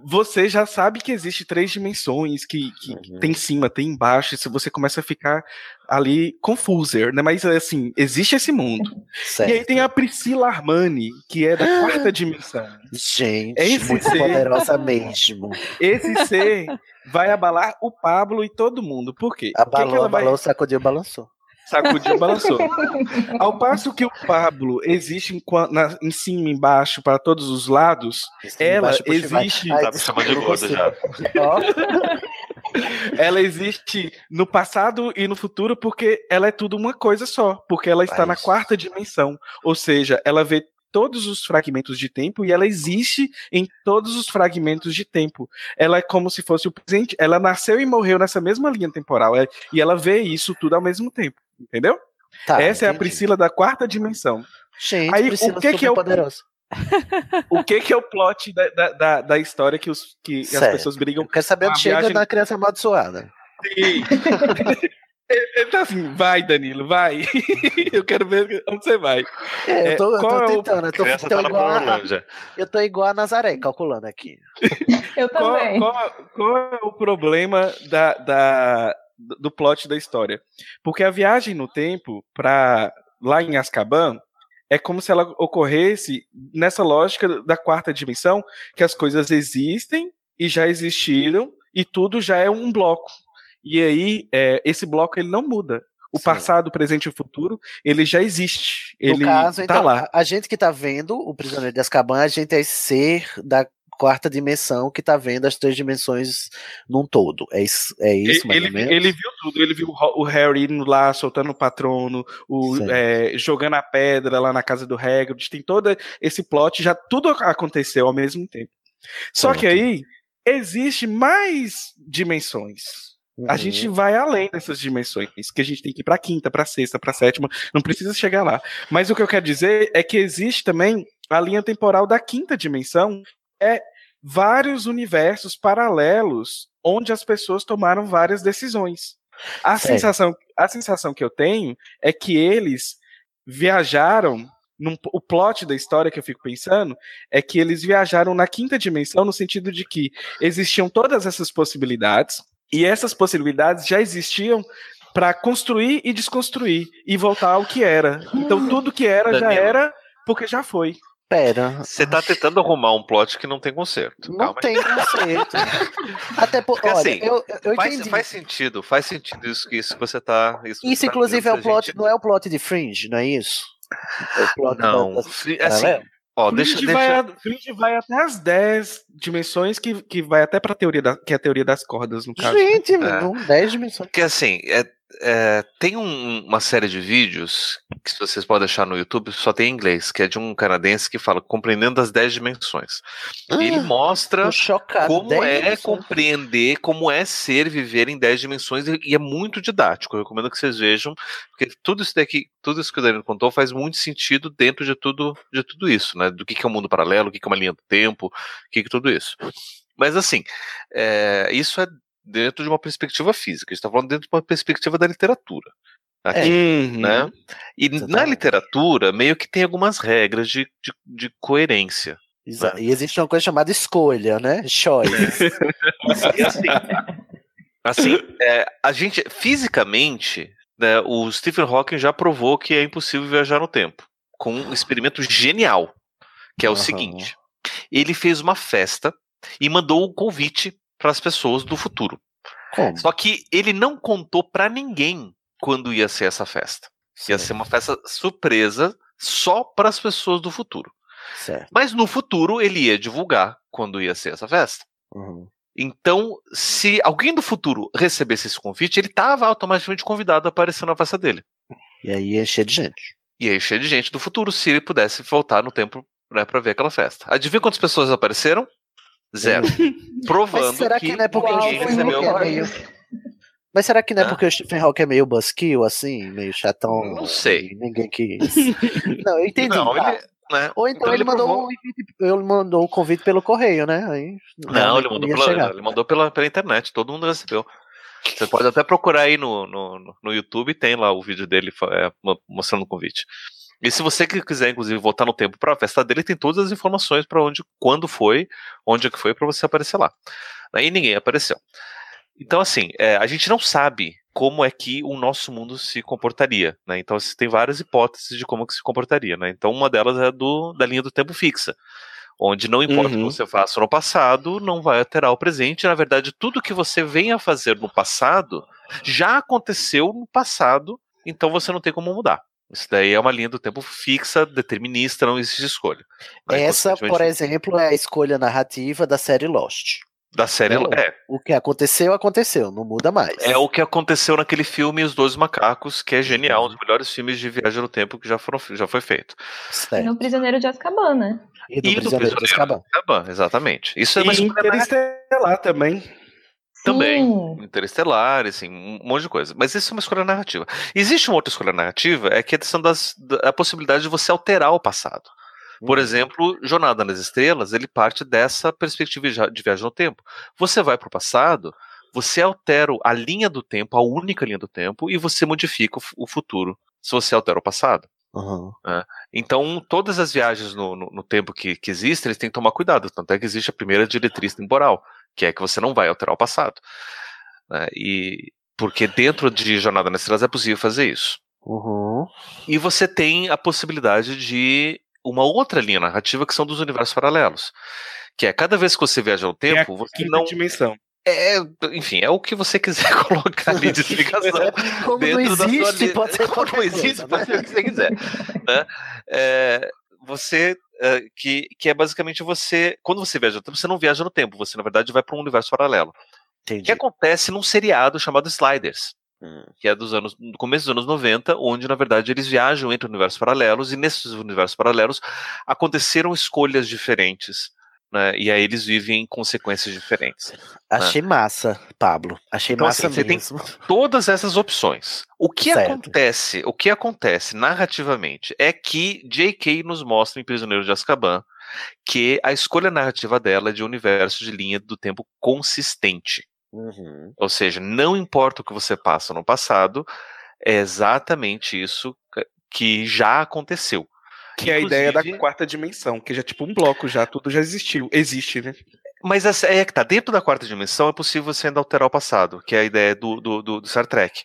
Você já sabe que existe três dimensões, que, que Uhum. tem em cima, tem embaixo, e se você começa a ficar ali confuser, né? Mas assim, existe esse mundo. Certo. E aí tem a Priscila Armani, que é da quarta dimensão. Gente, Esse muito ser- poderosa mesmo. Esse ser vai abalar o Pablo e todo mundo. Por quê? O que Abalou, ela vai abalou, sacudiu, balançou. Sacudiu, balançou. Ao passo que o Pablo existe em, na- em cima, embaixo, para todos os lados, Ela Embaixo, puxa, vai. existe- Ai, Tá me chamando de já. ela existe no passado e no futuro porque ela é tudo uma coisa só, porque ela está É na quarta dimensão, ou seja, ela vê todos os fragmentos de tempo e ela existe em todos os fragmentos de tempo. Ela é como se fosse o presente. Ela nasceu e morreu nessa mesma linha temporal. é- e ela vê isso tudo ao mesmo tempo. Entendeu? Tá, Essa é a entendi. Priscila da quarta dimensão. Gente, Aí, o Priscila que que é o- superpoderosa. O que, que é o plot da, da, da, da história que, os, que as pessoas brigam? Eu quero saber onde chega viagem- na criança amaldiçoada. Sim. Ele ele tá assim, vai, Danilo, vai. Eu quero ver onde você vai. É, É, eu tô, eu qual tô é o- tentando, eu tô, tô tá igual a, eu tô igual a Nazaré, calculando aqui. Eu Qual, também. qual- qual é o problema da, da- do plot da história? Porque a viagem no tempo para lá em Azkaban é como se ela ocorresse nessa lógica da quarta dimensão, que as coisas existem e já existiram e tudo já é um bloco. E aí é, esse bloco ele não muda. O Sim. passado, o presente e o futuro, ele já existe. No ele caso, tá então, lá. a gente que tá vendo o Prisioneiro de Azkaban, a gente é ser da quarta dimensão que tá vendo as três dimensões num todo. É isso, é isso mais ele, ele viu tudo, ele viu o Harry indo lá, soltando o patrono, o, é, jogando a pedra lá na casa do Hagrid, tem todo esse plot, já tudo aconteceu ao mesmo tempo. Só que Certo. aí, existe mais dimensões. A Uhum. gente vai além dessas dimensões, que a gente tem que ir pra quinta, pra sexta, pra sétima, não precisa chegar lá. Mas o que eu quero dizer é que existe também a linha temporal da quinta dimensão, é vários universos paralelos onde as pessoas tomaram várias decisões. A sensação, a sensação que eu tenho é que eles viajaram num- o plot da história que eu fico pensando é que eles viajaram na quinta dimensão no sentido de que existiam todas essas possibilidades e essas possibilidades já existiam para construir e desconstruir e voltar ao que era. Então tudo que era já era porque já foi. Pera. Você tá tentando arrumar um plot que não tem conserto. Não Calma aí. tem conceito. Até por, Porque, olha, assim, eu, eu Faz, entendi. faz sentido, faz sentido isso, que- isso que você tá. Isso, Isso, tá inclusive, é o plot, gente. não é o plot de Fringe, não é isso? É o plot da- Não, das- fri- assim, paralelo? Ó, deixa, Fringe, deixa, vai, a- Fringe vai até as 10 dimensões que, que vai até pra teoria da, que é a teoria das cordas, no caso. Gente, É. não 10 dimensões. Porque assim, é, é, tem um- uma série de vídeos que vocês podem achar no YouTube, só tem em inglês, que é de um canadense que fala Compreendendo as 10 dimensões. E ele Ah, mostra como 10 é compreender, como é ser, viver em 10 dimensões, e é muito didático. Eu recomendo que vocês vejam, porque tudo isso daqui, tudo isso que o Danilo contou faz muito sentido dentro de tudo, de tudo isso, né? Do que, que é o mundo paralelo, o que, que é uma linha do tempo, o que, que é tudo isso. Mas assim, é, isso é dentro de uma perspectiva física, a gente está falando dentro de uma perspectiva da literatura. Aqui, Uhum. né? E na Exatamente. literatura, meio que tem algumas regras de, de, de coerência. Exa- E existe uma coisa chamada escolha, né? Choice. Assim, assim, é, a gente, fisicamente, né, o Stephen Hawking já provou que é impossível viajar no tempo. Com um experimento genial, que é o Aham. seguinte: ele fez uma festa e mandou um convite para as pessoas do futuro. Como? Só que ele não contou para ninguém quando ia ser essa festa. Ia Certo, ser uma festa surpresa só para as pessoas do futuro. certo. Mas no futuro ele ia divulgar quando ia ser essa festa. Uhum. Então, se alguém do futuro recebesse esse convite, ele estava automaticamente convidado a aparecer na festa dele. E aí é cheio de gente. E aí, cheio de gente do futuro, se ele pudesse voltar no tempo né, para ver aquela festa. Adivinha quantas pessoas apareceram? Zero. Provando Mas será que não é porque ninguém o Stephen recebeu. Hawking é meio... Mas será que não é Hã? porque o Stephen Hawking é meio buskill, assim, meio chatão? Não sei. Ninguém quis. Não, eu entendi. Não, tá. ele, né? Ou então, Então ele, ele mandou provou- um convite, ele mandou o convite pelo correio, né? Aí, Não, ele mandou, pela, ele mandou pela, pela internet, todo mundo recebeu. Você pode até procurar aí no, no, no- YouTube, tem lá o vídeo dele é, mo- mostrando o convite. E se você que quiser, inclusive, voltar no tempo para a festa dele, tem todas as informações para onde, quando foi, onde é que foi, para você aparecer lá. Aí ninguém apareceu. Então, assim, é, a gente não sabe como é que o nosso mundo se comportaria, né? Então, assim, tem várias hipóteses de como que se comportaria, né? Então, uma delas é do, da linha do tempo fixa, onde não importa Uhum. o que você faça no passado, não vai alterar o presente. Na verdade, tudo que você venha a fazer no passado já aconteceu no passado, então você não tem como mudar. Isso daí é uma linha do tempo fixa, determinista, não existe escolha. Né? Essa, Consequentemente, por exemplo, é a escolha narrativa da série Lost. Da série Não. é. O que aconteceu, aconteceu, não muda mais. É o que aconteceu naquele filme Os Dois Macacos, que é genial, um dos melhores filmes de viagem no tempo que já, foram, já foi feito. E certo. no Prisioneiro de Azkaban, né? E do E do Prisioneiro de Prisioneiro Azkaban. Azkaban, exatamente. Isso é uma E escolha Interestelar também. Também. Sim. Interestelar, assim, um monte de coisa. Mas isso é uma escolha narrativa. Existe uma outra escolha narrativa, é que a questão das, da a possibilidade de você alterar o passado. Por Uhum. exemplo, Jornada nas Estrelas, ele parte dessa perspectiva de viagem no tempo. Você vai para o passado, você altera a linha do tempo, a única linha do tempo, e você modifica o fu- o futuro, se você altera o passado. Uhum. Então, todas as viagens no, no- no tempo que, que existem, eles têm que tomar cuidado. Tanto é que existe a primeira diretriz temporal, que é que você não vai alterar o passado. né? E porque dentro de Jornada nas Estrelas é possível fazer isso. Uhum. E você tem a possibilidade de uma outra linha narrativa que são dos universos paralelos. Que é cada vez que você viaja no Tem a tempo, você Quinta não. dimensão. É, enfim, é o que você quiser colocar ali de explicação. Como não dentro da sua existe, pode ser Como não existe, coisa, pode né? ser o que você quiser. né? É, você é, que, que é basicamente você quando você viaja no tempo, você não viaja no tempo, você na verdade vai para um universo paralelo. Que Entendi. acontece num seriado chamado Sliders, Hum. que é dos anos do começo dos anos 90, onde na verdade eles viajam entre universos paralelos e nesses universos paralelos aconteceram escolhas diferentes. Né, e aí eles vivem consequências diferentes. Achei massa, Pablo. Achei Então, massa assim, você tem- mesmo. todas essas opções. O que Certo. acontece, o que acontece narrativamente é que J.K. nos mostra em Prisioneiro de Azkaban que a escolha narrativa dela é de um universo de linha do tempo consistente. Uhum. Ou seja, não importa o que você passa no passado, é exatamente isso que já aconteceu. Que é a ideia da quarta dimensão, que já é tipo um bloco, já tudo já existiu. Existe, né? Mas essa é que tá dentro da quarta dimensão é possível você ainda alterar o passado, que é a ideia do, do, do, do Star Trek.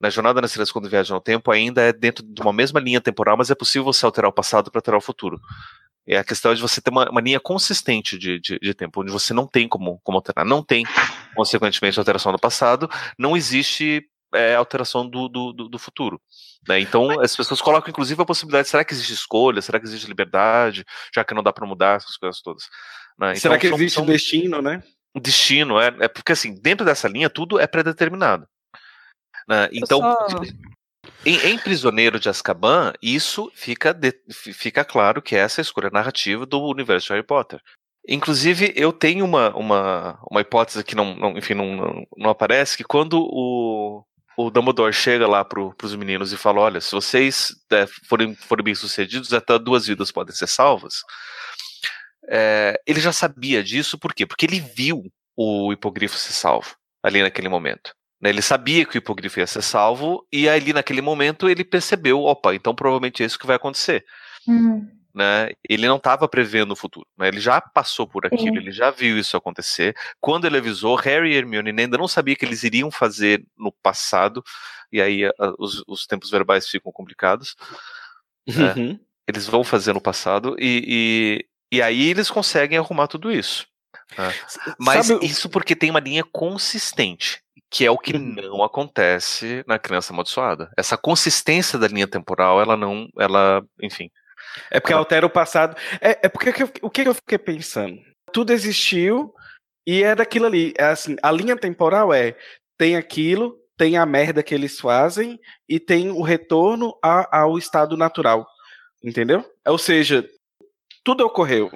Na jornada nas estrelas quando viaja no tempo ainda é dentro de uma mesma linha temporal, mas é possível você alterar o passado para alterar o futuro. E a questão é de você ter uma, uma linha consistente de, de, de tempo, onde você não tem como, como alterar. Não tem, consequentemente, alteração do passado, não existe é, alteração do, do, do, futuro. né? Então, as pessoas colocam, inclusive, a possibilidade: será que existe escolha? Será que existe liberdade? Já que não dá para mudar essas coisas todas. né? Será Então, que são- existe são- um destino, né? destino, é, é porque assim, dentro dessa linha tudo é pré-determinado. né? Então, só- em, em Prisioneiro de Azkaban, isso fica, de- fi- fica claro que essa é a escolha narrativa do universo de Harry Potter. Inclusive, eu tenho uma, uma, uma hipótese que não, não- enfim, não, não, não aparece, que quando o, o Dumbledore chega lá pro, pros meninos e fala, olha, se vocês é, forem, forem bem-sucedidos, até duas vidas podem ser salvas, é, ele já sabia disso, por quê? Porque ele viu o hipogrifo ser salvo ali naquele momento. né? Ele sabia que o hipogrifo ia ser salvo, e ali naquele momento ele percebeu, opa, então provavelmente é isso que vai acontecer. Hum. Né? Ele não estava prevendo o futuro, né? ele já passou por aquilo, Sim. ele já viu isso acontecer. Quando ele avisou, Harry e Hermione ainda não sabia que eles iriam fazer no passado, e aí a- os, os tempos verbais ficam complicados. É. Uhum. Eles vão fazer no passado, e, e, e aí eles conseguem arrumar tudo isso. né? Mas Sabe isso porque tem uma linha consistente, que é o que Uhum. não acontece na criança amaldiçoada. Essa consistência da linha temporal, ela não, ela, enfim. É porque altera o passado. É, é porque que eu- o que eu fiquei pensando? Tudo existiu e é daquilo ali. É assim, a linha temporal é tem aquilo, tem a merda que eles fazem e tem o retorno a- ao estado natural. Entendeu? Ou seja, tudo ocorreu.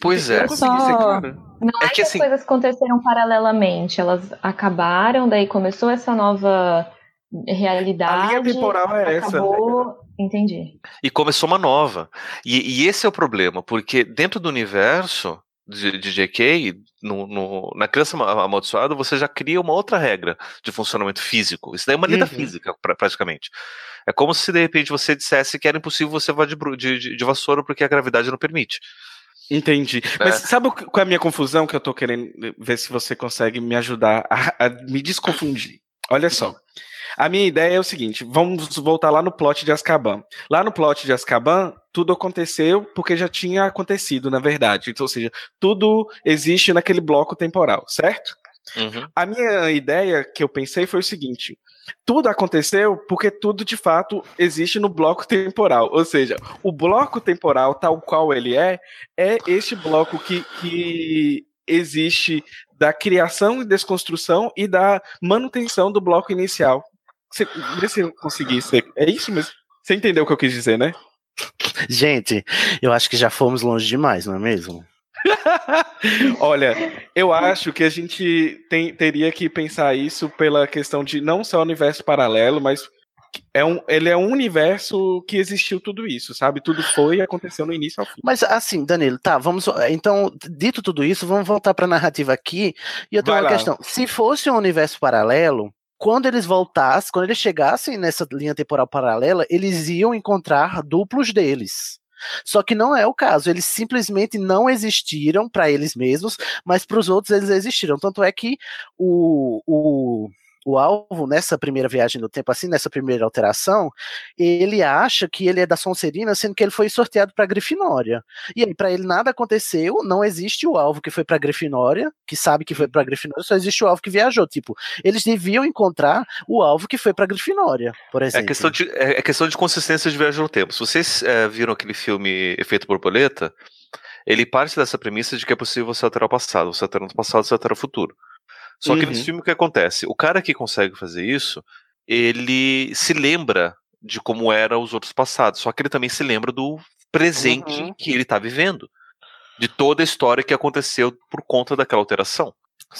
Pois é. ser Só-. Não É é, que que, assim- as coisas aconteceram paralelamente, elas acabaram, daí começou essa nova realidade. A linha temporal é essa, acabou... Entendi. E começou uma nova. E, e esse é o problema, porque dentro do universo de, de JK, no, no- na criança ama- amaldiçoada, você já cria uma outra regra de funcionamento físico. Isso daí é uma lei da Uhum. física, pra- praticamente. É como se de repente você dissesse que era impossível você voar de, de, de- de vassoura porque a gravidade não permite. Entendi. É. Mas sabe qual é a minha confusão que eu tô querendo ver se você consegue me ajudar a, a me desconfundir? Olha só. A minha ideia é o seguinte, vamos voltar lá no plot de Azkaban. Lá no plot de Azkaban, tudo aconteceu porque já tinha acontecido, na verdade. Então, ou seja, tudo existe naquele bloco temporal, certo? Uhum. A minha ideia que eu pensei foi o seguinte: tudo aconteceu porque tudo de fato existe no bloco temporal. Ou seja, o bloco temporal, tal qual ele é, é este bloco que, que existe da criação e desconstrução e da manutenção do bloco inicial. Vê se eu consegui ser. É isso mesmo? Você entendeu o que eu quis dizer, né? Gente, eu acho que já fomos longe demais, não é mesmo? Olha, eu acho que a gente tem, teria que pensar isso pela questão de não só universo paralelo, mas é um, ele é um universo que existiu tudo isso, sabe? Tudo foi e aconteceu no início ao fim. Mas assim, Danilo, tá, vamos. Então, dito tudo isso, vamos voltar para a narrativa aqui. E eu tenho Vai uma lá. questão. Se fosse um universo paralelo, quando eles voltassem, quando eles chegassem nessa linha temporal paralela, eles iam encontrar duplos deles. Só que não é o caso, eles simplesmente não existiram para eles mesmos, mas para os outros eles existiram. Tanto é que o, o, o alvo nessa primeira viagem do tempo, assim, nessa primeira alteração, ele acha que ele é da Sonserina, sendo que ele foi sorteado para Grifinória. E aí, para ele nada aconteceu, não existe o alvo que foi para Grifinória, que sabe que foi para Grifinória, só existe o alvo que viajou. Tipo, eles deviam encontrar o alvo que foi para Grifinória, por É exemplo. questão, de, é é questão de consistência de viagem no tempo. Se vocês é, viram aquele filme Efeito Borboleta, ele parte dessa premissa de que é possível você alterar o passado, você alterar o passado, você alterar o futuro. Só que Uhum. nesse filme o que acontece? O cara que consegue fazer isso, ele se lembra de como eram os outros passados, só que ele também se lembra do presente Uhum. que ele está vivendo. De toda a história que aconteceu por conta daquela alteração.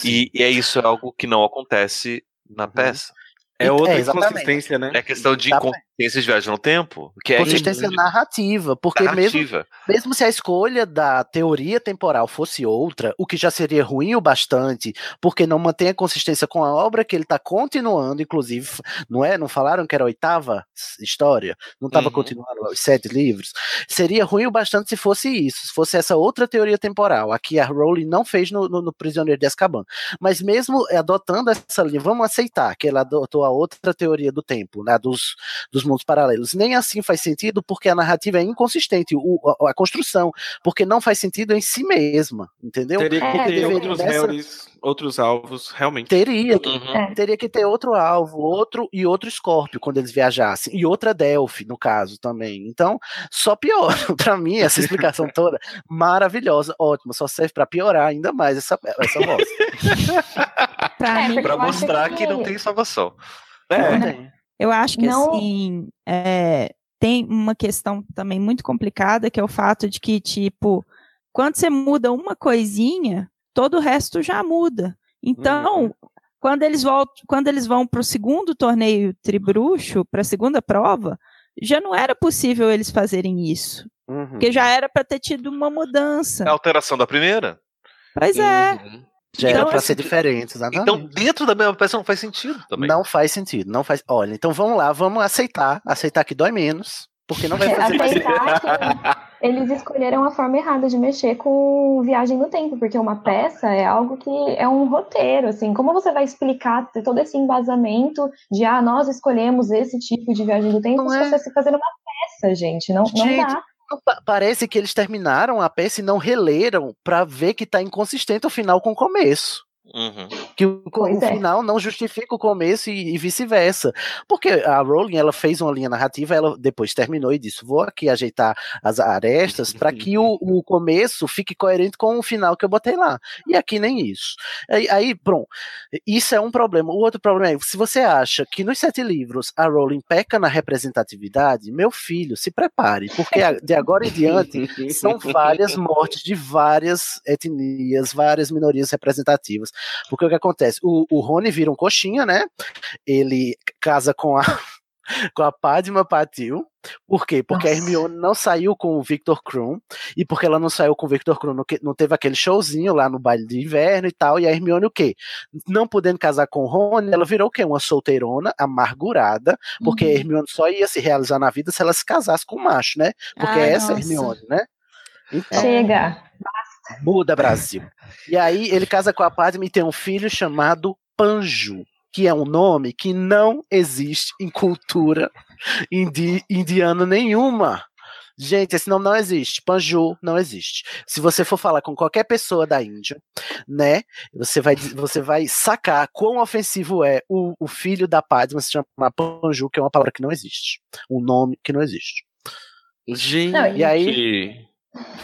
E, e é isso é algo que não acontece na peça. É É, outra exatamente. inconsistência, né? É questão de Exatamente. Consistência de viagem no tempo, que é Consistência narrativa, porque mesmo narrativa. Mesmo se a escolha da teoria temporal fosse outra, o que já seria ruim o bastante, porque não mantém a consistência com a obra que ele está continuando, inclusive, não é? Não falaram que era a oitava história? Não estava Uhum. continuando os sete livros? Seria ruim o bastante se fosse isso, se fosse essa outra teoria temporal. Aqui a Rowling não fez no, no, no Prisioneiro de Azkaban. Mas mesmo adotando essa linha, vamos aceitar que ela adotou a outra teoria do tempo, né, dos, dos mundos paralelos. Nem assim faz sentido, porque a narrativa é inconsistente, o, a, a construção, porque não faz sentido em si mesma, entendeu? Teria que É, ter outros dessa- outros alvos, realmente. Teria, Uhum. É. teria que ter outro alvo, outro e outro Scorpio quando eles viajassem, e outra Delphi, no caso, também. Então, só piora. pra mim, essa explicação toda, maravilhosa, ótima, só serve pra piorar ainda mais essa, essa bosta. Pra É, Pra mostrar que- que não tem salvação. É, Tem. Eu acho que Não- assim é, tem uma questão também muito complicada que é o fato de que tipo quando você muda uma coisinha, todo o resto já muda. Então, quando eles voltam, quando eles vão para o segundo torneio tribruxo, para a segunda prova, já não era possível eles fazerem isso, Uhum. porque já era para ter tido uma mudança. É a alteração da primeira? Pois é. Já era Então, pra assim, ser diferente, exatamente. Então, dentro da mesma peça não faz sentido também. Não faz sentido, não faz. Olha, então vamos lá, vamos aceitar, aceitar que dói menos, porque não vai É, fazer mais aceitar que eles escolheram a forma errada de mexer com viagem no tempo, porque uma peça é algo que é um roteiro, assim, como você vai explicar todo esse embasamento de ah, nós escolhemos esse tipo de viagem do tempo Não se é. você se fazendo uma peça, gente, não, não Gente, dá. Pa- Parece que eles terminaram a peça e não releram pra ver que tá inconsistente o final com o começo. Uhum. Que o, o é. final não justifica o começo e, e vice-versa. Porque a Rowling ela fez uma linha narrativa, ela depois terminou e disse: vou aqui ajeitar as arestas para que o, o começo fique coerente com o final que eu botei lá. E aqui nem isso. Aí, aí, pronto. Isso é um problema. O outro problema é: se você acha que nos sete livros a Rowling peca na representatividade, meu filho, se prepare, porque de agora em diante são várias mortes de várias etnias, várias minorias representativas. Porque o que acontece? O, o Rony vira um coxinha, né? Ele casa com a, com a Padma Patil. Por quê? Porque a Nossa. Hermione não saiu com o Victor Krum. E porque ela não saiu com o Victor Krum, não, teve aquele showzinho lá no baile de inverno e tal. E a Hermione o quê? Não podendo casar com o Rony, ela virou o quê? Uma solteirona, amargurada. Porque a Uhum. Hermione só ia se realizar na vida se ela se casasse com um macho, né? Porque Ai, é essa a nossa. Hermione, né? Então, Chega. Muda Brasil. E aí ele casa com a Padme e tem um filho chamado Panju, que é um nome que não existe em cultura indi indiana nenhuma. Gente, esse nome não existe. Panju não existe. Se você for falar com qualquer pessoa da Índia, né, você vai, você vai sacar quão ofensivo é o, o filho da Padma se chamar Panju, que é uma palavra que não existe. Um nome que não existe. Gente. Não, E aí-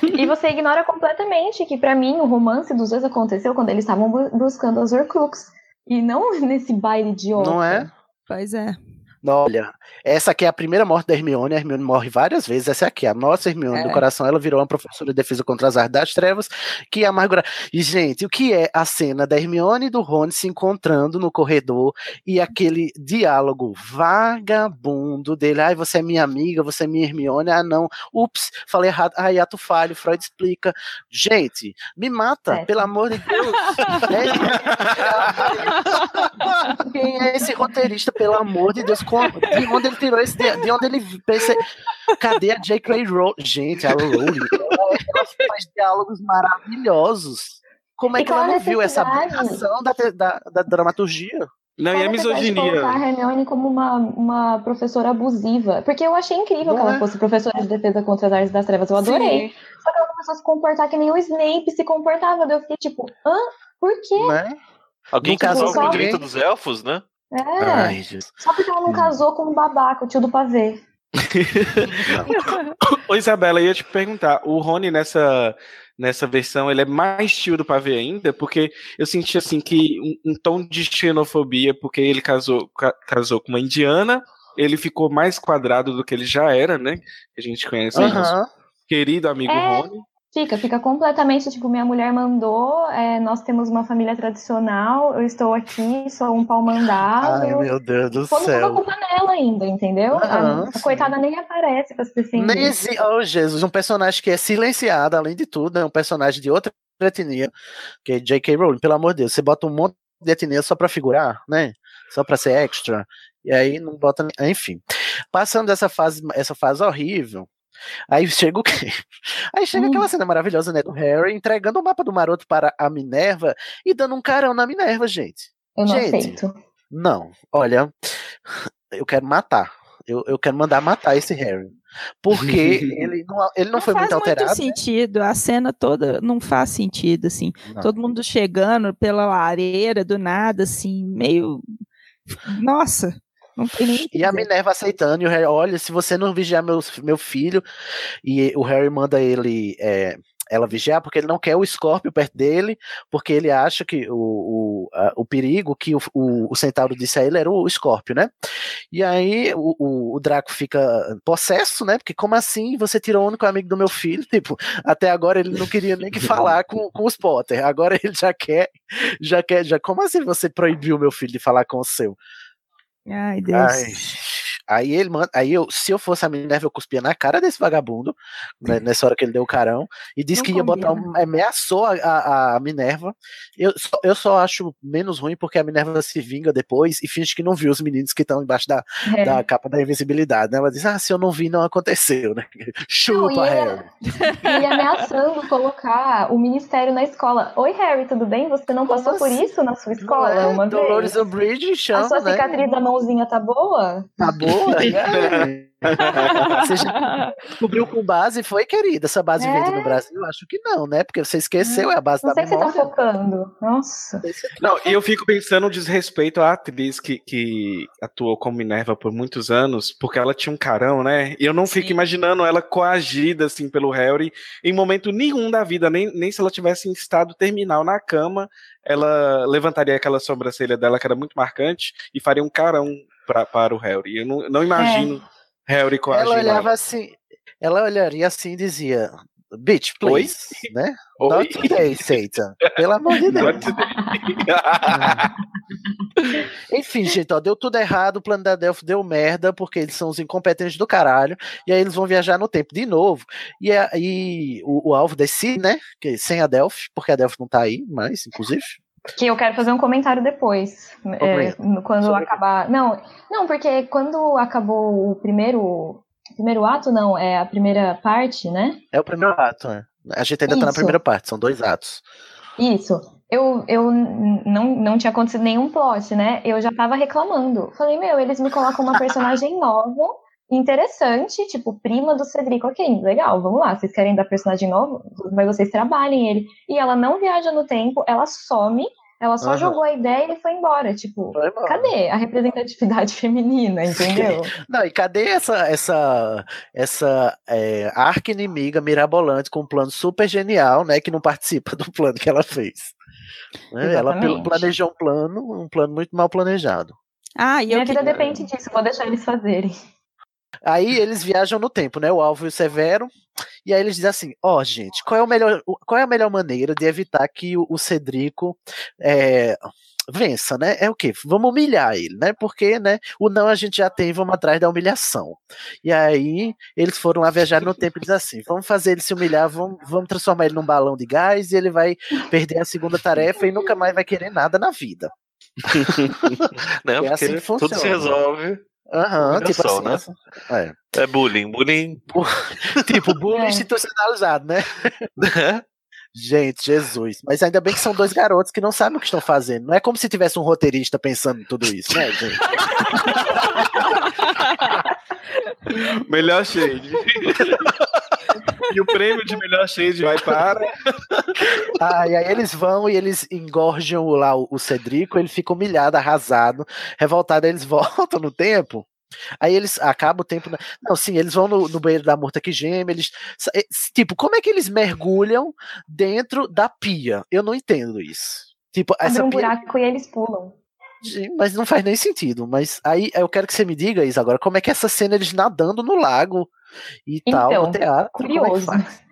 E você ignora completamente que, pra mim, o romance dos dois aconteceu quando eles estavam bu- buscando as Horcrux. E não nesse baile de Não é? Pois é. Olha, essa aqui é a primeira morte da Hermione. A Hermione morre várias vezes. Essa aqui, a nossa Hermione É. do coração, ela virou uma professora de defesa contra as artes das trevas, que é amargura. E, gente, o que é a cena da Hermione e do Rony se encontrando no corredor e aquele diálogo vagabundo dele? Ai, você é minha amiga, você é minha Hermione. Ah, não. Ups, falei errado. Ai, ato falho. Freud explica. Gente, me mata, Certo. pelo amor de Deus. É- Quem é esse roteirista, pelo amor de Deus? Como- de onde ele tirou esse. De, de onde ele pensa. Cadê a J.K. Rowling? Gente, a Rowling. Ela, ela faz diálogos maravilhosos. Como é E que ela não viu essa aplicação da, da, da dramaturgia? Não, e a misoginia. colocar a Hermione como uma, uma professora abusiva. Porque eu achei incrível Não que ela é? fosse professora de defesa contra as artes das trevas. Eu adorei. Só que ela começou a se comportar que nem o Snape se comportava. Eu fiquei tipo, hã? Por quê? Né? Alguém No que caso, resolve o direito dos elfos, né? É. Ai. Só porque ela não casou com um babaca, o tio do pavê. Ô, Isabela, eu ia te perguntar, o Rony nessa, nessa versão, ele é mais tio do pavê ainda? Porque eu senti, assim, que um, um tom de xenofobia, porque ele casou, ca- casou com uma indiana, ele ficou mais quadrado do que ele já era, né? Que a gente conhece aí, nosso querido amigo É. Rony. Fica, fica completamente, tipo, minha mulher mandou, é, nós temos uma família tradicional, eu estou aqui, sou um pau mandado. Ai, meu Deus do Quando céu. a culpa nela ainda, entendeu? A- Aham, a, sim. coitada nem aparece pra se defender. Nem exi... Oh, Jesus, um personagem que é silenciado, além de tudo, é um personagem de outra etnia, que é J.K. Rowling, pelo amor de Deus, você bota um monte de etnia só pra figurar, né? Só pra ser extra. E aí não bota. Enfim. Passando dessa fase, essa fase horrível. Aí chega o quê? Aí chega Hum. aquela cena maravilhosa, né? Do Harry entregando o mapa do maroto para a Minerva e dando um carão na Minerva, gente. Eu não Gente, aceito. Não, olha, eu quero matar. Eu, eu quero mandar matar esse Harry. Porque ele não, ele não, foi faz muito alterado. né? sentido. A cena toda não faz sentido, assim. Não. Todo mundo chegando pela lareira, do nada, assim, meio. Nossa, E a. Minerva aceitando, e o Harry, olha, se você não vigiar meu, meu filho, e o Harry manda ele é, ela vigiar, porque ele não quer o Scorpio perto dele, porque ele acha que o, o, a- o perigo que o, o, o Centauro disse a ele era o Scorpio, né? E aí o, o, o Draco fica possesso, né? Porque como assim você tirou o único amigo do meu filho? Tipo, até agora ele não queria nem que falar com, com os Potter, agora ele já quer, já quer, já, como assim você proibiu meu filho de falar com o seu? Ai, Deus. Ai, aí ele manda, aí eu, se eu fosse a Minerva, eu cuspia na cara desse vagabundo, né, nessa hora que ele deu o carão, e disse Não que ia botar um, ameaçou a, a, a Minerva. Eu, só- eu só acho menos ruim porque a Minerva se vinga depois e finge que não viu os meninos que estão embaixo da, É. da capa da invisibilidade, né? Ela diz, ah, se eu não vi, não aconteceu, né? Chupa, Não, e Harry. Ele ameaçando colocar o ministério na escola. Oi, Harry, tudo bem? Você não passou por isso na sua escola é? uma Dolores? Umbridge A chama, sua né? cicatriz da mãozinha tá boa? Tá boa? E aí? Você já descobriu com base, foi, querida? Essa base É. vende no Brasil? Acho que não, né? Porque você esqueceu, é a base Não da sei se você tá memória. focando. Nossa. Não, e eu fico pensando o desrespeito à atriz que, que atuou como Minerva por muitos anos, porque ela tinha um carão, né? E eu não fico Sim. imaginando ela coagida, assim, pelo Harry, em momento nenhum da vida, nem, nem se ela tivesse em estado terminal na cama, ela levantaria aquela sobrancelha dela, que era muito marcante, e faria um carão pra, para o Harry. Eu não, não imagino Harry coagindo Ela olhava assim, ela olharia assim e dizia, bitch, please, né? Oi? Not today, Satan. Pelo amor de Deus. Not Enfim, gente, ó, deu tudo errado, o plano da Delphi deu merda, porque eles são os incompetentes do caralho, e aí eles vão viajar no tempo de novo, e aí o, o alvo decide, né, que, sem a Delphi, porque a Delphi não tá aí mais, inclusive. Que eu quero fazer um comentário depois. é, quando Sobre- acabar. Não, não, porque quando acabou o primeiro. Primeiro ato, não, é a primeira parte, né? É o primeiro ato, né? A gente ainda tá na Isso. primeira parte, são dois atos. Isso. Eu, eu não, não tinha acontecido nenhum plot, né? Eu já tava reclamando. Falei, meu, eles me colocam uma personagem nova, interessante, tipo, prima do Cedric. Ok, legal, vamos lá. Vocês querem dar personagem novo? Mas vocês trabalhem ele. E ela não viaja no tempo, ela some. Ela só Aham. jogou a ideia e foi embora. Tipo, Foi embora. cadê a representatividade feminina, entendeu? Não, e cadê essa essa essa é, arca inimiga mirabolante com um plano super genial, né, que não participa do plano que ela fez? Né, Ela planejou um plano, um plano muito mal planejado. Ah, e Minha eu vida queria... depende disso, vou deixar eles fazerem. Aí eles viajam no tempo, né? O Alvo e o Severo. E aí eles dizem assim: ó, gente, qual é, o melhor, qual é a melhor maneira de evitar que o, o Cedrico é, vença, né? É o quê? Vamos humilhar ele, né? Porque, né? O não a gente já tem, vamos atrás da humilhação. E aí eles foram lá viajar no tempo e dizem assim: vamos fazer ele se humilhar, vamos, vamos transformar ele num balão de gás e ele vai perder a segunda tarefa e nunca mais vai querer nada na vida. É Porque assim que tudo se funciona. resolve. Aham, tipo Humilhação, assim. né? É. É bullying. Bullying. Tipo, bullying É. institucionalizado, né? Gente, Jesus. Mas ainda bem que são dois garotos que não sabem o que estão fazendo. Não é como se tivesse um roteirista pensando em tudo isso, né, gente? Melhor shade. e o prêmio de melhor shade vai para. Ah, e aí eles vão e eles engorjam lá o, Cedrico, ele fica humilhado, arrasado, revoltado, eles voltam no tempo. Aí eles acabam o tempo. na- Não, sim, eles vão no, no banheiro da morta que geme. Eles. eh, Tipo, como é que eles mergulham dentro da pia? Eu não entendo isso. Tipo, Abre essa um pia. buraco e eles pulam. Mas não faz nem sentido. Mas aí eu quero que você me diga isso agora. Como é que essa cena eles nadando no lago e tal, Então, no teatro? como é Curioso. faz?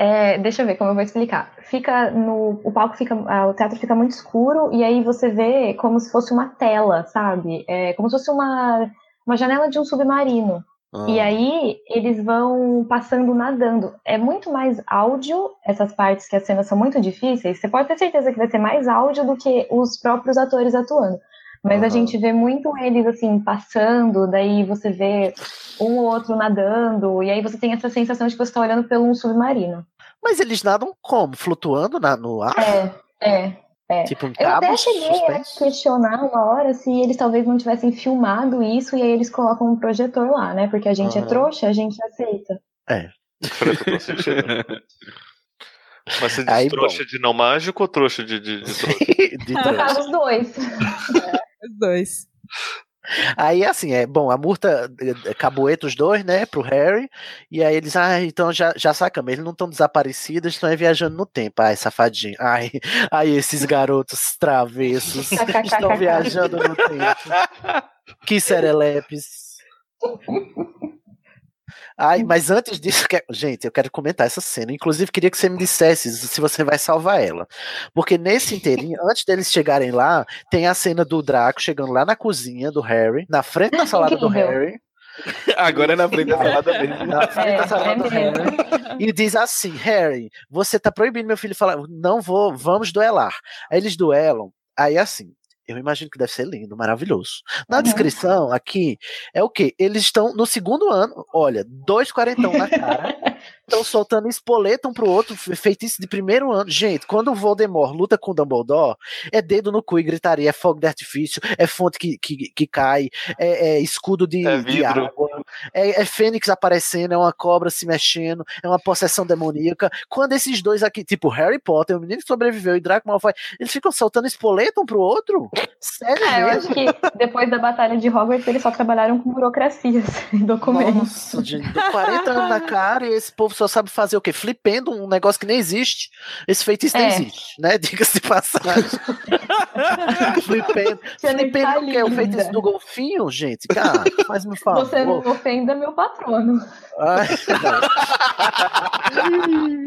É, deixa eu ver como eu vou explicar. Fica no. O palco fica. O teatro fica muito escuro e aí você vê como se fosse uma tela, sabe? É, como se fosse uma, uma janela de um submarino. E Ah, aí eles vão passando nadando. É muito mais áudio, essas partes que as cenas são muito difíceis. Você pode ter certeza que vai ser mais áudio do que os próprios atores atuando. Mas a Aham. gente vê muito eles assim passando, daí você vê um ou outro nadando, e aí você tem essa sensação de que você está olhando pelo um submarino. Mas eles nadam como? Flutuando na- no ar? É, é. É. Tipo um Eu até cheguei a suspenso? questionar uma hora se eles talvez não tivessem filmado isso e aí eles colocam um projetor lá, né? Porque a gente é Aham. trouxa, a gente aceita. Sentido. Mas você diz Aí, trouxa de não mágico ou trouxa de, de, de trouxa? De caso, os dois. Os dois. Aí, assim, é bom, a Murta eh, caboeta os dois, né, pro Harry, e aí eles, ah, então já, já sacamos, eles não estão desaparecidos, estão viajando no tempo. Ai, safadinho. Ai, ai, esses garotos travessos estão viajando no tempo. Que serelepes. Ai, mas antes disso, que- gente, eu quero comentar essa cena. Inclusive, queria que você me dissesse se você vai salvar ela. Porque nesse inteirinho, antes deles chegarem lá, tem a cena do Draco chegando lá na cozinha do Harry, na frente da salada do. Harry. Agora é na frente da salada mesmo. Na frente da É, salada é do. Harry. E diz assim: Harry, você tá proibindo meu filho de falar, não vou, vamos duelar. Aí eles duelam. Aí assim, eu imagino que deve ser lindo, maravilhoso. Na Uhum. descrição aqui é o que? Eles estão no segundo ano, olha, dois quarentão na cara, estão soltando espoleta um pro outro, fe- feitiço de primeiro ano. Gente, quando o Voldemort luta com o Dumbledore, é dedo no cu e gritaria, é fogo de artifício, é fonte que, que, que cai, é, é escudo de, É de água, é, é fênix aparecendo, é uma cobra se mexendo, é uma possessão demoníaca. Quando esses dois aqui, tipo Harry Potter, o menino que sobreviveu e Draco Malfoy, eles ficam soltando espoleta um pro outro? Sério É, eu acho que depois da batalha de Hogwarts eles só trabalharam com burocracias e documentos. Nossa, gente, dou 40 anos na cara e esse povo só sabe fazer o quê? Flipendo um negócio que nem existe. Esse feitiço nem É. existe, né? Diga-se de passagem. Flipendo. Você nem tá Flipendo o quê? O feitiço do golfinho, gente? Cara, faz me favor. Você não ofenda meu patrono. Ai.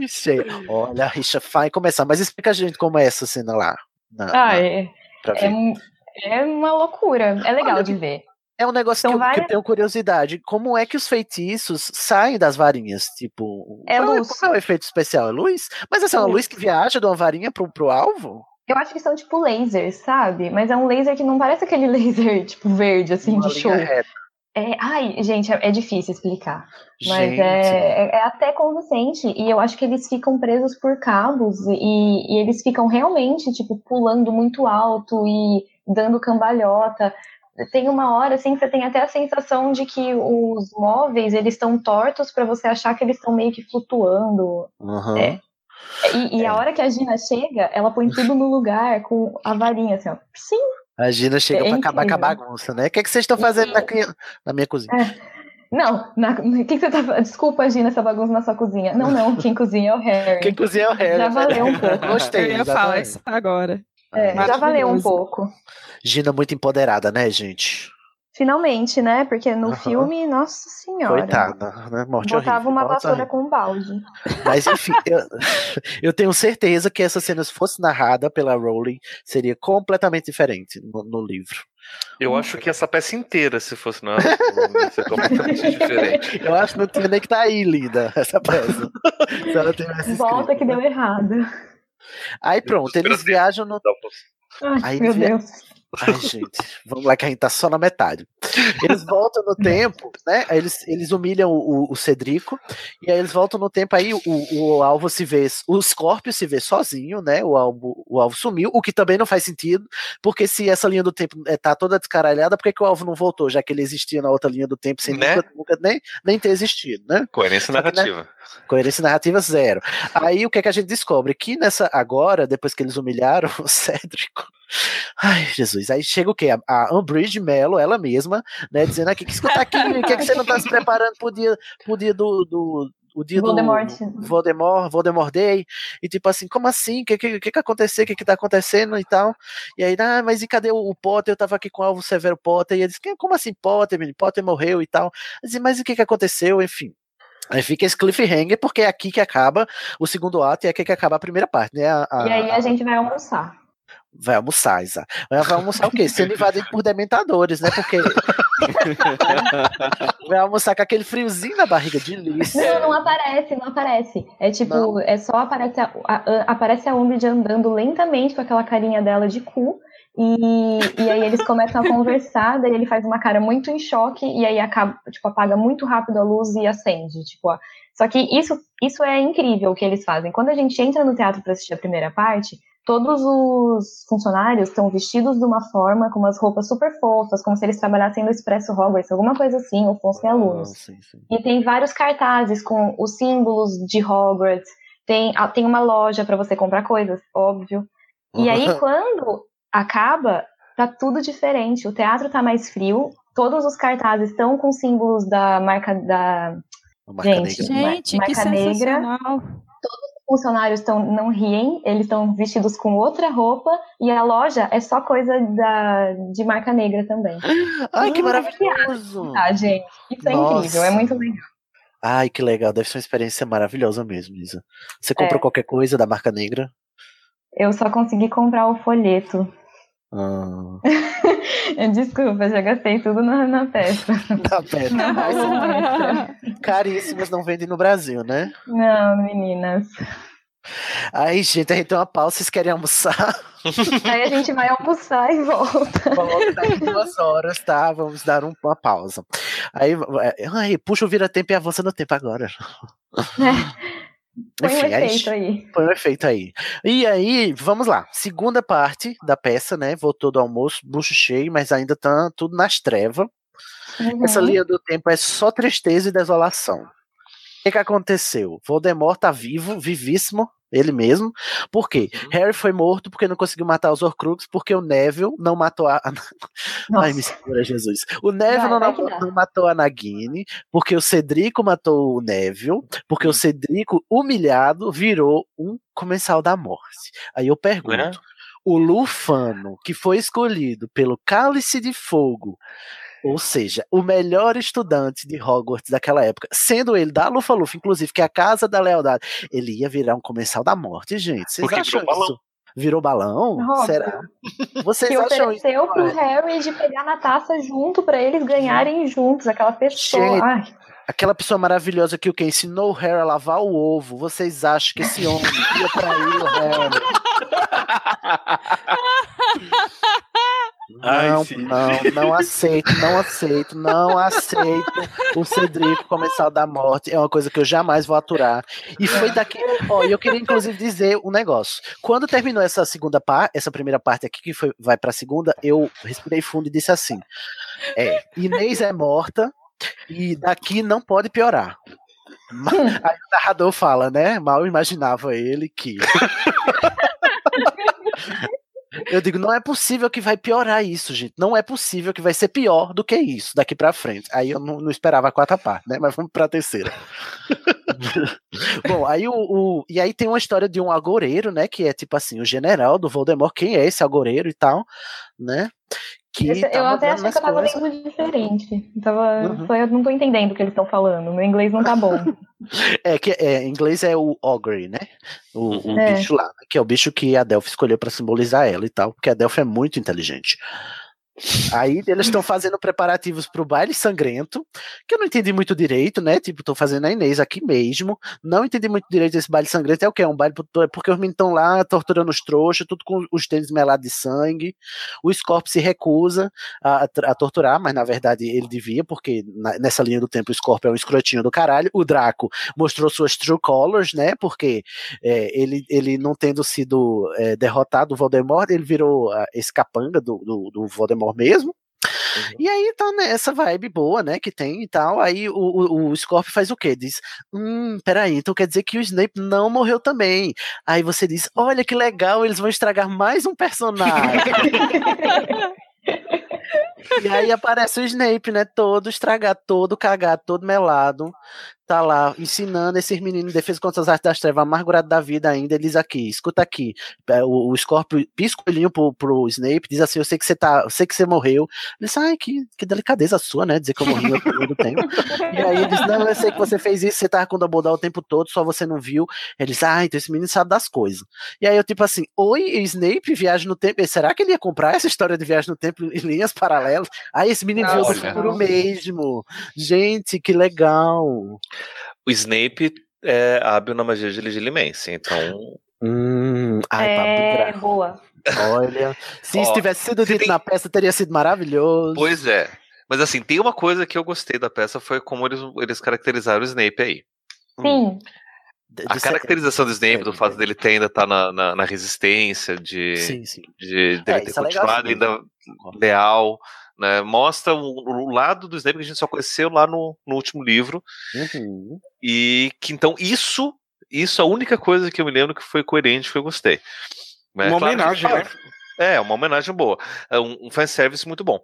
Ixi, Olha, a rixa vai começar. Mas explica a gente como é essa cena lá. na- Ah, na- é, pra é, ver. um- é uma loucura. É legal Olha, de ver. É um negócio que, eu, que eu várias- tenho curiosidade. Como é que os feitiços saem das varinhas? Tipo, É qual, luz. qual é o efeito especial? É luz? Mas essa é uma Luz. que viaja de uma varinha pro, pro alvo? Eu acho que são tipo lasers, sabe? Mas é um laser que não parece aquele laser, tipo, verde, assim, Uma de show. reta. É, ai, gente, é, é difícil explicar. Mas é, é, é até convincente. E eu acho que eles ficam presos por cabos e, e eles ficam realmente, tipo, pulando muito alto e dando cambalhota. Tem uma hora, assim, que você tem até a sensação de que os móveis, eles estão tortos para você achar que eles estão meio que flutuando. Aham. É. E, e a hora que a Gina chega, ela põe tudo no lugar com a varinha, assim, ó. Sim. A Gina chega É pra acabar com a bagunça, né? O que, é que vocês estão fazendo na, na minha cozinha? Não, na- o que, que você tá fazendo? Desculpa, Gina, essa bagunça na sua cozinha. Não, não, quem cozinha é o Harry. Quem cozinha é o Harry. Já valeu um pouco. Gostei. Eu ia falar isso agora. É, já valeu um pouco. Gina muito empoderada, né, gente? Finalmente, né? Porque no Aham. filme, nossa senhora. Coitada, né? Morte Botava horrível, uma vassoura horrível. com um balde. Mas enfim, eu, eu tenho certeza que essa cena, se fosse narrada pela Rowling, seria completamente diferente no, no livro. Eu acho que essa peça inteira, se fosse na ia ser completamente diferente. Eu acho que não tinha nem que estar aí, linda, essa peça. se ela tivesse Volta escrito, que né? deu errado. Aí pronto, eles viajam no. Ai, Aí meu via- Deus. Ai, gente, vamos lá que a gente tá só na metade. Eles voltam no tempo, né? Eles, eles humilham o, o- Cedrico, e aí eles voltam no tempo, aí o, o alvo se vê, o Scorpio se vê sozinho, né? O alvo, o alvo sumiu, o que também não faz sentido, porque se essa linha do tempo eh, tá toda descaralhada, por que, que o alvo não voltou, já que ele existia na outra linha do tempo sem Né? nunca, nunca nem, nem ter existido, né? Coerência Só que, né, narrativa. Coerência narrativa zero. Aí o que é que a gente descobre? Que nessa agora, depois que eles humilharam o Cédrico. Ai, Jesus. Aí chega o quê? A, a Umbridge Mello, ela mesma, né? Dizendo aqui, que escuta aqui, o que, é que você não tá se preparando pro dia, pro dia do. do o dia Voldemort. do Voldemort, Voldemort Day, e tipo assim, como assim? O que, que, que que aconteceu? O que que tá acontecendo e tal? E aí, ah, mas e cadê o, o Potter? Eu tava aqui com o Alvo Severo Potter, e ele disse, como assim Potter, menino? Potter morreu e tal. Eu disse, mas o que que aconteceu? Enfim, Aí fica esse cliffhanger, porque é aqui que acaba o segundo ato e é aqui que acaba a primeira parte, né? A- a- E aí a gente vai almoçar. Vai almoçar, Isa. Vai almoçar o quê? Sendo invadido por dementadores, né? Porque. vai almoçar com aquele friozinho na barriga de delícia. Não, não aparece, não aparece. É tipo, Não? é só aparece a, a, a- aparece a Umbridge andando lentamente com aquela carinha dela de cu. E, e aí eles começam a conversar, daí ele faz uma cara muito em choque e aí acaba, tipo, apaga muito rápido a luz e acende, tipo, ó. Só que isso, isso é incrível o que eles fazem. Quando a gente entra no teatro para assistir a primeira parte, todos os funcionários estão vestidos de uma forma, com umas roupas super fofas, como se eles trabalhassem no Expresso Hogwarts, alguma coisa assim, ou fossem alunos. Ah, sim, sim. E tem vários cartazes com os símbolos de Hogwarts. Tem, ah, tem uma loja para você comprar coisas, óbvio. E aí, quando acaba, tá tudo diferente. O teatro tá mais frio. Todos os cartazes estão com símbolos da marca da marca Gente, negra. Gente, Marca que negra. sensacional. os funcionários estão não riem, eles estão vestidos com outra roupa e a loja é só coisa da, de marca negra também. Ai, que Hum, maravilhoso! Tá, gente? Isso é Nossa. incrível, é muito legal. Ai, que legal. Deve ser uma experiência maravilhosa mesmo, Isa. Você comprou É. qualquer coisa da marca negra? Eu só consegui comprar o folheto. Ah, Desculpa, já gastei tudo na, na peça. Ai, são caríssimas, não vendem no Brasil, né? Não, meninas. Aí, gente, a gente tem uma pausa. Vocês querem almoçar? Aí a gente vai almoçar e volta. Volta daqui duas horas, tá? Vamos dar um- uma pausa. Aí, é, ai, puxa o vira-tempo e avança no tempo agora. Põe um Enfim, aí- efeito aí. Põe um efeito aí. E aí, vamos lá. Segunda parte da peça, né? Voltou do almoço, bucho cheio, mas ainda tá tudo nas trevas. Uhum. Essa linha do tempo é só tristeza e desolação. O que, que aconteceu? Voldemort tá vivo, vivíssimo, ele mesmo. Por quê? Harry foi morto porque não conseguiu matar os Horcruxes, porque o Neville não matou a. Ai, Nossa. me segura, Jesus. O Neville não, dá. não matou a Nagini, porque o Cedrico matou o Neville, porque o Cedrico, humilhado, virou um comensal da morte. Aí eu pergunto. Né? O Lufano, que foi escolhido pelo Cálice de Fogo, ou seja, o melhor estudante de Hogwarts daquela época, sendo ele da Lufa-Lufa, inclusive, que é a Casa da Lealdade, ele ia virar um comensal da morte, gente. Vocês Porque acham virou balão. isso? Virou balão? Será? Vocês Que acham isso? ofereceu pro Harry de pegar na taça junto pra eles ganharem juntos, aquela pessoa. Gente. Ai, Aquela pessoa maravilhosa que o que ensinou o Harry a lavar o ovo. Vocês acham que esse homem ia trair o Harry? Ai, Não, sim. não, não aceito, não aceito, não aceito o Cedrico comensal da morte. É uma coisa que eu jamais vou aturar. E foi daqui. Ó, e eu queria inclusive dizer um negócio. Quando terminou essa segunda parte, essa primeira parte aqui que foi, vai pra segunda, eu respirei fundo e disse assim: É, Inês é morta e daqui não pode piorar. Aí o narrador fala, né? Mal imaginava ele que. Eu digo, não é possível que vai piorar isso, gente. Não é possível que vai ser pior do que isso daqui pra frente. Aí eu não, não esperava a quarta parte, né? Mas vamos pra terceira. Bom, aí o, o- E aí tem uma história de um agoureiro, né? Que é tipo assim, o general do Voldemort. Quem é esse agoureiro e tal, né? Que Esse- eu até achei que eu tava coisas. lendo diferente. Eu, tava, Uhum. foi, eu não tô entendendo o que eles estão falando. Meu inglês não tá bom. É que é, em inglês é o Ogre, né? O, o É. bicho lá, que é o bicho que a Delphi escolheu pra simbolizar ela e tal, porque a Delphi é muito inteligente. Aí eles estão fazendo preparativos pro baile sangrento, que eu não entendi muito direito, né? Tipo, tô fazendo a Inês aqui mesmo. Não entendi muito direito esse baile sangrento. É o que? É um baile pro- porque os meninos estão lá torturando os trouxas, tudo com os tênis melados de sangue. O Scorpio se recusa a, a torturar, mas na verdade ele devia, porque na- nessa linha do tempo o Scorpio é um escrotinho do caralho. O Draco mostrou suas true colors, né? Porque é, ele, ele não tendo sido é, derrotado o Voldemort, ele virou ah, esse capanga do, do, do Voldemort mesmo. E aí tá nessa vibe boa, né, que tem e tal. Aí o, o, o Scorpio faz o quê? Diz, hum, peraí, então quer dizer que o Snape não morreu também. Aí você diz, olha que legal, eles vão estragar mais um personagem. E aí aparece o Snape, né? Todo estragado, todo cagado, todo melado. Tá lá ensinando esses meninos defesa contra as artes das trevas, amargurado da vida ainda. Ele diz aqui, escuta aqui. É, O, o Scorpio pisca o olhinho pro, pro Snape, diz assim: Eu sei que você tá, eu sei que você morreu. Ele diz, ai, que, que delicadeza sua, né? Dizer que eu morri no tempo. E aí ele diz: Não, eu sei que você fez isso, você tava com o Dumbledore o tempo todo, só você não viu. Ele diz, ah, então esse menino sabe das coisas. E aí eu, tipo assim, oi, Snape, viagem no tempo. Será que ele ia comprar essa história de viagem no tempo em linhas paralelas? Aí esse menino viu do futuro mesmo. Gente, que legal. O Snape é hábil na magia de Legilimense, então. Hum, ai, é, boa. Olha, se Ó, isso tivesse sido dito tem- na peça, teria sido maravilhoso. Pois é. Mas assim, tem uma coisa que eu gostei da peça foi como eles, eles caracterizaram o Snape aí. Sim. De- A de- caracterização do Snape, do é, fato dele ter ainda estar na, na, na resistência, de, Sim, sim. de dele É, ter isso é legal, continuado ainda leal, né? Mostra o, o lado do Snape que a gente só conheceu lá no, no último livro. Uhum. E que então isso, isso é a única coisa que eu me lembro que foi coerente, que eu gostei. Né? Uma Claro homenagem, né? É, uma homenagem boa. É um, um fanservice muito bom.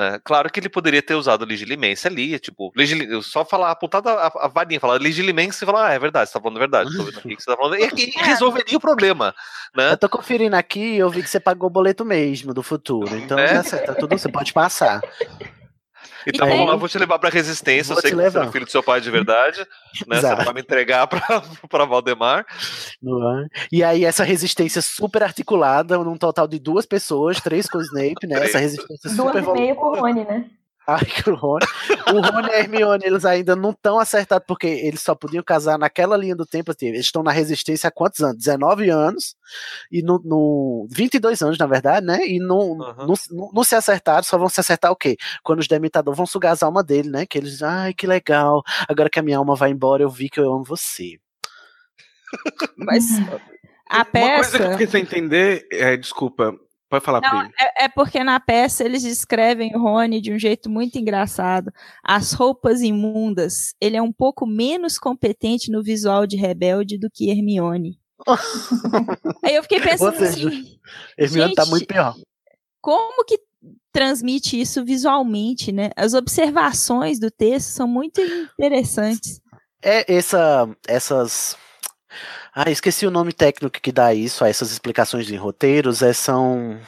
Né? Claro que ele poderia ter usado Legilimense ali, tipo, legili... eu só falar, apontar a, a varinha, falar Legilimense e falar, ah, é verdade, você tá falando a verdade, tô vendo aqui que você tá falando, e, e resolveria o problema, né? Eu tô conferindo aqui e eu vi que você pagou o boleto mesmo do futuro. Então É? tá certo, tá tudo, você pode passar. Então tem- vamos lá, eu vou te levar pra resistência, Vou eu sei que você é levar. filho do seu pai de verdade, né? Você Exato. vai me entregar pra, pra Valdemar. É? E aí, essa resistência super articulada, num total de duas pessoas, três com o Snape, né? Essa resistência Duas super e meio com o Rony, né? Ai, que o Rony. O Rony e a Hermione, eles ainda não estão acertados, porque eles só podiam casar naquela linha do tempo. assim, Eles estão na resistência há quantos anos? 19 anos, e no, no 22 anos, na verdade, né? E não, Uhum. não, se acertaram, só vão se acertar o quê? Quando os demitadores vão sugar as almas dele, né? Que eles dizem, ai, que legal, agora que a minha alma vai embora, eu vi que eu amo você. Mas a Uma coisa que eu peça. fiquei sem entender, é, desculpa, pode falar, Não, é, é porque na peça eles descrevem o Rony de um jeito muito engraçado. As roupas imundas. Ele é um pouco menos competente no visual de rebelde do que Hermione. Aí eu fiquei pensando seja, assim, Hermione tá Gente, muito pior. como que transmite isso visualmente, né? As observações do texto são muito interessantes. É essa, essas. Ah, esqueci o nome técnico que dá isso a essas explicações em roteiros. É, são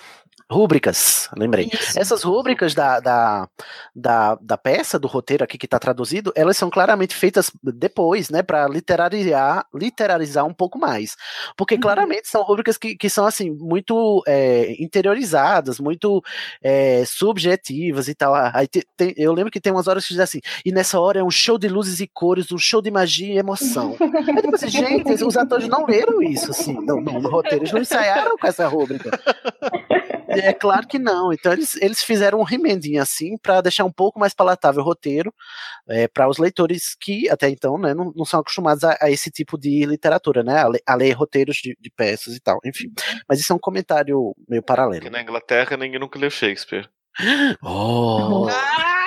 rúbricas, lembrei. Isso. Essas rúbricas da, da, da, da peça, do roteiro aqui que está traduzido, elas são claramente feitas depois, né, para literariar, literalizar um pouco mais. Porque Uhum. claramente são rúbricas que, que são, assim, muito é, interiorizadas, muito é, subjetivas e tal. Aí te- tem- eu lembro que tem umas horas que diz assim, e nessa hora é um show de luzes e cores, um show de magia e emoção. Aí tipo assim, gente, os atores não leram isso, assim, no, no, no roteiro, eles não ensaiaram com essa rúbrica. É claro que não. Então eles, eles fizeram um remendinho assim para deixar um pouco mais palatável o roteiro é, para os leitores que até então né, não, não são acostumados a, a esse tipo de literatura, né? A, le- a ler roteiros de, de peças e tal. Enfim. Mas isso é um comentário meio paralelo. Porque na Inglaterra ninguém nunca leu Shakespeare. Oh,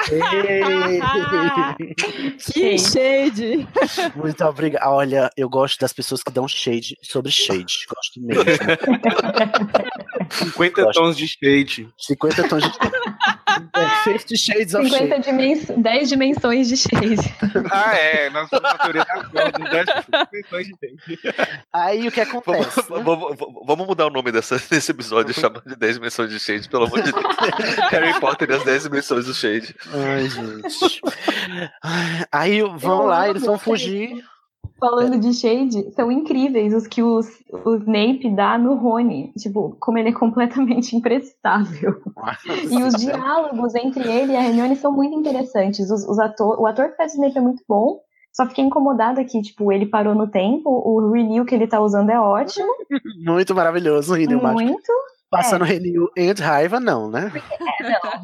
que shade! Muito obrigado. Olha, eu gosto das pessoas que dão shade sobre shade. Gosto mesmo. 50 Gosto. tons de shade. 50 tons de. É, 50 shades of 50 shade. dimens... 10 dimensões de shade. Ah, é. Nós somos na teoria das cordas, 10 dimensões de shade. Aí o que acontece? Vamos, vamos- vamos mudar o nome dessa, desse episódio e chamar de 10 dimensões de Shade, pelo amor de Deus. Harry Potter e as 10 dimensões do Shade. Ai, gente. Aí vão lá, eles vão fugir. Falando de shade, são incríveis os que os, o Snape dá no Rony. Tipo, como ele é completamente imprestável. E os diálogos entre ele e a Hermione são muito interessantes. Os, os ator, o ator que faz o Snape é muito bom. Só fiquei incomodada que, tipo, ele parou no tempo. O renew que ele tá usando é ótimo. Muito maravilhoso, o Renew Mágico. Muito. Passando Renew e raiva, não, né?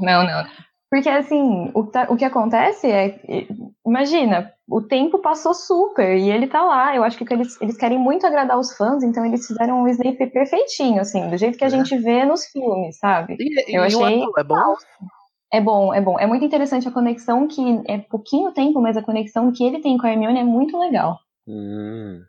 Não, não. Porque, assim, o que, tá- o que acontece é. é, Imagina, o tempo passou super e ele tá lá. Eu acho que eles, eles querem muito agradar os fãs, então eles fizeram um Snape perfeitinho, assim, do jeito que a gente vê nos filmes, sabe? E, Eu e achei é bom? É bom, é bom. É muito interessante a conexão que é pouquinho tempo, mas a conexão que ele tem com a Hermione é muito legal. Hum.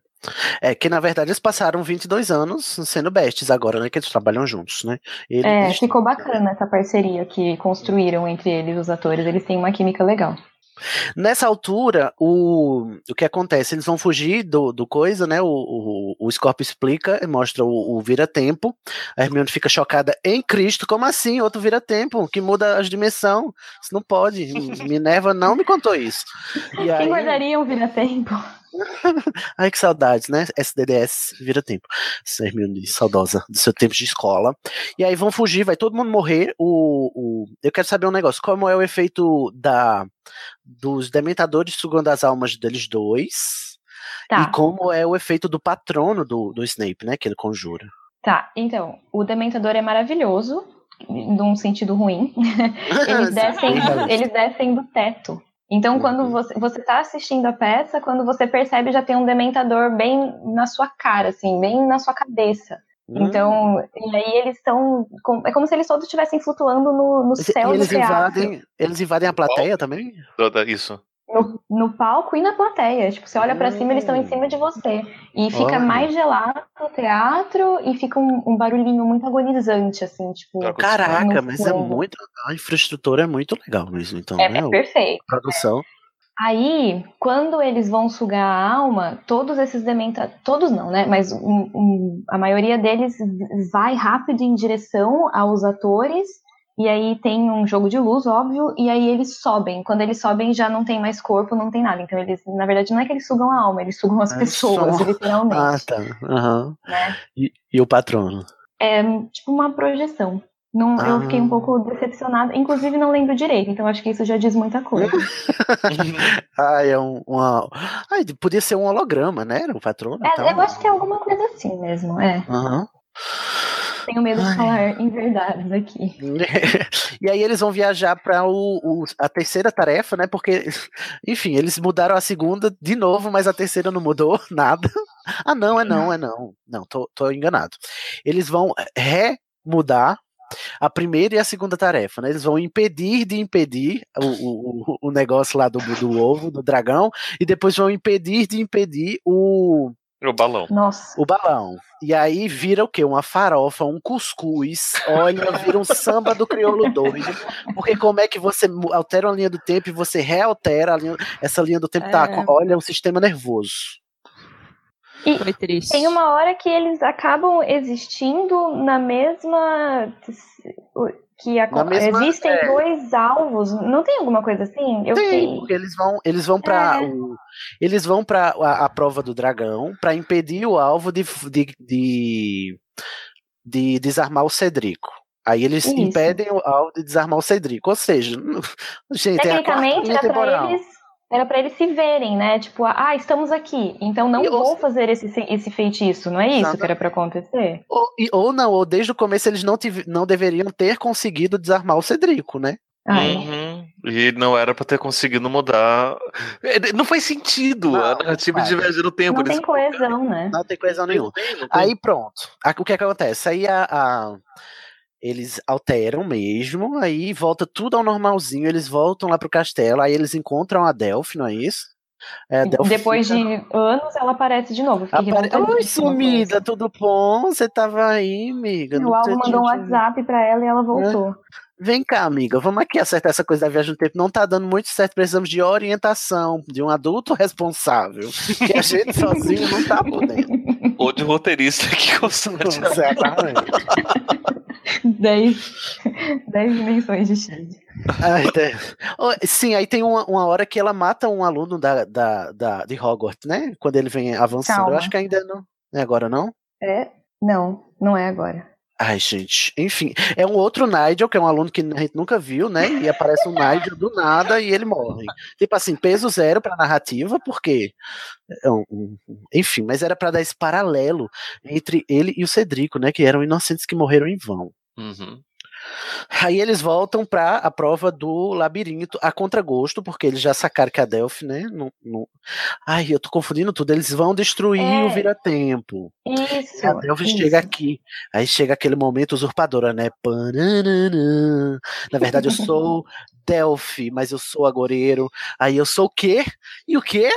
É que, na verdade, eles passaram 22 anos sendo bestes agora, né? Que eles trabalham juntos, né? Ele- É, ficou bacana essa parceria que construíram entre eles, os atores. Eles têm uma química legal. Nessa altura, o, o que acontece? Eles vão fugir do, do coisa, né? O, o, o Scorpio explica, e mostra o, o vira-tempo. A Hermione fica chocada em Cristo. Como assim? Outro vira-tempo que muda as dimensões. Isso não pode. Minerva não me contou isso. E Quem aí, guardaria um vira-tempo? ai, que saudades, né? SDDS vira-tempo. Essa Hermione saudosa do seu tempo de escola. E aí vão fugir, vai todo mundo morrer. O, o, eu quero saber um negócio. Como é o efeito da dos dementadores sugando as almas deles dois? Tá. E como é o efeito do patrono do, do Snape, né? Que ele conjura. Tá, então, o Dementador é maravilhoso, num sentido ruim. eles, descem, eles descem do teto. Então, quando você, você tá assistindo a peça, quando você percebe, já tem um Dementador bem na sua cara, assim, bem na sua cabeça. Hum. Então, e aí eles estão. É como se eles todos estivessem flutuando no, no E céu do eles teatro. invadem, eles invadem a plateia também? Toda isso. No, no palco e na plateia. Tipo, você olha pra Hum. cima, eles estão em cima de você. E fica Olha. mais gelado o teatro e fica um, um barulhinho muito agonizante, assim, tipo. Caraca, mas é muito. A infraestrutura é muito legal mesmo, então, É, né? é perfeito. A produção. Aí, quando eles vão sugar a alma, todos esses dementadores. Todos não, né? Mas um- um- a maioria deles vai rápido em direção aos atores. E aí tem um jogo de luz, óbvio, e aí eles sobem. Quando eles sobem, já não tem mais corpo, não tem nada. Então, eles, na verdade, não é que eles sugam a alma, eles sugam as Ah, pessoas, só- literalmente. Ah, tá. Aham. né? E, e o patrono? É tipo uma projeção. Não, Eu fiquei Ah. um pouco decepcionada. Inclusive, não lembro direito, então acho que isso já diz muita coisa. Ah, é um. Uma... Ai, podia ser um holograma, né? Era o patrono. É, eu acho que é alguma coisa assim mesmo, é. Aham. Tenho medo de Ai. falar em verdades aqui. e aí eles vão viajar para a terceira tarefa, né? Porque, enfim, eles mudaram a segunda de novo, mas a terceira não mudou nada. Ah, não, é não, é não. Não, tô, tô enganado. Eles vão remudar a primeira e a segunda tarefa, né? Eles vão impedir de impedir o, o, o- o negócio lá do, do ovo, do dragão, e depois vão impedir de impedir o, O balão. Nossa. o balão. E aí vira o quê? Uma farofa, um cuscuz. Olha, vira um samba do crioulo doido. Porque como é que você altera uma linha do tempo e você realtera a linha, essa linha do tempo? Tá, É. co- olha, um sistema nervoso. Foi triste. Tem uma hora que eles acabam existindo na mesma. Que a- mesma- existem é. dois alvos. Não tem alguma coisa assim? Eu Sim, sei. porque eles vão, eles vão para É. eles vão para a, a prova do dragão para impedir o alvo de, de, de, de desarmar o Cedrico. Aí eles Isso. impedem o alvo de desarmar o Cedrico. Ou seja, gente, é a quarta Tecnicamente era pra eles. Era pra eles se verem, né? Tipo, ah, estamos aqui. Então não E ou- vou fazer esse, esse feitiço. Não é isso Exato. que era pra acontecer? Ou, e- ou não, ou desde o começo eles não, tive- não deveriam ter conseguido desarmar o Cedrico, né? Ai, Uhum. E não era pra ter conseguido mudar. É, Não faz sentido Não, a narrativa não de viagem no tempo. não tem coesão, né? Não tem coisa nenhuma. Aí pronto. O que, é que acontece? Aí a, a- eles alteram mesmo, aí volta tudo ao normalzinho, eles voltam lá pro castelo, aí eles encontram a Delphi, não é isso? É, Depois fica- de anos, ela aparece de novo. Apare... Oi, sumida, tudo bom? Você tava aí, amiga? O Alvo mandou um WhatsApp pra ela e ela voltou. Vem cá, amiga, vamos aqui acertar essa coisa da viagem no tempo. Não tá dando muito certo, precisamos de orientação, de um adulto responsável. Que a gente sozinho não tá podendo. Ou de roteirista que consegue. Exatamente. Dez, dez dimensões de shade. Ai. Oh, Sim, aí tem uma, uma hora que ela mata um aluno da, da, da, de Hogwarts, né? Quando ele vem avançando. Eu Calma. acho que ainda não. Não é agora, não? É? Não, não é agora. Ai, gente. Enfim, é um outro Nigel, que é um aluno que a gente nunca viu, né? E aparece um Nigel do nada e ele morre. Tipo assim, peso zero pra narrativa, porque. é Enfim, mas era pra dar esse paralelo entre ele e o Cedrico, né? Que eram inocentes que morreram em vão. Uhum. Aí eles voltam pra a prova do labirinto a contragosto, porque eles já sacaram que a Delphi, né? Não, não... Ai, eu tô confundindo tudo. Eles vão destruir É. o vira-tempo. Isso. E a Delphi isso. chega aqui. Aí chega aquele momento usurpadora, né? Pananana. Na verdade, eu sou Delphi, mas eu sou agoreiro. Aí eu sou o quê? E o quê?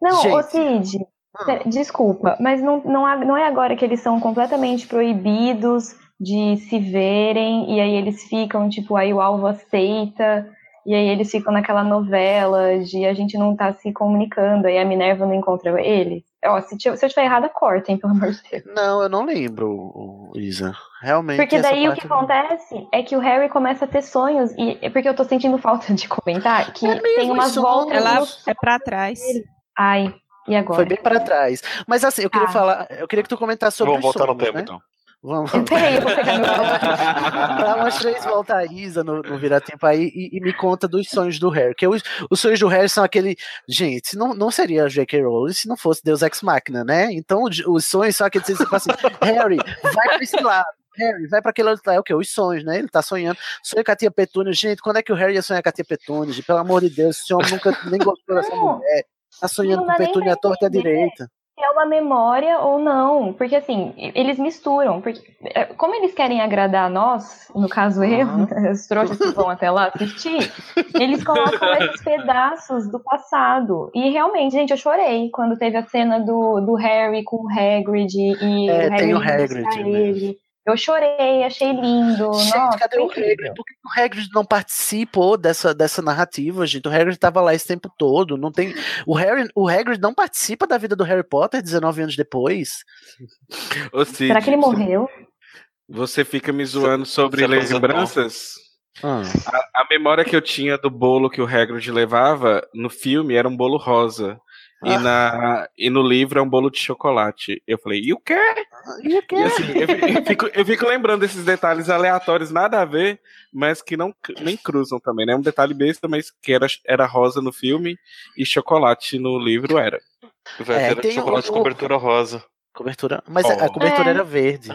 Não, ô Gente. Cid, cê- desculpa, mas não, não, há- não é agora que eles são completamente proibidos de se verem, e aí eles ficam, tipo, aí o alvo aceita, e aí eles ficam naquela novela de a gente não tá se comunicando, aí a Minerva não encontra eles. Ó, se, eu estiver errada, cortem, pelo amor de Deus. Não, eu não lembro, Isa. Realmente. Porque essa daí o que não- acontece é que o Harry começa a ter sonhos, e é porque eu tô sentindo falta de comentar, que É mesmo, tem umas voltas Ela é pra trás. Ai, e agora? Foi bem pra trás. Mas assim, eu queria Tá. falar, eu queria que tu comentasse sobre Vamos os voltar no tempo, né? então. Vamos. Peraí, eu vou pegar meu Dá umas três voltas a Isa no, no Vira-Tempo aí e, e me conta dos sonhos do Harry. Que os, os sonhos do Harry são aquele. Gente, não, não seria J.K. Rowling se não fosse Deus Ex Machina, né? Então os, os sonhos são aqueles tipo assim: Harry, vai pra esse lado. Harry, vai pra aquele outro lado. É o quê? Os sonhos, né? Ele tá sonhando. Sonha com a tia Petúnia. Gente, quando é que o Harry ia sonhar com a tia Petúnia? Pelo amor de Deus, esse homem nunca nem gostou dessa mulher. Tá sonhando com Petúnia à torta e à direita. É uma memória ou não. Porque assim, eles misturam. Porque, é, como eles querem agradar nós, no caso eu, os trouxas que vão até lá assistir, eles colocam esses pedaços do passado. E realmente, gente, eu chorei quando teve a cena do, do Harry com o Hagrid e É, o tem o Hagrid Hagrid, né? ele. Eu chorei, achei lindo. Gente, Nossa, cadê o. Hagrid? Por que o Hagrid não participou dessa, dessa narrativa, gente? O Hagrid tava lá esse tempo todo. Não tem... o, Harry, o Hagrid não participa da vida do Harry Potter 19 anos depois. Ô, Cid, Será que ele morreu? Você fica me zoando sobre lembranças? Ah, A memória que eu tinha do bolo que o Hagrid levava no filme era um bolo rosa. E, Ah. na, e no livro é um bolo de chocolate. Eu falei, e o quê? e o quê? E assim, eu, fi- eu fico, eu fico lembrando desses detalhes aleatórios, nada a ver, mas que não nem cruzam também, né? Um detalhe besta, mas que era, era rosa no filme e chocolate no livro era. É, ter tem chocolate o- com cobertura rosa. Cobertura. Mas a- a Oh. cobertura É. era verde.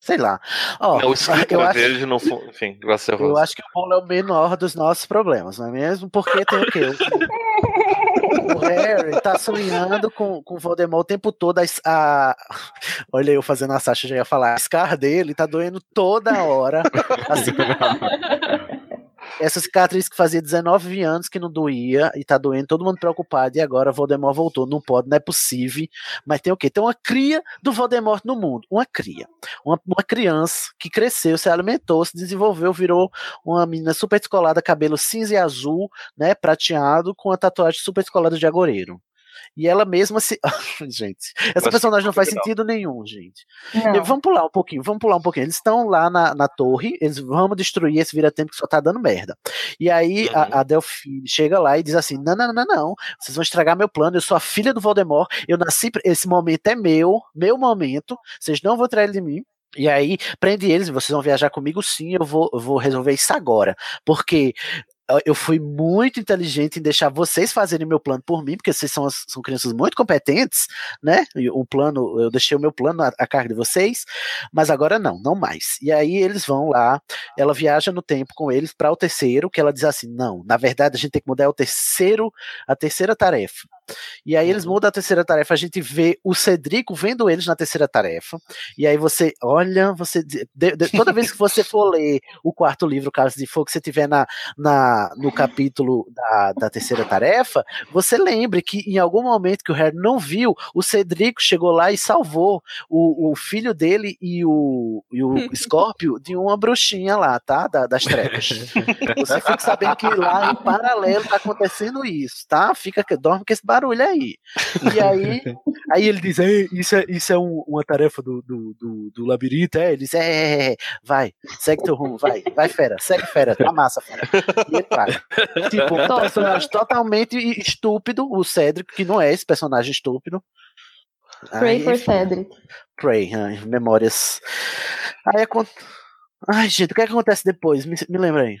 Sei lá. Ó, não, o escrito eu era acho, verde, não foi. Enfim, vai ser eu rosa. acho que o bolo é o menor dos nossos problemas, não é mesmo? Porque tem o quê? O, Harry tá sonhando com, com o Voldemort o tempo todo. A, a- olha eu fazendo a Sasha, já ia falar. A scar dele tá doendo toda hora. Assim, essa cicatriz que fazia 19 anos que não doía e tá doendo, todo mundo preocupado, e agora Voldemort voltou. Não pode, não é possível. Mas tem o quê? Tem uma cria do Voldemort no mundo. Uma cria. Uma, uma criança que cresceu, se alimentou, se desenvolveu, virou uma menina super descolada, cabelo cinza e azul, né? Prateado, com a tatuagem super descolada de agoreiro. E ela mesma se. gente, essa Mas personagem não faz legal. sentido nenhum, gente. Não. Vamos pular um pouquinho, vamos pular um pouquinho. Eles estão lá na, na torre, eles vamos destruir esse vira-tempo que só tá dando merda. E aí Uhum. a, a Delphine chega lá e diz assim: não, não, não, não, vocês vão estragar meu plano, eu sou a filha do Voldemort, eu nasci, esse momento é meu, meu momento, vocês não vão tirar ele de mim. E aí prende eles, vocês vão viajar comigo sim, eu vou, eu vou resolver isso agora. Porque eu- fui muito inteligente em deixar vocês fazerem meu plano por mim, porque vocês são, são crianças muito competentes, né? O plano, eu deixei o meu plano a, a cargo de vocês, mas agora não, não mais. E aí eles vão lá, ela viaja no tempo com eles para o terceiro, que ela diz assim: não, na verdade a gente tem que mudar é o terceiro, a terceira tarefa. E aí eles mudam a terceira tarefa, a gente vê o Cedrico vendo eles na terceira tarefa. E aí você, olha, você de- de- toda vez que você for ler o quarto livro, Caso de Fogo, que você tiver na, na, no capítulo da, da terceira tarefa, você lembre que em algum momento que o Harry não viu, o Cedrico chegou lá e salvou o, o filho dele e o, e o Scorpio de uma bruxinha lá, tá? Da- das trevas. Você fica sabendo que lá em paralelo tá acontecendo isso, tá? Fica, dorme com esse barulho aí. E aí, aí ele diz: "Ei, isso é, isso é um- uma tarefa do, do, do, do labirinto, é? Ele diz: é, é, é, vai, segue teu rumo, vai, vai, fera, segue fera, tá massa, fera. E ele vai. Tipo, um personagem totalmente estúpido, o Cedric, que não é esse personagem estúpido. Pray Aí, for Cedric. Pray, ai, memórias. Aí acon- Ai, gente, o que, é que acontece depois? Me, me lembra aí.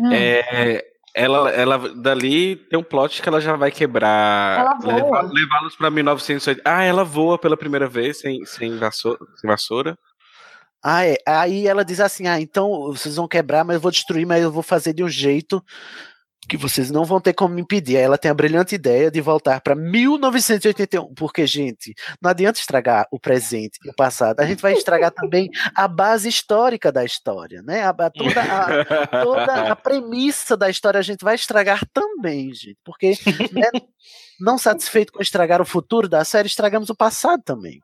Não. É, ela, ela dali tem um plot que ela já vai quebrar. Ela voa. leva- Levá-los pra 1980. Ah, ela voa pela primeira vez sem, sem, vassoura, sem vassoura. Ah, é. Aí ela diz assim: ah, então vocês vão quebrar, mas eu vou destruir, mas eu vou fazer de um jeito que vocês não vão ter como me impedir. Aí ela tem a brilhante ideia de voltar para 1981, porque, gente, não adianta estragar o presente e o passado, a gente vai estragar também a base histórica da história, né? A, a- toda, a, toda a premissa da história a gente vai estragar também, gente, porque né, não satisfeito com estragar o futuro da série, estragamos o passado também.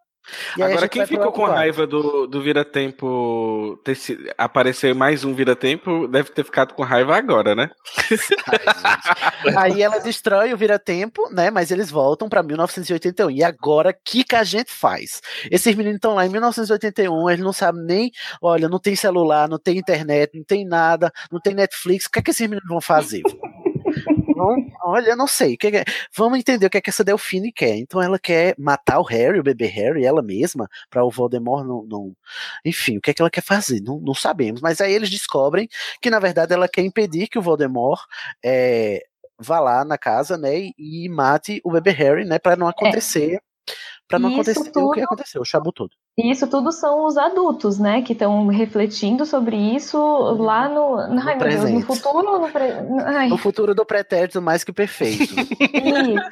Agora, quem ficou com raiva do, do Vira-Tempo ter se- aparecer mais um Vira-Tempo deve ter ficado com raiva agora, né? Aí ela destrói o vira-tempo, né? Mas eles voltam pra 1981. E agora, o que, que a gente faz? Esses meninos estão lá em 1981, eles não sabem nem. Olha, não tem celular, não tem internet, não tem nada, não tem Netflix. O que é que esses meninos vão fazer? Olha, eu não sei. O que é- vamos entender o que é que essa Delfine quer. Então ela quer matar o Harry, o bebê Harry, ela mesma, para o Voldemort não, não. Enfim, o que é que ela quer fazer? Não, não sabemos. Mas aí eles descobrem que, na verdade, ela quer impedir que o Voldemort é, vá lá na casa, né, e, mate o bebê Harry, né, para não acontecer. Pra não É. Isso acontecer o que tudo- aconteceu, o chabu todo. E isso tudo são os adultos, né, que estão refletindo sobre isso lá no, ai, meu Deus, no futuro, no pre... ai, No futuro do pretérito mais que perfeito. isso,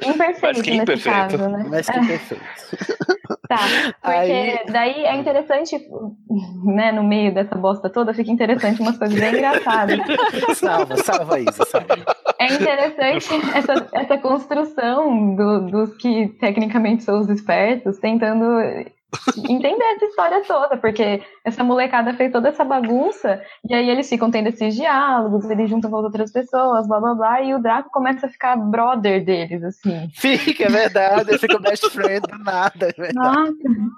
imperfeito Mas que nesse imperfeito. caso, né? mais que perfeito. Tá, porque Aí- daí é interessante, né, no meio dessa bosta toda, fica interessante umas coisas bem engraçadas. salva, salva isso, salva. É interessante essa, essa construção do- dos que tecnicamente são os espertos, tentando entender essa história toda, porque essa molecada fez toda essa bagunça, e aí eles ficam tendo esses diálogos, eles juntam com as outras pessoas, blá blá blá, e o Draco começa a ficar brother deles, assim. Fica, é verdade, ele fica best friend do nada, é verdade. Nossa,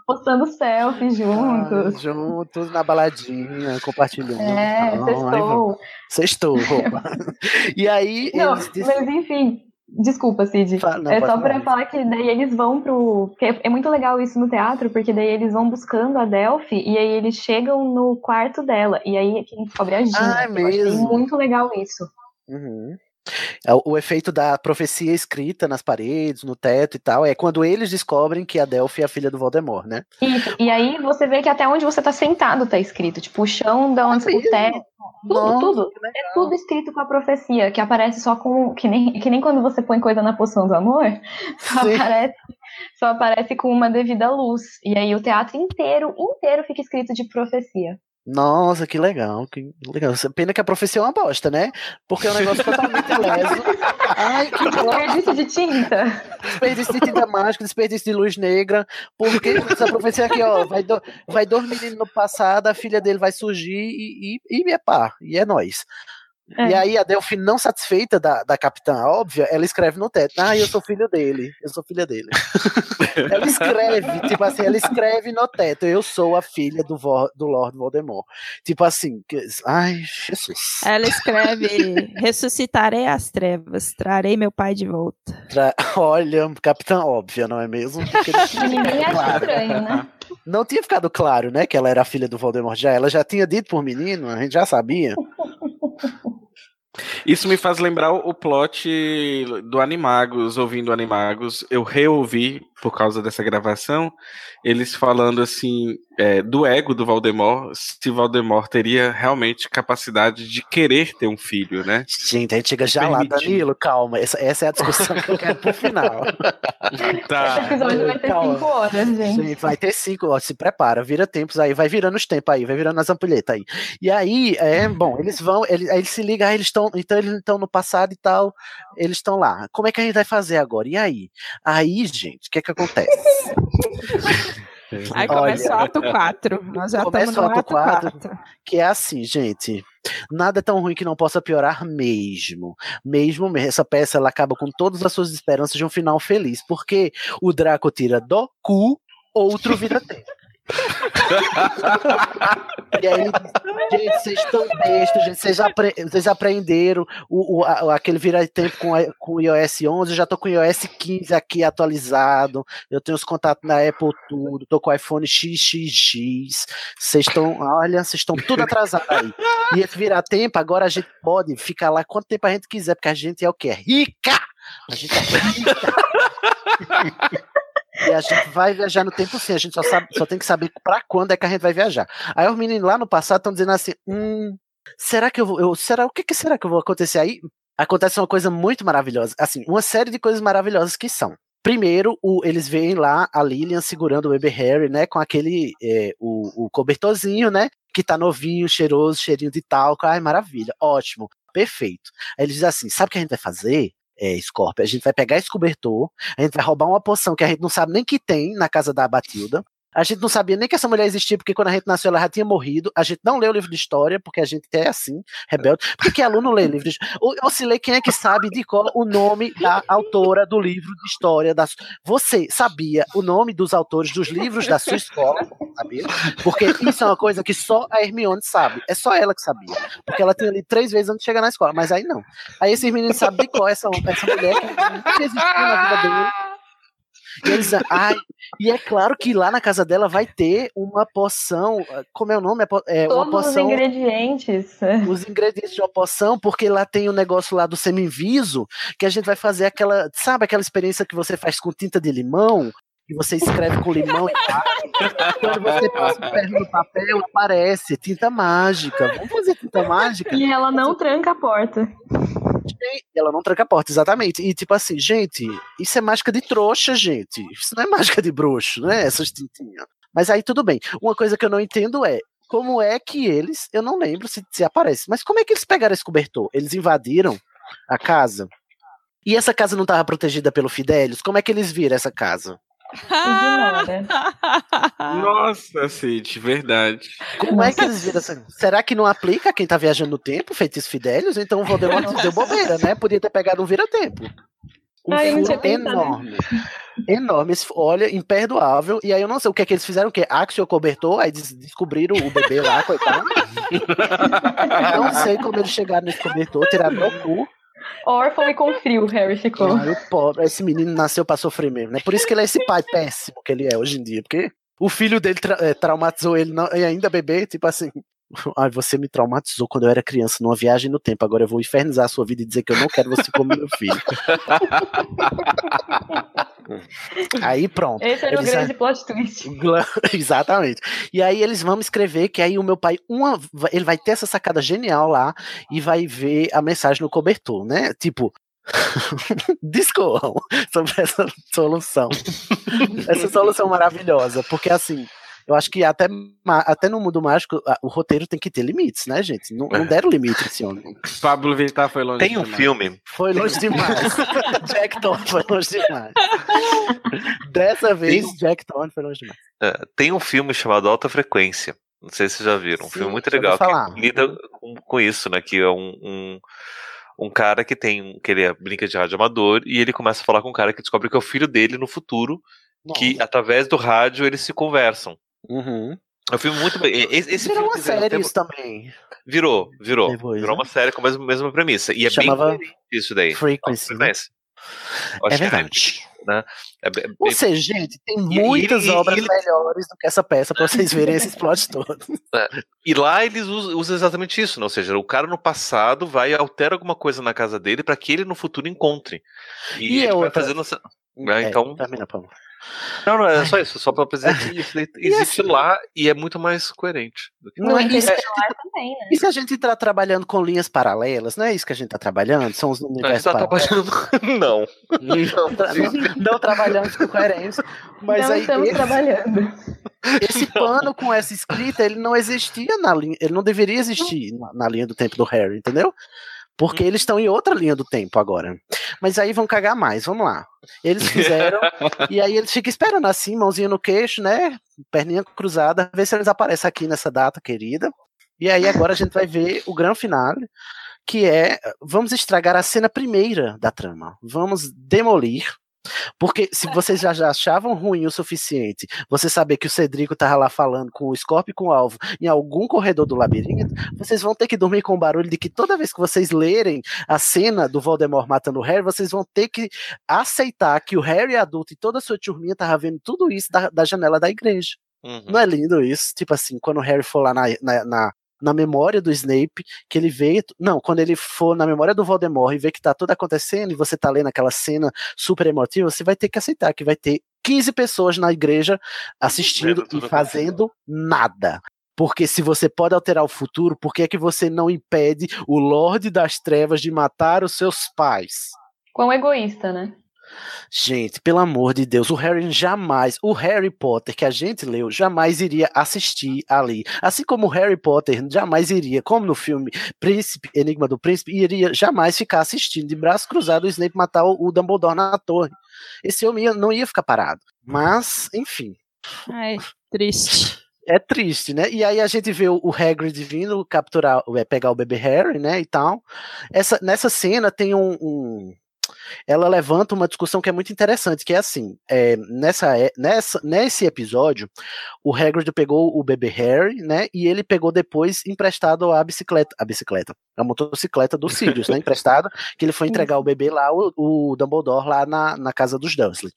postando selfie juntos. Ah, juntos na baladinha, compartilhando. É, aí sextou. Sextou, roupa. E aí Não, eles mas enfim, desculpa, Cid. Fala- não, é só pra falar. que daí eles vão pro. porque é- muito legal isso no teatro, porque daí eles vão buscando a Delphi e aí eles chegam no quarto dela. E aí é quem descobre a Gina. Ah, é Eu achei mesmo? muito legal isso. Uhum. É o, efeito da profecia escrita nas paredes, no teto e tal, é quando eles descobrem que a Delphi é a filha do Voldemort, né? Isso. E aí você vê que até onde você tá sentado tá escrito. Tipo, o chão, da onde, o teto. Tudo, Nossa, tudo. É tudo escrito com a profecia, que aparece só com. Que nem, que nem quando você põe coisa na poção do amor, só Sim. aparece, só aparece com uma devida luz. E aí o teatro inteiro, inteiro fica escrito de profecia. Nossa, que legal, que legal. Pena que a profecia é uma bosta, né? Porque é um negócio totalmente leso. Ai, que. Desperdício de tinta. Desperdício de tinta mágica, desperdício de luz negra. Porque essa profecia aqui, ó, vai, do, vai dois meninos no passado, a filha dele vai surgir e, e, e é pá, e é nós. É. E aí a Delphi, não satisfeita da, da capitã óbvia, ela escreve no teto, ah, eu sou filho dele, eu sou filha dele. ela escreve, tipo assim, ela escreve no teto, eu sou a filha do, Vo- do Lord Voldemort. Tipo assim, que- ai, Jesus. Ela escreve: Ressuscitarei as trevas, trarei meu pai de volta. Tra- Olha, capitã óbvia, não é mesmo? Porque não tinha ninguém ficado acha claro. estranho, né? Não tinha ficado claro, né, que ela era a filha do Voldemort já. Ela já tinha dito por menino, a gente já sabia. Isso me faz lembrar o plot do Animagos, ouvindo Animagos. Eu reouvi por causa dessa gravação, eles falando assim é, do ego do Valdemort, se Valdemort teria realmente capacidade de querer ter um filho, né? Gente, a gente chega já lá. Danilo, calma. Essa, essa é a discussão que eu quero pro final. Esse Tá. episódio vai ter Calma. cinco horas, gente. Gente, vai ter cinco, ó, se prepara, vira tempos aí, vai virando os tempos aí, vai virando as ampulhetas aí. E aí, é, bom, eles vão, eles, aí eles se ligam, aí eles estão, então eles estão no passado e tal, eles estão lá. Como é que a gente vai fazer agora? E aí? Aí, gente, o que é que acontece? Aí Olha. começa o ato 4. Nós já Começa estamos no o ato ato 4. quatro. Que é assim, gente. Nada é tão ruim que não possa piorar mesmo. Mesmo mesmo. Essa peça ela acaba com todas as suas esperanças de um final feliz. Porque o Draco tira do cu, outro vira tempo. e aí, gente, vocês estão bestos, gente. Vocês, apre- vocês aprenderam o, o- a- aquele virar tempo com, com o iOS 11. Eu já tô com o iOS 15 aqui atualizado. Eu tenho os contatos na Apple tudo. Tô com o iPhone XXX. Vocês estão, olha, vocês estão tudo atrasados aí. E esse virar tempo, agora a gente pode ficar lá quanto tempo a gente quiser, porque a gente é o quê? Rica! A gente é rica! E a gente vai viajar no tempo sim, a gente só, sabe, só tem que saber pra quando é que a gente vai viajar. Aí os meninos lá no passado estão dizendo assim: hum, será que eu vou. Eu, será, o que, que será que eu vou acontecer aí? Acontece uma coisa muito maravilhosa. Assim, uma série de coisas maravilhosas que são. Primeiro, o- eles veem lá a Lilian segurando o bebê Harry, né? Com aquele. é, o, o cobertorzinho, né? Que tá novinho, cheiroso, cheirinho de talco. Ai, maravilha, ótimo, perfeito. Aí eles dizem assim: sabe o que a gente vai fazer? É, Scorpio, a gente vai pegar esse cobertor, a gente vai roubar uma poção que a gente não sabe nem que tem na casa da Batilda. A gente não sabia nem que essa mulher existia, porque quando a gente nasceu ela já tinha morrido. A gente não leu o livro de história, porque a gente é assim, rebelde. Por que, que aluno lê livro de história? Ou, se lê quem é que sabe de qual o nome da autora do livro de história. Da... Você sabia o nome dos autores dos livros da sua escola? Sabia? Porque isso é uma coisa que só a Hermione sabe. É só ela que sabia. Porque ela tinha ali três vezes antes de chegar na escola. Mas aí não. Aí esses meninos sabem de qual é essa, essa mulher que nunca existiu na vida dele. E eles, ai, e é claro que lá na casa dela vai ter uma poção, como é o nome? É, Todos os poção, ingredientes. os ingredientes de uma poção, porque lá tem o negócio lá do semi-inviso, que a gente vai fazer aquela, sabe aquela experiência que você faz com tinta de limão? Que você escreve com limão e quando você passa o perno no papel, aparece tinta mágica. Vamos fazer tinta mágica? E ela não tranca a porta. Ela não tranca a porta, exatamente. E tipo assim, gente, isso é mágica de trouxa, gente. Isso não é mágica de bruxo, né? Essas tintinhas. Mas aí tudo bem. Uma coisa que eu não entendo é como é que eles, eu não lembro se, se aparece, mas como é que eles pegaram esse cobertor? Eles invadiram a casa. E essa casa não estava protegida pelo Fidelius? Como é que eles viram essa casa? Ignora. Nossa, Cid, verdade. Como é que eles viram essa Será que não aplica a quem tá viajando no tempo, feitiço Fidelius? Então o Voldemort deu bobeira, né? Podia ter pegado um vira-tempo. Um Ai, furo enorme. Enorme. Olha, imperdoável. E aí eu não sei o que é que eles fizeram, o que? Axel cobertor, aí des- descobriram o bebê lá, coitado. não sei como eles chegaram nesse cobertor, tiraram meu cu. Órfão e com frio, Harry ficou. Ai, pobre, esse menino nasceu pra sofrer mesmo, né? Por isso que ele é esse pai péssimo que ele é hoje em dia, porque o filho dele tra- eh, traumatizou ele não- e ainda bebê, tipo assim. Ai, você me traumatizou quando eu era criança numa viagem no tempo. Agora eu vou infernizar a sua vida e dizer que eu não quero você como meu filho. Aí pronto. Esse era o Eles- grande plot twist. Exatamente. E aí eles vão escrever que aí o meu pai, uma, ele vai ter essa sacada genial lá e vai ver a mensagem no cobertor, né? Tipo, discorram sobre essa solução. essa solução maravilhosa, porque assim, eu acho que até, até no mundo mágico o roteiro tem que ter limites, né, gente? Não, não deram limite esse homem. Pablo Vittar foi longe Tem um demais. filme, Foi longe demais. Jack Thorne foi longe demais. Dessa vez, Jack Thorne foi longe demais. é, tem um filme chamado Alta Frequência. Não sei se vocês já viram. Um Sim, filme muito legal falar. que lida com, com isso, né? Que é um, um, um cara que tem que ele é- brinca de rádio amador e ele começa a falar com um cara que descobre que é o filho dele no futuro, que através do rádio eles se conversam. Uhum. É um filme muito bem. e- Esse, esse Virou filme uma série isso também. virou, virou. Depois, virou né? uma série com a mesma, mesma premissa. E é Chamava bem isso daí. Frequency. né? Frequency. Eu acho É verdade. É bem- Ou bem- seja, gente, tem E- muitas e- e- obras ele- melhores do que essa peça pra vocês verem esses plots todos. E lá eles usam, usam exatamente isso, né? ou seja, o cara no passado vai e altera alguma coisa na casa dele para que ele no futuro encontre. E, E ele é vai outra- fazendo essa. Né, É, então- termina, Paulo. Não, não, é só isso, só pra dizer que isso existe lá e é muito mais coerente. do que- Não é isso. Interestelar também, né? E se a gente tá trabalhando com linhas paralelas, não é isso que a gente tá trabalhando? São os A gente universos tá paralelos. trabalhando. Não. Não. Tra- não, não trabalhamos com coerência. Mas não aí estamos esse, trabalhando. esse pano com essa escrita, ele não existia na linha, ele não deveria existir na, na linha do tempo do Harry, entendeu? Porque eles estão em outra linha do tempo agora. Mas aí vão cagar mais, vamos lá. Eles fizeram, e aí eles ficam esperando assim, mãozinha no queixo, né? Perninha cruzada, ver se eles aparecem aqui nessa data querida. E aí agora a gente vai ver o grande finale, que é vamos estragar a cena primeira da trama. Vamos demolir. Porque se vocês já, já achavam ruim o suficiente, você saber que o Cedrico tava lá falando com o Scorpio e com o Alvo em algum corredor do labirinto, vocês vão ter que dormir com o barulho de que toda vez que vocês lerem a cena do Voldemort matando o Harry, vocês vão ter que aceitar que o Harry adulto e toda a sua turminha tava vendo tudo isso da, da janela da igreja. Uhum. Não é lindo isso? Tipo assim, quando o Harry for lá na, na, na, na memória do Snape, que ele vê. Não, quando ele for na memória do Voldemort e vê que tá tudo acontecendo e você tá lendo aquela cena super emotiva, você vai ter que aceitar que vai ter 15 pessoas na igreja assistindo e fazendo nada. Porque se você pode alterar o futuro, por que é que você não impede o Lorde das Trevas de matar os seus pais? Quão egoísta, né? Gente, pelo amor de Deus, o Harry jamais, o Harry Potter que a gente leu, jamais iria assistir ali. Assim como o Harry Potter jamais iria, como no filme Príncipe, Enigma do Príncipe, iria jamais ficar assistindo de braço cruzado o Snape matar o, o Dumbledore na torre. Esse homem ia- não ia ficar parado. Mas, enfim. Ai, triste. É triste, né? E aí a gente vê o o Hagrid vindo capturar, é, pegar o bebê Harry, né, e tal. Essa, nessa cena tem um, um- Ela levanta uma discussão que é muito interessante, que é assim, é, nessa, é- nessa, nesse episódio, o Hagrid pegou o bebê Harry, né, e ele pegou depois emprestado a bicicleta, a bicicleta, a motocicleta do Sirius, né, emprestado, que ele foi entregar o bebê lá, o, o Dumbledore lá na, na casa dos Dursley.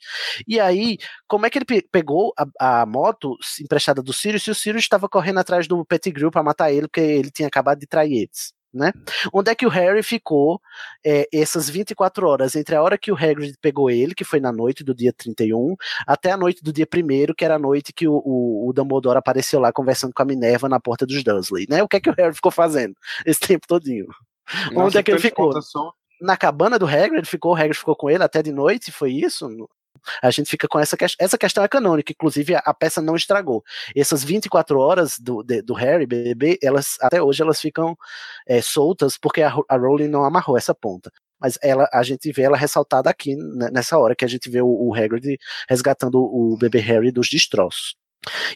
E aí, como é que ele pe- pegou a, a moto emprestada do Sirius se o Sirius estava correndo atrás do Pettigrew para matar ele, porque ele tinha acabado de trair eles, né? Onde é que o Harry ficou é, essas 24 horas, entre a hora que o Hagrid pegou ele, que foi na noite do dia 31, até a noite do dia 1 que era a noite que o, o, o Dumbledore apareceu lá conversando com a Minerva na porta dos Dursley, né? O que é que o Harry ficou fazendo esse tempo todinho? Onde é que ele ficou? na cabana do Hagrid, ficou, o Hagrid ficou com ele até de noite, foi isso? A gente fica com essa questão. Essa questão é canônica, inclusive a, a peça não estragou. Essas 24 horas do, de- do Harry, bebê, elas até hoje elas ficam é, soltas porque a, a Rowling não amarrou essa ponta. Mas ela, a gente vê ela ressaltada aqui né, nessa hora que a gente vê o, o Hagrid resgatando o bebê Harry dos destroços.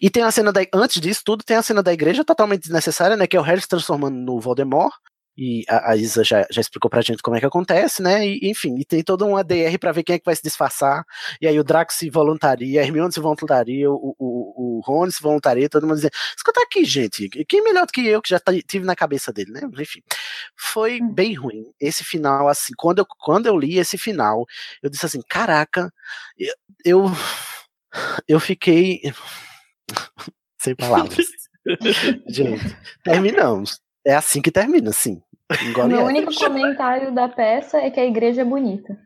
E tem a cena da. Antes disso tudo, tem a cena da igreja totalmente desnecessária, né? Que é o Harry se transformando no Voldemort. E a, a Isa já, já explicou pra gente como é que acontece, né? E, enfim, e tem toda uma DR pra ver quem é que vai se disfarçar. E aí o Draco se voluntaria, a Hermione se voluntaria, o, o, o Rony se voluntaria, todo mundo dizendo: escuta aqui, gente, quem melhor do que eu que já tive na cabeça dele, né? Enfim, foi bem ruim. Esse final, assim, quando eu, quando eu li esse final, eu disse assim: caraca, eu, eu, eu fiquei. Sem palavras. gente, terminamos. É assim que termina, sim. Engole Meu único comentário da peça é que a igreja é bonita.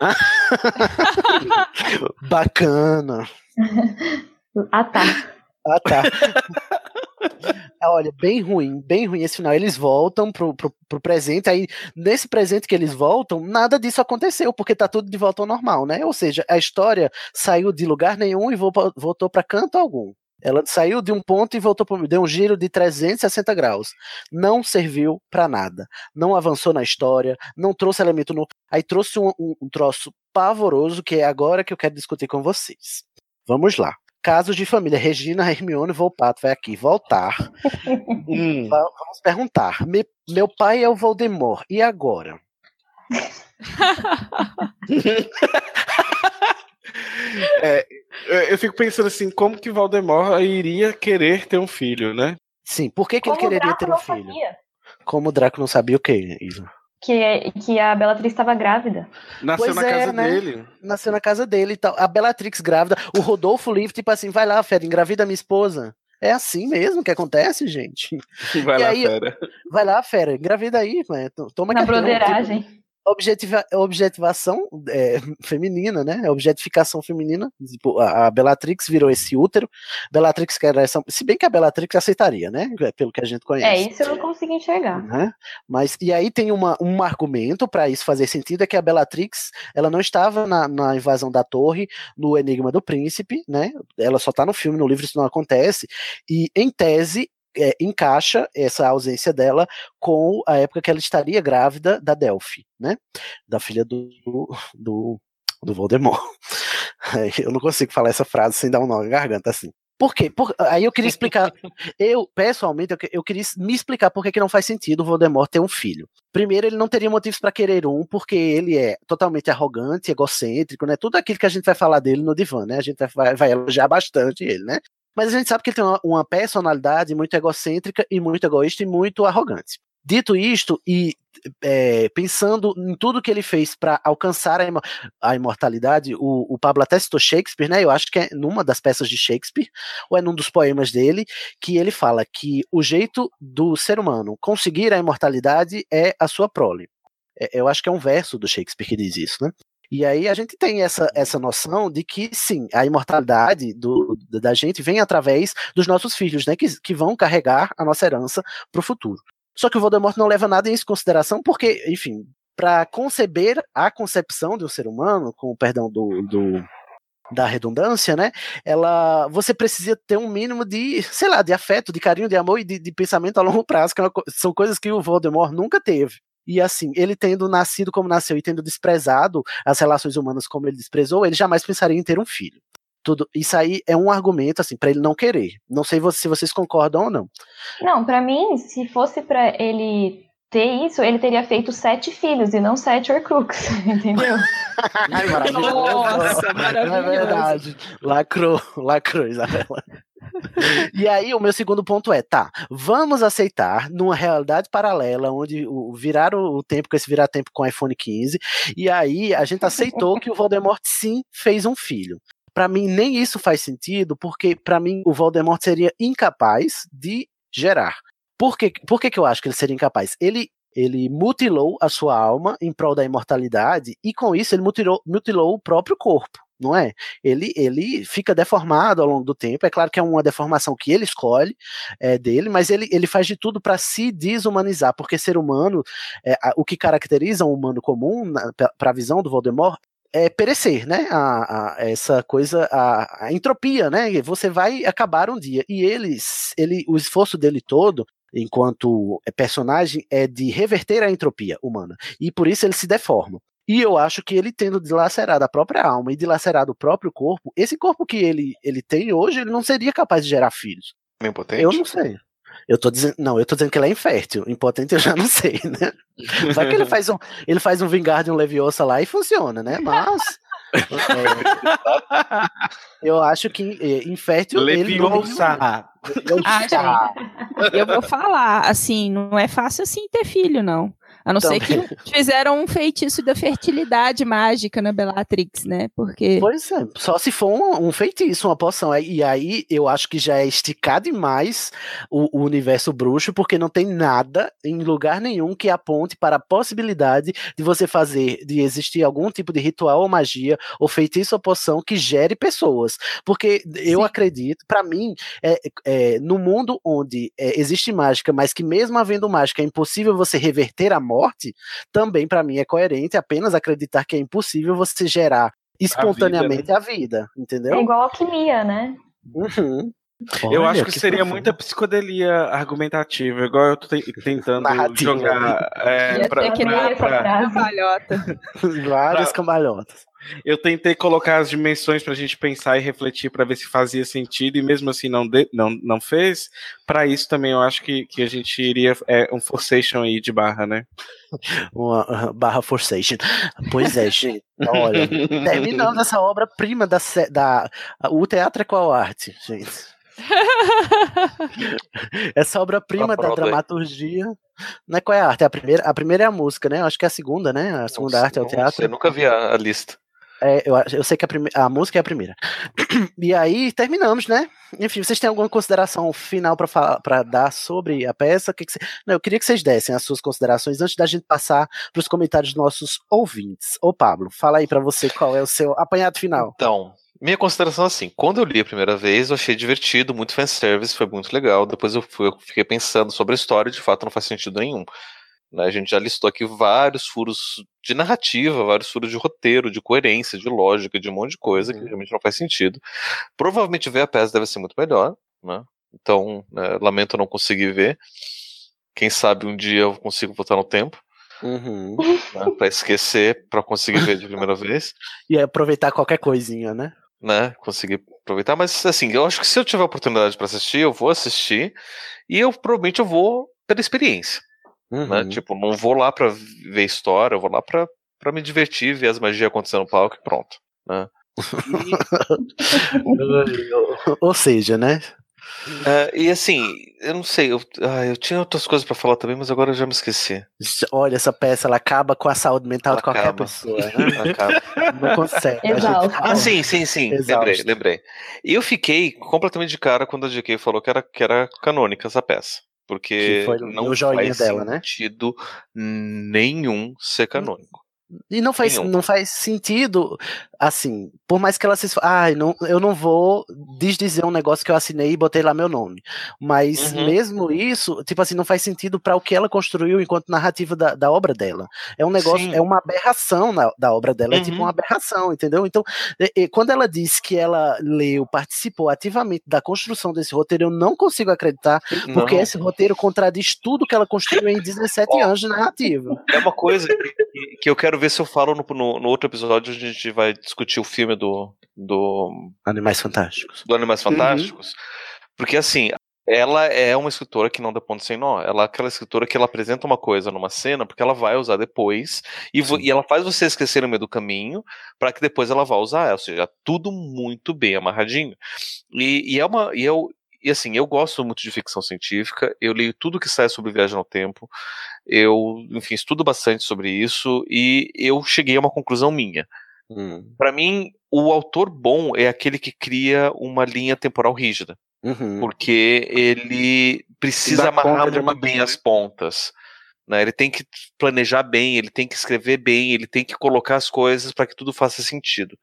Bacana. Ah, tá. Ah, tá. Olha, bem ruim, bem ruim esse final. Eles voltam pro, pro, pro presente, aí nesse presente que eles voltam, nada disso aconteceu, porque tá tudo de volta ao normal, né? Ou seja, a história saiu de lugar nenhum e vo- voltou para canto algum. Ela saiu de um ponto e voltou para deu um giro de 360 graus. Não serviu para nada. Não avançou na história, não trouxe elemento novo. Aí trouxe um, um, um troço pavoroso que é agora que eu quero discutir com vocês. Vamos lá. Casos de família. Regina, Hermione Volpato vai aqui voltar. Hum. Va- Vamos perguntar. Me- meu pai é o Voldemort. E agora? É, eu- fico pensando assim, como que Voldemort iria querer ter um filho, né? Sim, por que, que ele quereria ter um não filho? sabia Como o Draco não sabia o quê, Isa? que, que a Bellatrix estava grávida. Nasceu Pois na é, casa né? dele. Nasceu na casa dele e tal. A Bellatrix grávida. O Rodolfo livre, tipo assim, vai lá, Fera, engravida minha esposa. É assim mesmo que acontece, gente. Vai E lá, aí- fera. Vai lá, Fera, engravida aí, né? Toma Na cartão, broderagem. tipo, objetiva, objetivação é, feminina, né? Objetificação feminina. Tipo, a, a Bellatrix virou esse útero. Bellatrix quer essa. Se bem que a Bellatrix aceitaria, né? Pelo que a gente É, conhece. isso eu não consigo enxergar. né? Mas e aí tem uma, um argumento para isso fazer sentido é que a Bellatrix ela não estava na, na invasão da torre no Enigma do Príncipe, né? Ela só tá no filme, no livro isso não acontece e em tese é, encaixa essa ausência dela com a época que ela estaria grávida da Delphi, né? Da filha do do, do Voldemort. Eu não consigo falar essa frase sem dar um nó na garganta assim. Por quê? Por- aí eu queria explicar. Eu, pessoalmente, eu, eu queria me explicar por que não faz sentido o Voldemort ter um filho. Primeiro, ele não teria motivos para querer um, porque ele é totalmente arrogante, egocêntrico, né? Tudo aquilo que a gente vai falar dele no divã, né? A gente vai, vai elogiar bastante ele, né? Mas a gente sabe que ele tem uma, personalidade muito egocêntrica e muito egoísta e muito arrogante. Dito isto, e é, pensando em tudo que ele fez para alcançar a, imo- a imortalidade, o, o Pablo até citou Shakespeare, né? Eu acho que é numa das peças de Shakespeare, ou é num dos poemas dele, que ele fala que o jeito do ser humano conseguir a imortalidade é a sua prole. É, eu acho que é um verso do Shakespeare que diz isso, né? E aí a gente tem essa, essa noção de que, sim, a imortalidade do, da gente vem através dos nossos filhos, né? Que, que vão carregar a nossa herança para o futuro. Só que o Voldemort não leva nada em consideração, porque, enfim, para conceber a concepção de um ser humano, com o perdão do, do- da redundância, né? Ela, você precisa ter um mínimo de, sei lá, de afeto, de carinho, de amor e de, de pensamento a longo prazo, que é co- são coisas que o Voldemort nunca teve. E assim, ele tendo nascido como nasceu e tendo desprezado as relações humanas como ele desprezou, ele jamais pensaria em ter um filho. Tudo, isso aí é um argumento assim para ele não querer. Não sei se vocês concordam ou não. Não, pra mim, se fosse pra ele ter isso, ele teria feito sete filhos e não sete Horcrux, entendeu? Ai, maravilhoso. Nossa, É maravilhoso. verdade. Lacrou, lacrou, Isabela. E aí, o meu segundo ponto é, tá, vamos aceitar numa realidade paralela, onde o, virar o, tempo com esse virar tempo com o iPhone 15, e aí a gente aceitou que o Voldemort sim fez um filho. Pra mim, nem isso faz sentido, porque pra mim o Voldemort seria incapaz de gerar. Por, que, por que, que eu acho que ele seria incapaz? Ele ele mutilou a sua alma em prol da imortalidade e com isso ele mutilou, mutilou o próprio corpo, não é? Ele, ele fica deformado ao longo do tempo. É claro que é uma deformação que ele escolhe é, dele, mas ele, ele faz de tudo para se desumanizar, porque ser humano, é, o que caracteriza um humano comum, para a visão do Voldemort, é perecer, né? A, a- essa coisa, a, a entropia, né? Você vai acabar um dia. E ele, ele, o esforço dele todo enquanto personagem, é de reverter a entropia humana. E por isso ele se deforma. E eu acho que ele tendo dilacerado a própria alma e dilacerado o próprio corpo, esse corpo que ele, ele tem hoje, ele não seria capaz de gerar filhos. Impotente? Eu não sei. Eu tô dizendo, não, eu tô dizendo que ele é infértil. Impotente eu já não sei, né? Vai que ele faz um, ele faz um vingar de um Leviosa lá e funciona, né? Mas é, eu acho que é, infértil ele não Leviosa. Ah, gente, eu vou falar, assim, não é fácil assim ter filho, não. A não ser Também. que fizeram um feitiço da fertilidade mágica na Bellatrix, né? Porque. Pois é, só se for um, um feitiço, uma poção. E aí eu acho que já é esticar demais o, o universo bruxo, porque não tem nada em lugar nenhum que aponte para a possibilidade de você fazer, de existir algum tipo de ritual ou magia, ou feitiço ou poção que gere pessoas. Porque eu Sim. acredito, para mim, é, é, no mundo onde é, existe mágica, mas que mesmo havendo mágica é impossível você reverter a morte, também para mim é coerente apenas acreditar que é impossível você gerar espontaneamente a vida, É entendeu? igual alquimia, né? Uhum. Eu Olha, acho que, seria profundo. muita psicodelia argumentativa, igual eu tô te- tentando Narrativa. jogar. É, pra- que pra- pra- frase. Cambalhota. Várias Pra- cambalhotas. Eu tentei colocar as dimensões pra gente pensar e refletir pra ver se fazia sentido, e mesmo assim não, de- não, não fez. Pra isso também eu acho que, que a gente iria. É um forçation aí de barra, né? Uma uh, barra forçation. Pois é, gente. Olha, terminando essa obra-prima da, da. O teatro é qual arte, gente? Essa obra-prima A da dramaturgia. Não é qual é a arte? A primeira, a primeira é a música, né? Acho que é a segunda, né? A segunda arte é o teatro. Eu nunca vi a, a lista. É, eu, eu sei que a, a música é a primeira. E aí terminamos, né? Enfim, vocês têm alguma consideração final pra dar sobre a peça? Que que cê- Não, eu queria que vocês dessem as suas considerações antes da gente passar para os comentários dos nossos ouvintes. Ô, Pablo, fala aí pra você qual é o seu apanhado final. Então, minha consideração é assim, quando eu li a primeira vez, eu achei divertido, muito fanservice, foi muito legal. Depois eu, fui- eu fiquei pensando sobre a história de fato não faz sentido nenhum. Né? A gente já listou aqui vários furos de narrativa, vários furos de roteiro, de coerência, de lógica, de um monte de coisa que realmente não faz sentido. Provavelmente ver a peça deve ser muito melhor, né? Então, né, lamento não conseguir ver. Quem sabe um dia eu consigo voltar no tempo, Uhum. né, para esquecer, para conseguir ver de primeira vez. E aproveitar qualquer coisinha, né? né, conseguir aproveitar, mas assim, eu acho que se eu tiver oportunidade para assistir, eu vou assistir e eu provavelmente eu vou pela experiência, né? Uhum. Tipo, não vou lá para ver história, eu vou lá para para me divertir, ver as magias acontecendo no palco e pronto, né? Ou seja, né? É, e assim, eu não sei, eu, ah, eu tinha outras coisas para falar também, mas agora eu já me esqueci. Olha, essa peça ela acaba com a saúde mental Ela de qualquer acaba. pessoa. Né? Acaba. Não consegue. A gente-. Ah, sim, sim, sim. Exausto. Lembrei, lembrei. E eu fiquei completamente de cara quando a JK falou que era, que era canônica essa peça. Porque não faz dela, né? sentido nenhum ser canônico. E não faz, Nenhum. não faz sentido, assim, por mais que ela se Ai, não, eu não vou desdizer um negócio que eu assinei e botei lá meu nome. Mas Uhum. mesmo isso, tipo assim, não faz sentido para o que ela construiu enquanto narrativa da, da obra dela. É um negócio, Sim. é uma aberração na- da obra dela, é tipo Uhum. uma aberração, entendeu? Então, e- e quando ela disse que ela leu, participou ativamente da construção desse roteiro, eu não consigo acreditar, porque Não. esse roteiro contradiz tudo que ela construiu em 17 anos de narrativa. É uma coisa que, que eu quero ver se eu falo no, no, no outro episódio, onde a gente vai discutir o filme do, do, Animais Fantásticos. do Animais Fantásticos. Porque assim, ela é uma escritora que não dá ponto sem nó. Ela é aquela escritora que ela apresenta uma coisa numa cena porque ela vai usar depois e, e ela faz você esquecer no meio do caminho para que depois ela vá usar. Ou seja, tudo muito bem amarradinho. E, e é uma. E eu, e assim, eu gosto muito de ficção científica, eu leio tudo que sai sobre viagem no tempo, eu, enfim, estudo bastante sobre isso e eu cheguei a uma conclusão minha. Hum. Para mim, o autor bom é aquele que cria uma linha temporal rígida Uhum. porque ele precisa amarrar muito uma bem as pontas. Né? Ele tem que planejar bem, ele tem que escrever bem, ele tem que colocar as coisas para que tudo faça sentido.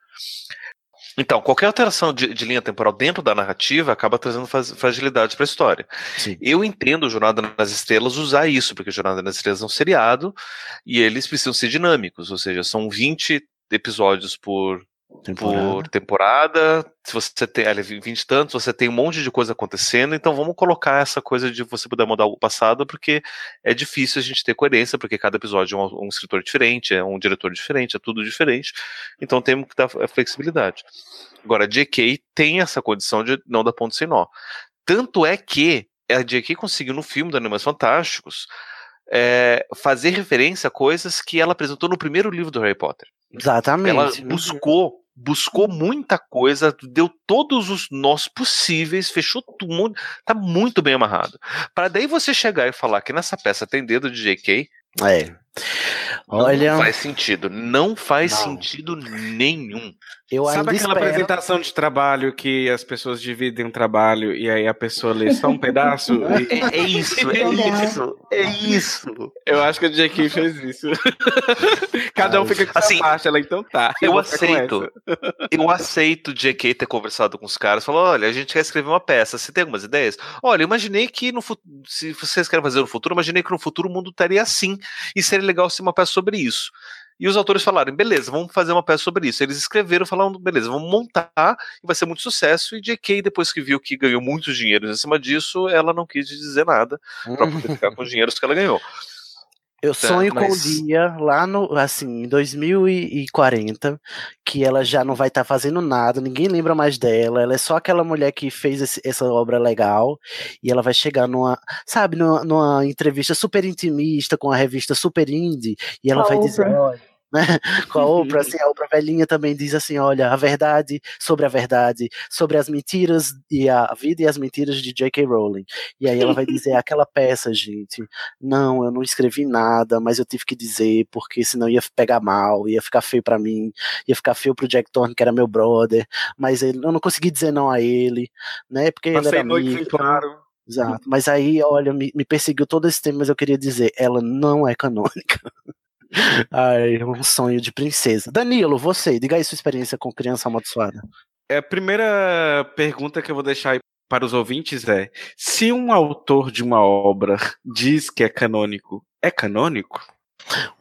Então, qualquer alteração de, de linha temporal dentro da narrativa acaba trazendo fragilidade para a história. Sim. Eu entendo o Jornada nas Estrelas usar isso, porque Jornada nas Estrelas é um seriado e eles precisam ser dinâmicos, ou seja, são 20 episódios por por temporada. Se você tem ali 20 e tantos, você tem um monte de coisa acontecendo, então vamos colocar essa coisa de você poder mudar o passado, porque é difícil a gente ter coerência, porque cada episódio é um, um escritor diferente, é um diretor diferente, é tudo diferente. Então temos que dar flexibilidade. Agora, a JK tem essa condição de não dar ponto sem nó. Tanto é que a JK conseguiu no filme do Animais Fantásticos é, fazer referência a coisas que ela apresentou no primeiro livro do Harry Potter. Exatamente. Ela buscou, buscou muita coisa, deu todos os nós possíveis, fechou tudo, tá muito bem amarrado. Para daí você chegar e falar que nessa peça tem dedo de JK, É. Olha, não faz sentido, não faz Não. sentido nenhum. eu Sabe aquela espero... apresentação de trabalho que as pessoas dividem um trabalho e aí a pessoa lê só um pedaço? E- É, é isso, é isso, é isso. Eu acho que a JK fez isso. Cada um fica com Assim, sua parte, ela então tá. Eu com aceito. Eu aceito JK ter conversado com os caras. Falou: olha, a gente quer escrever uma peça. Você tem algumas ideias? Olha, eu imaginei que no futuro. Se vocês querem fazer no futuro, eu imaginei que no futuro o mundo estaria assim. E seria legal ser uma peça sobre isso. E os autores falaram: beleza, vamos fazer uma peça sobre isso. Eles escreveram, falaram: beleza, vamos montar e vai ser muito sucesso. E JK, depois que viu que ganhou muito dinheiro em cima disso, ela não quis dizer nada para poder ficar com os dinheiros que ela ganhou. Eu sonho com o mas- dia lá no, assim, em 2040, que ela já não vai estar fazendo nada, ninguém lembra mais dela, ela é só aquela mulher que fez esse- essa obra legal, e ela vai chegar numa, sabe, numa, numa entrevista super intimista com a revista Super Indie, e ela A vai dizer, Oprah. olha, né? Com a Oprah, assim, a Oprah velhinha também diz assim, olha, a verdade sobre a verdade, sobre as mentiras e a vida e as mentiras de J.K. Rowling. E aí ela vai dizer, aquela peça, gente, não, eu não escrevi nada, mas eu tive que dizer, porque senão ia pegar mal, ia ficar feio para mim, ia ficar feio pro Jack Thorne, que era meu brother, mas ele, eu não consegui dizer não a ele, né, porque ele era amigo. Claro. Exato. Mas aí, olha, me, me perseguiu todo esse tempo, mas eu queria dizer, ela não é canônica. Ai, um sonho de princesa. Danilo, você, diga aí sua experiência com criança amaldiçoada. É, a primeira pergunta que eu vou deixar aí para os ouvintes é: se um autor de uma obra diz que é canônico, é canônico?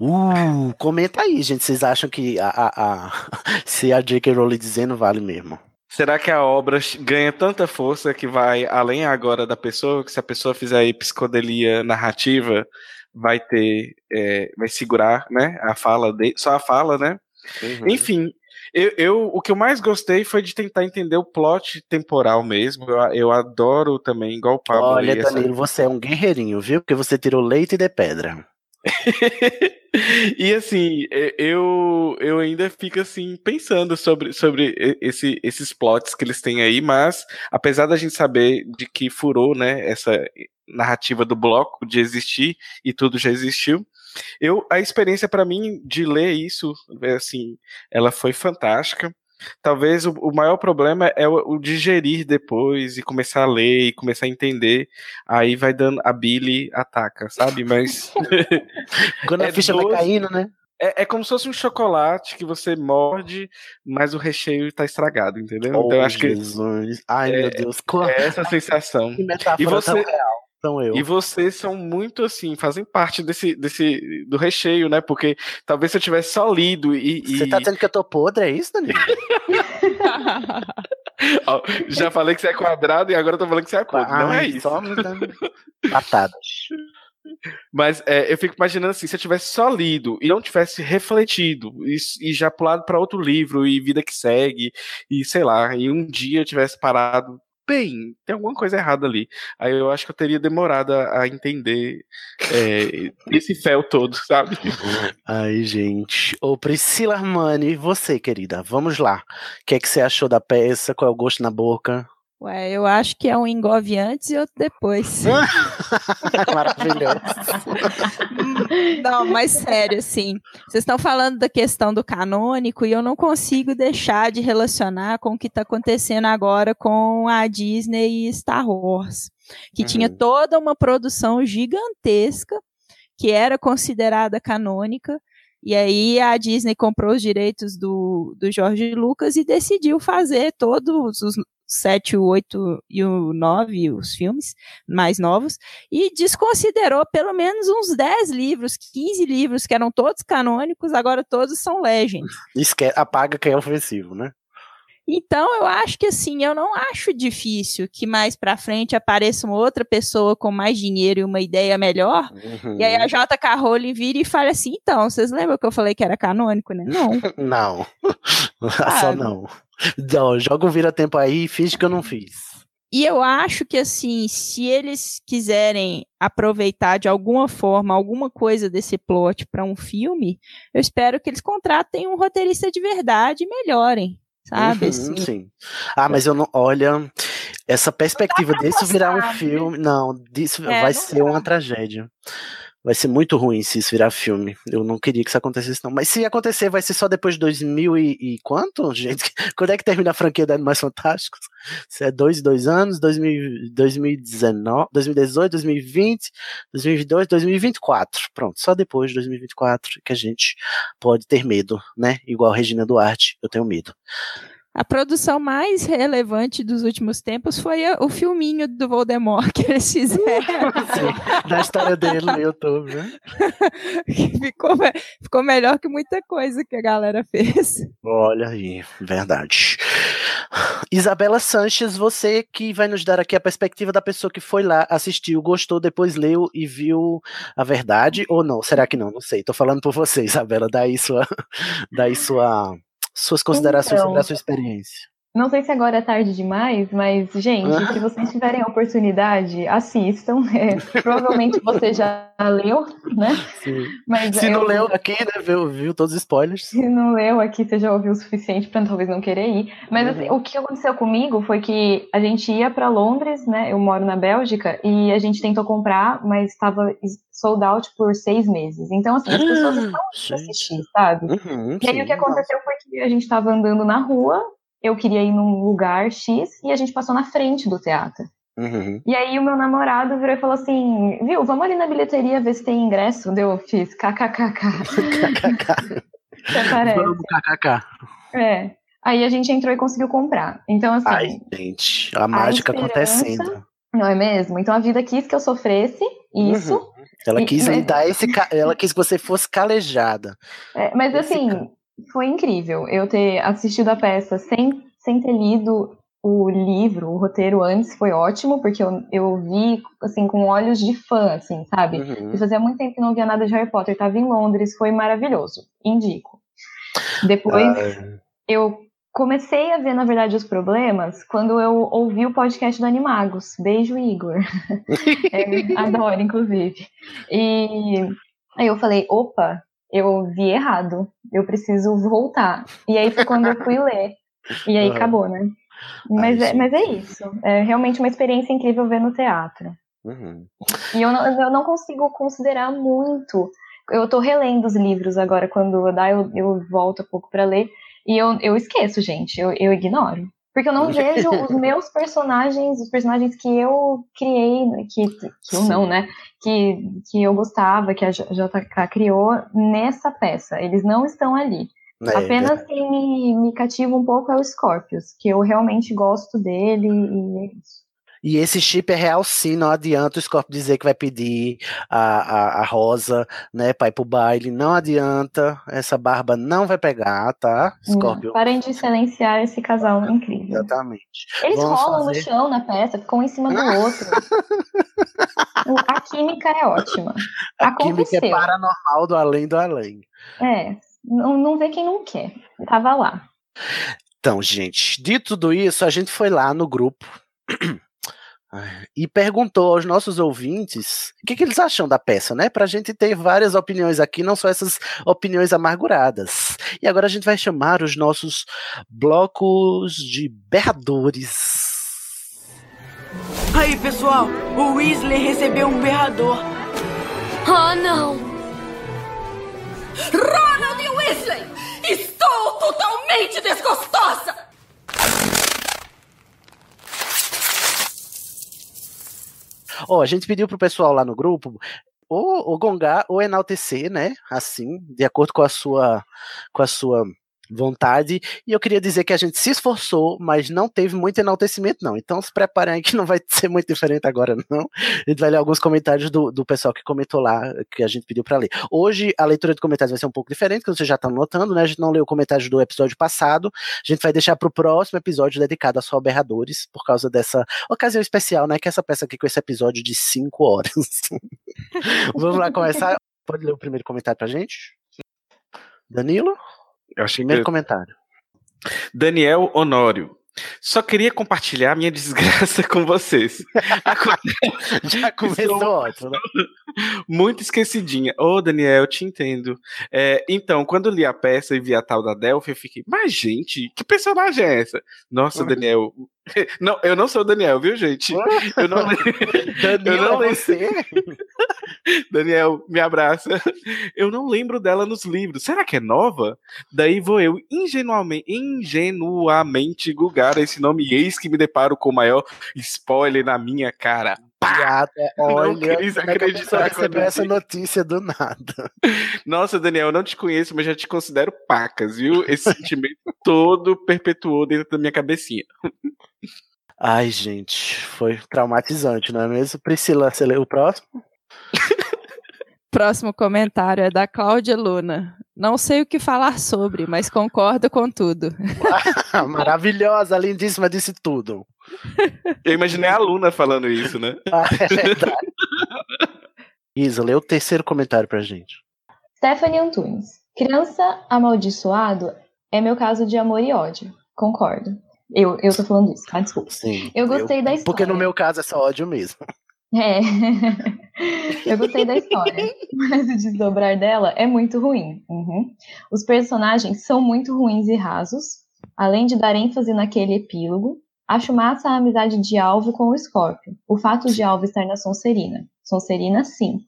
Uh, comenta aí, gente. Vocês acham que a, a, a se a J.K. Rowling dizendo vale mesmo? Será que a obra ganha tanta força que vai além agora da pessoa, que se a pessoa fizer aí psicodelia narrativa, vai ter, é, vai segurar, né, a fala dele, só a fala, né? Uhum. Enfim, eu, eu, o que eu mais gostei foi de tentar entender o plot temporal mesmo. Eu, eu adoro também, igual o Pablo. Olha, Danilo, essa... você é um guerreirinho, viu? Porque você tirou leite de pedra. e assim, eu, eu ainda fico assim pensando sobre, sobre esse, esses plots que eles têm aí, mas apesar da gente saber de que furou, né, essa narrativa do bloco de existir e tudo já existiu, eu a experiência para mim de ler isso, assim, ela foi fantástica. Talvez o, o maior problema é o, o, digerir depois e começar a ler e começar a entender. Aí vai dando. A Billy ataca, sabe? Mas. Quando a é ficha doce, vai caindo, né? É, é, como se fosse um chocolate que você morde, mas o recheio tá estragado, entendeu? Oh, então acho Jesus. que. Ai, é, meu Deus. É essa sensação. Que metáfora e você, real. Então eu. E vocês são muito assim, fazem parte desse, desse do recheio, né? Porque talvez se eu tivesse só lido e. Você tá dizendo que eu tô podre, é isso, Danilo? Já falei que você é quadrado e agora eu tô falando que você é podre. Não é isso. Só patadas. Mas é, eu fico imaginando assim, se eu tivesse só lido e não tivesse refletido e, e já pulado para outro livro e vida que segue e sei lá, e um dia eu tivesse parado bem, tem alguma coisa errada ali. Aí eu acho que eu teria demorado a, a entender é, esse fel todo, sabe? Ai, gente. Ô, Priscila Armani, você, querida, vamos lá. O que é que você achou da peça? Qual é o gosto na boca? Ué, eu acho que é um engove antes e outro depois. Maravilhoso. não, mas sério, assim. Vocês estão falando da questão do canônico e eu não consigo deixar de relacionar com o que está acontecendo agora com a Disney e Star Wars. Que uhum. tinha toda uma produção gigantesca que era considerada canônica. E aí a Disney comprou os direitos do, do Jorge Lucas e decidiu fazer todos os 7, o 8 e o 9, os filmes mais novos, e desconsiderou pelo menos uns 10 livros, 15 livros, que eram todos canônicos, agora todos são Legends. Esque apaga quem é ofensivo, né? Então, eu acho que assim, eu não acho difícil que mais pra frente apareça uma outra pessoa com mais dinheiro e uma ideia melhor, uhum. e aí a JK Rowling vira e fala assim, então, vocês lembram que eu falei que era canônico, né? Não. não. Só não. Não, joga um vira-tempo aí e finge que eu não fiz. E eu acho que, assim, se eles quiserem aproveitar de alguma forma alguma coisa desse plot para um filme, eu espero que eles contratem um roteirista de verdade e melhorem, sabe? Uhum, assim. Sim. Ah, mas eu não. Olha, essa perspectiva disso virar um filme. Não, disso é, vai não ser uma tragédia. Vai ser muito ruim se isso virar filme. Eu não queria que isso acontecesse, não. Mas se acontecer, vai ser só depois de 2000 e, e quanto, gente? Quando é que termina a franquia da Animais Fantásticos? Se é dois, dois anos, 2000, 2019, 2018, 2020, 2022, 2024. Pronto, só depois de 2024 que a gente pode ter medo, né? Igual Regina Duarte, eu tenho medo. A produção mais relevante dos últimos tempos foi o filminho do Voldemort que eles fizeram. Sim, da história dele no YouTube, né? ficou, ficou melhor que muita coisa que a galera fez. Olha aí, verdade. Isabela Sanches, você que vai nos dar aqui a perspectiva da pessoa que foi lá, assistiu, gostou, depois leu e viu a verdade ou não? Será que não? Não sei. Tô falando por você, Isabela. Daí sua, daí sua suas considerações então, sobre a sua experiência. Não sei se agora é tarde demais, mas, gente, se vocês tiverem a oportunidade, assistam. É, provavelmente você já leu, né? Sim. Mas Se não eu- leu aqui, né? Viu, viu todos os spoilers. Se não leu aqui, você já ouviu o suficiente para talvez não querer ir. Mas assim, o que aconteceu comigo foi que a gente ia para Londres, né? Eu moro na Bélgica e a gente tentou comprar, mas estava sold out por seis meses. Então, assim, as pessoas estão assistir, sabe? Uhum, E aí sim. o que aconteceu foi que a gente estava andando na rua, eu queria ir num lugar X e a gente passou na frente do teatro. Uhum. E aí o meu namorado virou e falou assim, viu, vamos ali na bilheteria ver se tem ingresso. Deu, eu fiz kkkk. Vamos, kkk. É. Aí a gente entrou e conseguiu comprar. Então, assim, Ai, gente, a mágica esperança- acontecendo. não é mesmo? Então a vida quis que eu sofresse isso. Uhum. Ela E- quis mas- lhe dar esse. Ela quis que você fosse calejada. É, mas Esse assim, ca- foi incrível eu ter assistido a peça sem, sem ter lido o livro, o roteiro antes, foi ótimo, porque eu, eu vi, assim, com olhos de fã, assim, sabe? Uhum. E fazia muito tempo que não via nada de Harry Potter, tava em Londres, foi maravilhoso, indico. Depois Ah, eu comecei a ver, na verdade, os problemas quando eu ouvi o podcast do Animagos. Beijo, Igor. É, adoro, inclusive. E aí eu falei, opa, eu vi errado, eu preciso voltar. E aí foi quando eu fui ler. E aí Aham. acabou, né? Mas, é, mas é isso. É realmente uma experiência incrível ver no teatro. uhum. E eu não, eu não consigo considerar muito. Eu tô relendo os livros agora, quando dá, eu, eu volto um pouco pra ler. E eu, eu esqueço, gente, eu, eu ignoro. Porque eu não vejo os meus personagens, os personagens que eu criei, né, que, que eu não, né? Que, que eu gostava, que a JK criou nessa peça. Eles não estão ali. É, Apenas quem me, me cativa um pouco é o Scorpius, que eu realmente gosto dele e é isso. E esse chip é real sim, não adianta o Scorpio dizer que vai pedir a, a, a Rosa, né, pra ir pro baile, não adianta, essa barba não vai pegar, tá, Scorpio? Parem de silenciar esse casal incrível. Exatamente. Eles Vamos rolam fazer- no chão na peça, ficam um em cima do outro. A química é ótima. A química Aconteceu. é paranormal do além do além. É, não, não vê quem não quer. Tava lá. Então, gente, dito tudo isso, a gente foi lá no grupo e perguntou aos nossos ouvintes o que, que eles acham da peça, né? Pra gente ter várias opiniões aqui, não só essas opiniões amarguradas. E agora a gente vai chamar os nossos blocos de berradores. Aí, pessoal, o Weasley recebeu um berrador. Oh, não! Ronald Weasley! Estou totalmente desgostosa! Ó, a gente pediu pro pessoal lá no grupo ou, ou gongar ou enaltecer, né? Assim, de acordo com a sua com a sua vontade. E eu queria dizer que a gente se esforçou, mas não teve muito enaltecimento, não. Então se preparem aí que não vai ser muito diferente agora, não. A gente vai ler alguns comentários do, do pessoal que comentou lá, que a gente pediu para ler. Hoje a leitura de comentários vai ser um pouco diferente, que vocês já estão notando, né? A gente não leu comentários do episódio passado. A gente vai deixar para o próximo episódio dedicado a só berradores, por causa dessa ocasião especial, né? Que é essa peça aqui com esse episódio de 5 horas. Vamos lá começar. Pode ler o primeiro comentário pra gente? Danilo? Eu achei Primeiro que... comentário. Daniel Honório. Só queria compartilhar minha desgraça com vocês. Já começou ótimo, né? Muito esquecidinha. Ô, Daniel, eu te entendo. É, então, quando li a peça e vi a tal da Delphi, eu fiquei, mas gente, que personagem é essa? Nossa, Daniel. Não, eu não sou o Daniel, viu, gente? Eu não, Danilo, eu não lembro. você? Daniel, me abraça. Eu não lembro dela nos livros. Será que é nova? Daí vou eu ingenuamente, ingenuamente gugar esse nome e eis que me deparo com o maior spoiler na minha cara. Não olha, quis como é que acreditar recebeu essa notícia do nada. Nossa, Daniel, eu não te conheço, mas já te considero pacas, viu? Esse sentimento todo perpetuou dentro da minha cabecinha. Ai, gente, foi traumatizante, não é mesmo? Priscila, você leu o próximo? Próximo comentário é da Cláudia Luna. Não sei o que falar sobre, mas concordo com tudo. Maravilhosa, lindíssima, disse tudo. Eu imaginei a Luna falando isso, né? Ah, é verdade. Isa, lê o terceiro comentário pra gente. Stephanie Antunes. Criança amaldiçoado é meu caso de amor e ódio. Concordo. Eu, eu tô falando isso, tá? Desculpa. Sim. Eu gostei da Porque no história. meu caso é só ódio mesmo. É. eu gostei da história, mas o desdobrar dela é muito ruim. Uhum. Os personagens são muito ruins e rasos, além de dar ênfase naquele epílogo. Acho massa a amizade de Alvo com o Scorpio. O fato de Alvo estar na Sonserina. Sonserina, sim.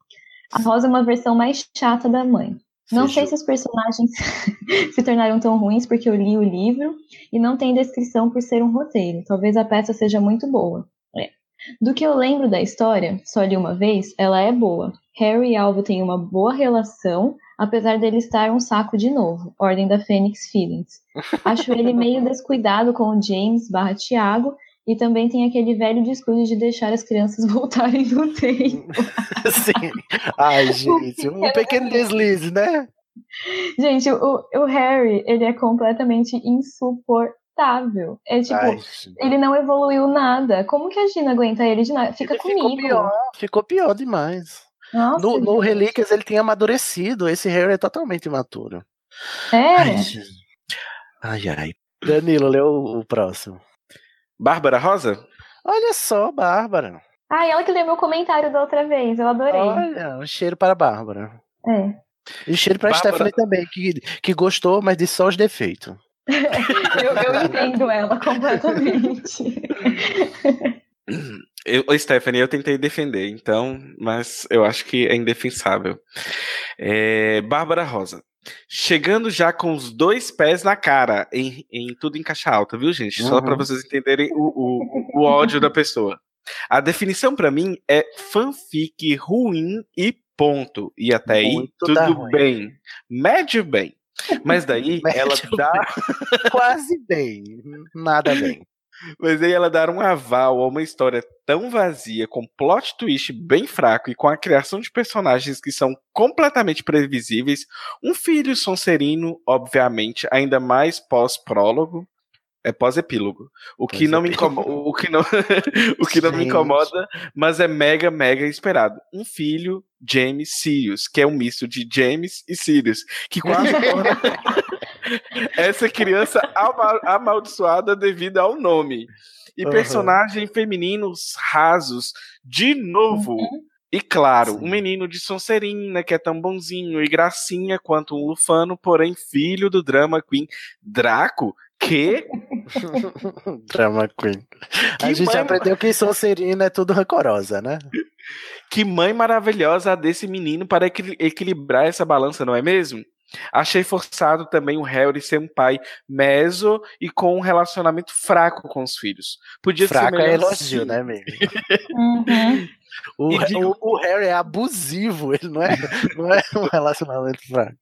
A Rosa é uma versão mais chata da mãe. Não sei se os personagens se tornaram tão ruins porque eu li o livro e não tem descrição por ser um roteiro. Talvez a peça seja muito boa. É. Do que eu lembro da história, só li uma vez, ela é boa. Harry e Alvo têm uma boa relação, apesar dele estar um saco de novo. Ordem da Fênix Feelings. Acho ele meio descuidado com o James barra Thiago e também tem aquele velho descuido de deixar as crianças voltarem no tempo. Sim. Ai, gente, um pequeno deslize, né? Gente, o, o Harry, ele é completamente insuportável. É tipo, Ai, ele não evoluiu nada. Como que a Gina aguenta ele de nada? Fica ficou comigo. pior, ficou pior demais. Nossa, no, no. Relíquias ele tinha amadurecido, esse Harry é totalmente imaturo. É. Ai, ai, ai. Danilo, lê o, o próximo. Bárbara Rosa? Olha só, Bárbara. Ah, ela que leu meu comentário da outra vez, eu adorei. Olha, um cheiro para a Bárbara. É. E um cheiro para a Bárbara- Stephanie também, que, que gostou, mas disse só os defeitos. Eu, eu entendo ela completamente. Eu, Stephanie, eu tentei defender, então, mas eu acho que é indefensável. É, Bárbara Rosa. Chegando já com os dois pés na cara, em, em tudo em caixa alta, viu, gente? Só Uhum. para vocês entenderem o, o, o ódio da pessoa. A definição para mim é fanfic ruim e ponto. E até aí, Muito da tudo ruim. bem. Médio bem. Mas daí ela dá. Quase bem, nada bem. Mas aí ela dar um aval a uma história tão vazia, com plot twist bem fraco e com a criação de personagens que são completamente previsíveis, um filho sonserino, obviamente, ainda mais pós-prólogo, é pós-epílogo. O que não me incomoda, o que não, o que não me incomoda, mas é mega mega esperado. Um filho James Sirius, que é um misto de James e Sirius, que quase torna essa criança ama- amaldiçoada devido ao nome. E Aham. personagens femininos rasos, de novo. E claro, um menino de Sonserina, que é tão bonzinho e gracinha quanto um lufano, porém filho do drama queen Draco, que Drama Queen. A Que gente mãe- aprendeu que Sonserina é tudo rancorosa, né? Que mãe maravilhosa a desse menino para equil- equilibrar essa balança, não é mesmo? Achei forçado também o Harry ser um pai meso e com um relacionamento fraco com os filhos. Podia Fraco ser é elogio, sim. né, mesmo? Uhum. O, digo- o, o Harry é abusivo, ele não é, não é um relacionamento fraco.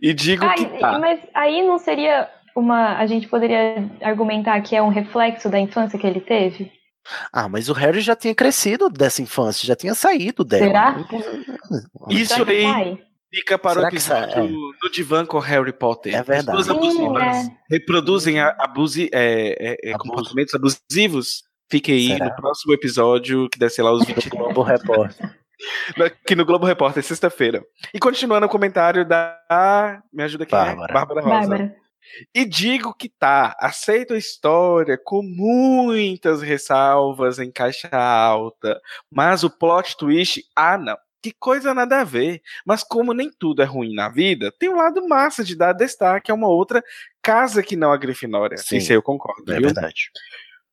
E digo Ai, que tá. Mas aí não seria uma. A gente poderia argumentar que é um reflexo da infância que ele teve? Ah, mas o Harry já tinha crescido dessa infância, já tinha saído dela. Será? Isso aí? Fica para Será o episódio do divã com Harry Potter. É verdade. As duas abusivas Sim, reproduzem a- abusi é, é, é, Abuso. comportamentos abusivos. Fique aí Será? no próximo episódio, que deve ser lá os 20 Globo Repórter. aqui no Globo Repórter, sexta-feira. E continuando o comentário da. Me ajuda aqui, Bárbara. Bárbara Rosa. Bárbara. E digo que tá, aceito a história com muitas ressalvas em caixa alta, mas o plot twist, ah não, que coisa nada a ver. Mas como nem tudo é ruim na vida, tem um lado massa de dar destaque a uma outra casa que não a Grifinória. Sim. Isso eu concordo, É viu? verdade.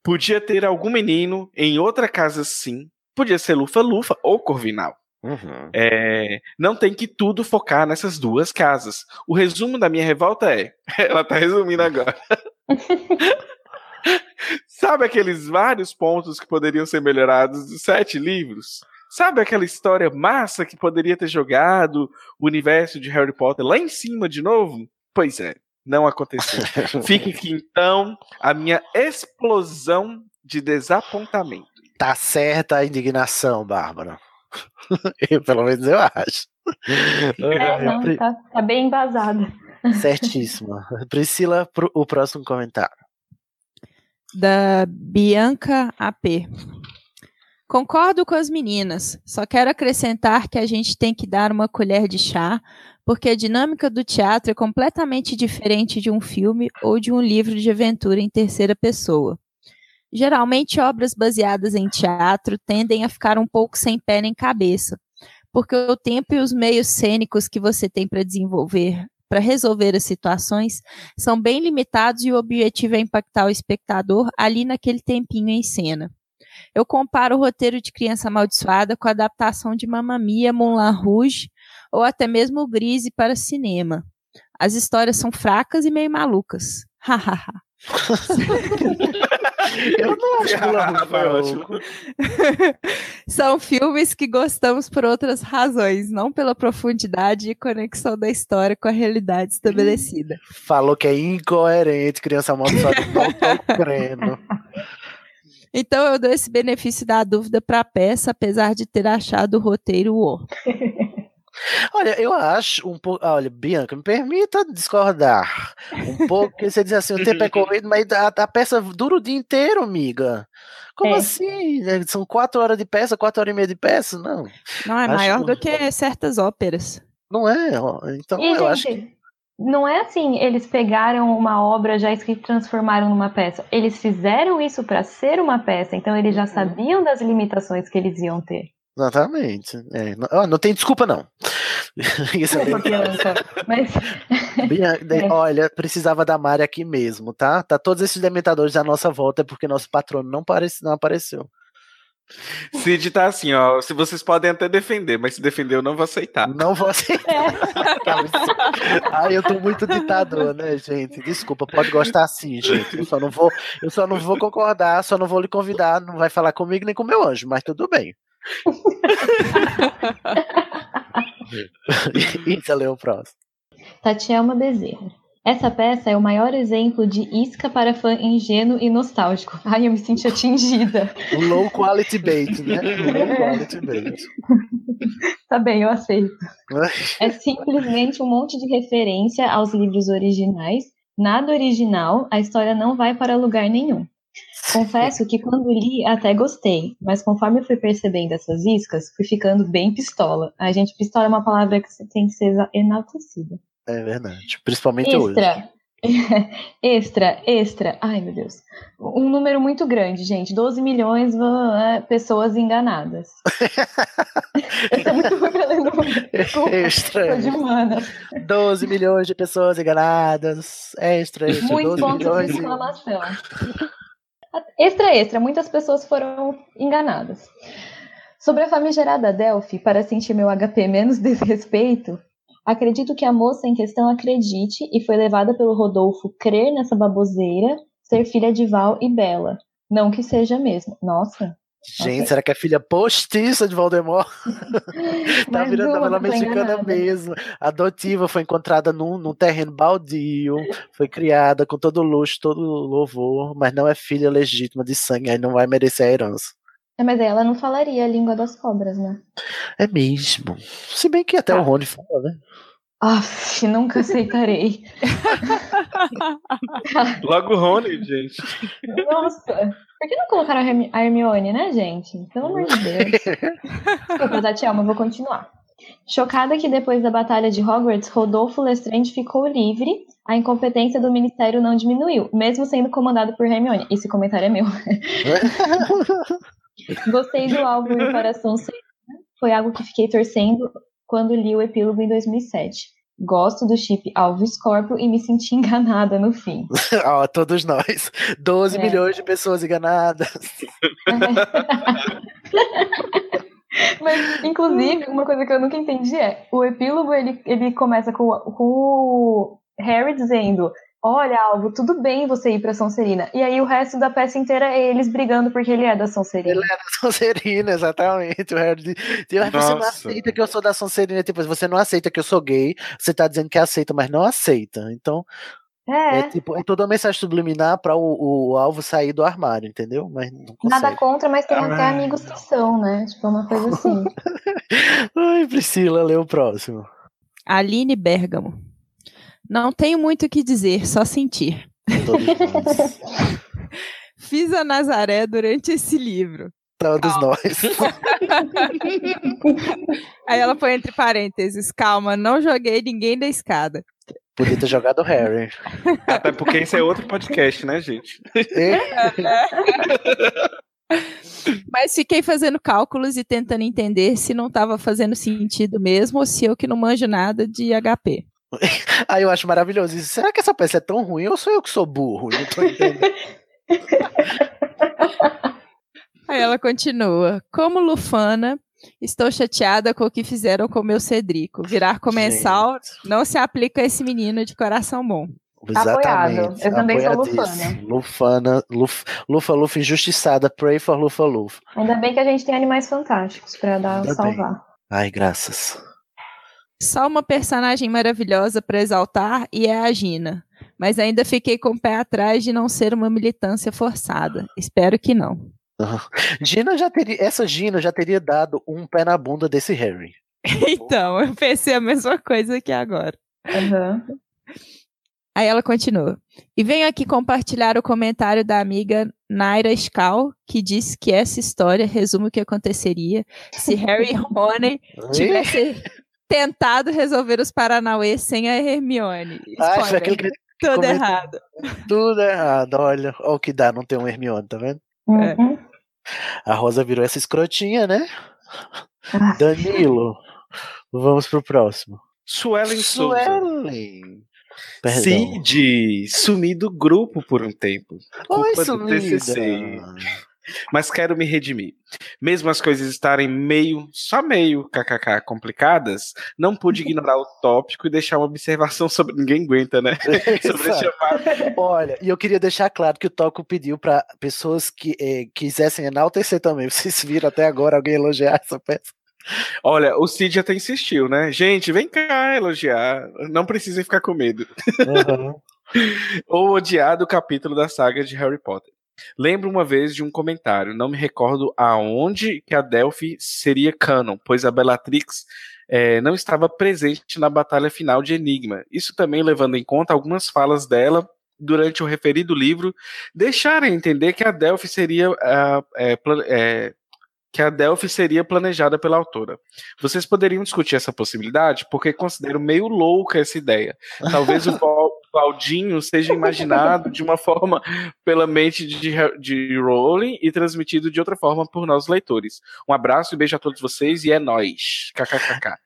Podia ter algum menino em outra casa sim, podia ser Lufa-Lufa ou Corvinal. Uhum. É, não tem que tudo focar nessas duas casas. O resumo da minha revolta é. Ela tá resumindo agora. Sabe aqueles vários pontos que poderiam ser melhorados dos sete livros? Sabe aquela história massa que poderia ter jogado o universo de Harry Potter lá em cima de novo? Pois é, não aconteceu. Fica aqui então a minha explosão de desapontamento. Tá certa a indignação, Bárbara. Eu, pelo menos eu acho. É, não, Pri- tá, tá bem embasada. Certíssima. Priscila, pro- o próximo comentário. da Bianca AP. Concordo com as meninas, só quero acrescentar que a gente tem que dar uma colher de chá porque a dinâmica do teatro é completamente diferente de um filme ou de um livro de aventura em terceira pessoa. Geralmente, obras baseadas em teatro tendem a ficar um pouco sem pé nem cabeça, porque o tempo e os meios cênicos que você tem para desenvolver, para resolver as situações, são bem limitados e o objetivo é impactar o espectador ali naquele tempinho em cena. Eu comparo o roteiro de Criança Amaldiçoada com a adaptação de Mamma Mia, Moulin Rouge ou até mesmo o Grise para cinema. As histórias são fracas e meio malucas. Hahaha. Eu não acho que Moulin Rouge Foi foi ótimo. louco. São filmes que gostamos por outras razões, não pela profundidade e conexão da história com a realidade estabelecida. Falou que é incoerente, criança amaldiçoada, não tô crendo. Então eu dou esse benefício da dúvida para a peça, apesar de ter achado o roteiro o. Olha, eu acho um pouco. Olha, Bianca, me permita discordar um pouco, porque você diz assim: o tempo é corrido, mas a, a peça dura o dia inteiro, amiga. Como É. assim? É, São quatro horas de peça, quatro horas e meia de peça? Não, Não é Acho maior que- do que certas óperas. não é. Então E, eu acho que. Não é assim, eles pegaram uma obra já escrita e transformaram numa peça. Eles fizeram isso para ser uma peça, então eles já sabiam das limitações que eles iam ter. Exatamente. É, não, não tem desculpa, não. Isso é. Mas de- É. Olha, precisava da Mari aqui mesmo, tá? Tá todos esses dementadores à nossa volta é porque nosso patrono não, parece, não apareceu. Cid tá assim, ó. Se vocês podem até defender, mas se defender eu não vou aceitar. Não vou aceitar. Absurdo. Ai, eu tô muito ditador, né, gente? Desculpa, pode gostar assim, gente. Eu só não vou, eu só não vou concordar, só não vou lhe convidar, não vai falar comigo nem com meu anjo, mas tudo bem. Isso, leu o próximo. Tatiana Bezerra. Essa peça é o maior exemplo de isca para fã ingênuo e nostálgico. Ai, eu me senti atingida. Low quality bait, né? Low quality bait. Tá bem, eu aceito. É simplesmente um monte de referência aos livros originais. Nada original, a história não vai para lugar nenhum. Confesso que quando li até gostei, mas conforme eu fui percebendo essas iscas, fui ficando bem pistola. A gente, pistola é uma palavra que tem que ser enaltecida. É verdade. Principalmente hoje. Extra. extra, extra. Ai, meu Deus. Um número muito grande, gente. 12 milhões de pessoas enganadas. Esse é muito ruim pra Extra. de humanas. 12 milhões de pessoas enganadas. Extra, extra. Muitos 12 pontos de milhões. e- exclamação. Extra, extra. Muitas pessoas foram enganadas. Sobre a famigerada Delphi, para sentir meu HP menos desrespeito, acredito que a moça em questão acredite e foi levada pelo Rodolfo crer nessa baboseira, ser filha de Val e Bela. Não que seja mesmo. Nossa. Gente, Ok. será que é filha postiça de Voldemort? tá virando uma, novela mexicana mesmo. Adotiva, foi encontrada num, num terreno baldio, foi criada com todo luxo, todo louvor, mas não é filha legítima de sangue, aí não vai merecer a herança. É, mas aí ela não falaria a língua das cobras, né? É mesmo. Se bem que até Tá. o Rony fala, né? Aff, nunca aceitarei. Logo o Rony, gente. Nossa, por que não colocaram a Hermi- a Hermione, né, gente? Pelo amor de Deus. Desculpa, Tatiana, vou continuar. Chocada que depois da batalha de Hogwarts, Rodolfo Lestrange ficou livre, a incompetência do ministério não diminuiu, mesmo sendo comandado por Hermione. Esse comentário é meu. Gostei do alvo ir para a Sonserina. Foi algo que fiquei torcendo quando li o epílogo em 2007. Gosto do chip Alvo Scorpio e me senti enganada no fim. Ó, todos nós. 12 É. milhões de pessoas enganadas. Mas, inclusive, uma coisa que eu nunca entendi é: o epílogo ele, ele começa com, com o Harry dizendo. Olha, Alvo, tudo bem você ir pra Sonserina. E aí o resto da peça inteira é eles brigando porque ele é da Sonserina. Ele é da Sonserina, exatamente. O Harry "Ah, você não aceita que eu sou da Sonserina. Tipo, você não aceita que eu sou gay. Você tá dizendo que aceita, mas não aceita. Então, É, é, tipo, é toda uma mensagem subliminar pra o, o alvo sair do armário, entendeu? Mas não nada contra, mas tem até amigos que são, né? Tipo, uma coisa assim. Ai, Priscila, lê o próximo. Aline Bergamo. Não tenho muito o que dizer, só sentir. Todos nós. Fiz a Nazaré durante esse livro. Todos nós. Aí ela põe entre parênteses, calma, não joguei ninguém da escada. Podia ter jogado o Harry. Até porque esse é outro podcast, né, gente? Mas fiquei fazendo cálculos e tentando entender se não estava fazendo sentido mesmo ou se eu que não manjo nada de HP. Aí eu acho maravilhoso isso. Será que essa peça é tão ruim ou sou eu que sou burro? Não tô entendendo. Aí ela continua. Como Lufana, estou chateada com o que fizeram com meu Cedrico. Virar comensal não se aplica a esse menino de coração bom. Apoiado. Eu também sou Apoiadíssimo. Lufana, Luf, Lufa Lufa injustiçada. Pray for Lufa Lufa. Ainda bem que a gente tem animais fantásticos pra dar Ainda salvar. Ai, graças. Só uma personagem maravilhosa para exaltar e é a Gina. Mas ainda fiquei com o pé atrás de não ser uma militância forçada. Espero que não. Gina já teria, essa Gina já teria dado um pé na bunda desse Harry. Então, eu pensei a mesma coisa aqui agora. Aham. Aí ela continua. E venho aqui compartilhar o comentário da amiga Naira Skal, que disse que essa história resume o que aconteceria se Harry e Rony tivessem tentado resolver os Paranauê sem a Hermione. Spoiler, aquele que tudo errado. tudo errado. Olha, olha o que dá não ter um Hermione, tá vendo? Uhum. A Rosa virou essa escrotinha, né? Ah. Danilo. Vamos pro próximo. Suelen Souza. Suelen. Perdão. Cid, sumi do grupo por um tempo. Oi, Culpa do sumida. TCC. Mas quero me redimir. Mesmo as coisas estarem meio, só meio, kkk, complicadas, não pude ignorar o tópico e deixar uma observação sobre. Ninguém aguenta, né? sobre. Olha, e eu queria deixar claro que o Toco pediu pra pessoas que eh, quisessem enaltecer também. Vocês viram até agora alguém elogiar essa peça? Olha, o Cid até insistiu, né? Gente, vem cá elogiar. Não precisem ficar com medo. Ou odiar do capítulo da saga de Harry Potter. Lembro uma vez de um comentário, não me recordo aonde que a Delphi seria canon, pois a Bellatrix eh, não estava presente na batalha final de Enigma. Isso também levando em conta algumas falas dela durante o referido livro, deixaram entender que a Delphi seria pla- eh, que a Delphi seria planejada pela autora. Vocês poderiam discutir essa possibilidade, porque considero meio louca essa ideia. Talvez o Valdinho seja imaginado de uma forma pela mente de, de Rowling e transmitido de outra forma por nós leitores. Um abraço e beijo a todos vocês e é nóis. KKKK.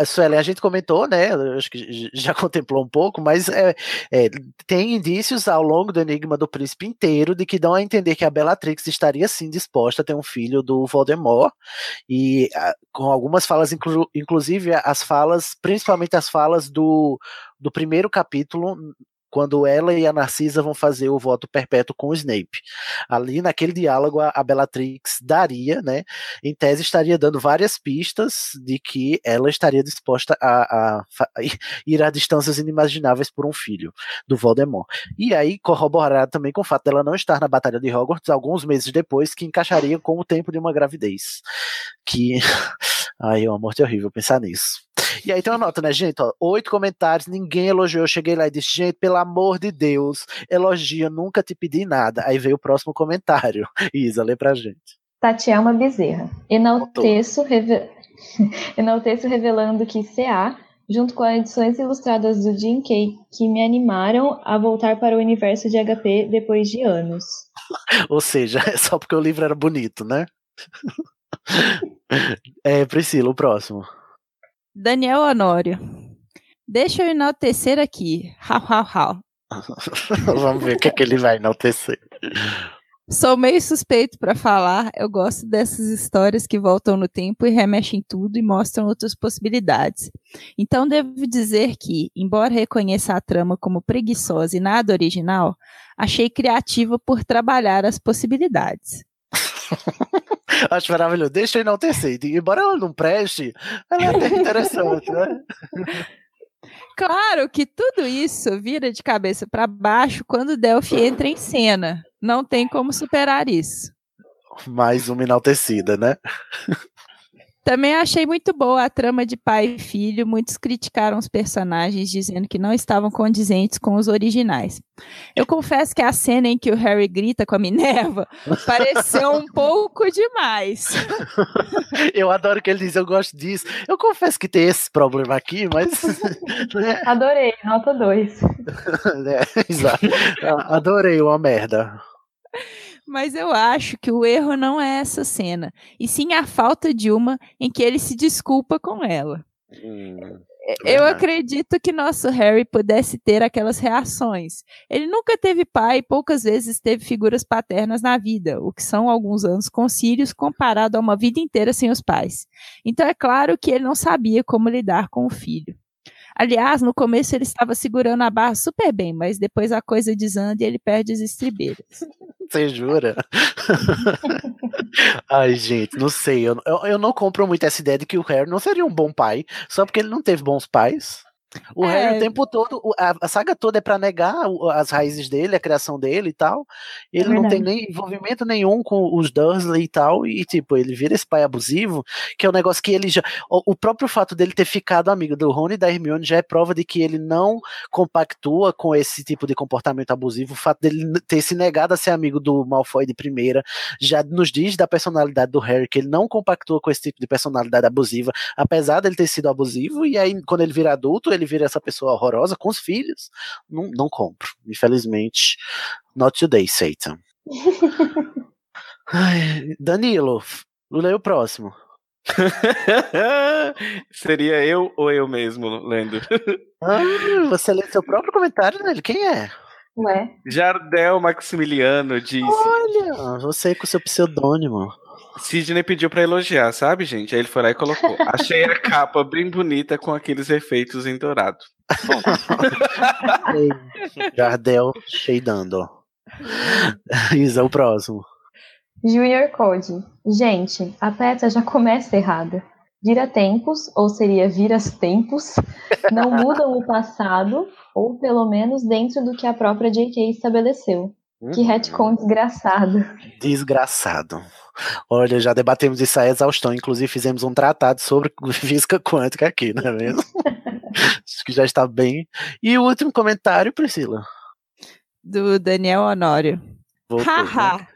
A Suelen, a gente comentou, né? Acho que já contemplou um pouco, mas é, é, tem indícios ao longo do Enigma do Príncipe inteiro de que dão a entender que a Bellatrix estaria sim disposta a ter um filho do Voldemort e ah, com algumas falas, inclu- inclusive as falas, principalmente as falas do, do primeiro capítulo, quando ela e a Narcisa vão fazer o voto perpétuo com o Snape. Ali naquele diálogo a, a Bellatrix daria, né? Em tese estaria dando várias pistas de que ela estaria disposta a, a fa- ir a distâncias inimagináveis por um filho do Voldemort. E aí corroborado também com o fato dela não estar na Batalha de Hogwarts alguns meses depois, que encaixaria com o tempo de uma gravidez. Que. Ai, é uma morte horrível pensar nisso. E aí tem uma nota, né, gente? Ó, oito comentários, ninguém elogiou. Eu cheguei lá e disse, gente, pelo amor de Deus, elogia, nunca te pedi nada. Aí veio o próximo comentário. Isa, lê pra gente. Tatielma Bezerra. Enalteço, reve... Enalteço revelando que CA, junto com as edições ilustradas do Jim Kay, que me animaram a voltar para o universo de HP depois de anos. Ou seja, é só porque o livro era bonito, né? é, Priscila, o próximo. Daniel Honório. Deixa eu enaltecer aqui. Hau, hau, hau. Vamos ver o que, é que ele vai enaltecer. Sou meio suspeito para falar. Eu gosto dessas histórias que voltam no tempo e remexem tudo e mostram outras possibilidades. Então devo dizer que, embora reconheça a trama como preguiçosa e nada original, achei criativa por trabalhar as possibilidades. Acho maravilhoso. Deixa eu enaltecer. Embora ela não preste, ela é até interessante, né? Claro que tudo isso vira de cabeça para baixo quando Delphi entra em cena. Não tem como superar isso. Mais uma enaltecida, né? Também achei muito boa a trama de pai e filho. Muitos criticaram os personagens, dizendo que não estavam condizentes com os originais. Eu confesso que a cena em que o Harry grita com a Minerva pareceu um pouco demais. Eu adoro que ele diz, eu gosto disso. Eu confesso que tem esse problema aqui, mas. né, Adorei, nota 2. né, exato. Adorei, uma merda. Mas eu acho que o erro não é essa cena, e sim a falta de uma em que ele se desculpa com ela. Hum, Eu acredito que nosso Harry pudesse ter aquelas reações. Ele nunca teve pai e poucas vezes teve figuras paternas na vida, o que são alguns anos com Sirius comparado a uma vida inteira sem os pais. Então é claro que ele não sabia como lidar com o filho. Aliás, no começo ele estava segurando a barra super bem, mas depois a coisa desanda e ele perde as estribeiras. Você jura? Ai, gente, não sei. Eu, eu, eu não compro muito essa ideia de que o Harry não seria um bom pai, só porque ele não teve bons pais. O É. Harry o tempo todo, a, saga toda é pra negar as raízes dele, a criação dele e tal. Ele não tem nem envolvimento nenhum com os Dursley e tal. E, tipo, ele vira esse pai abusivo, que é um negócio que ele já. O, o próprio fato dele ter ficado amigo do Rony e da Hermione já é prova de que ele não compactua com esse tipo de comportamento abusivo. O fato dele ter se negado a ser amigo do Malfoy de primeira já nos diz da personalidade do Harry que ele não compactua com esse tipo de personalidade abusiva, apesar dele ter sido abusivo. E aí, quando ele vira adulto, ele vira essa pessoa horrorosa com os filhos. Não, não compro. Infelizmente, not today, Satan. Ai, Danilo, leia o próximo. Seria eu ou eu mesmo lendo? Ah, você lê seu próprio comentário dele? Quem é? Ué, Jardel Maximiliano disse: Olha, você com seu pseudônimo. Sidney pediu pra elogiar, sabe, gente? Aí ele foi lá e colocou. Achei a capa bem bonita com aqueles efeitos em dourado. Ei, Jardel cheidando. Isa, o próximo. Junior Code. Gente, a Petra já começa errada. Vira tempos, ou seria viras tempos, não mudam o passado, ou pelo menos dentro do que a própria J.K. estabeleceu. Que retcon desgraçado. Desgraçado. Olha, já debatemos isso a exaustão. Inclusive, fizemos um tratado sobre física quântica aqui, não é mesmo? Acho que já está bem. E o último comentário, Priscila. Do Daniel Honório. Voltou, né? Haha.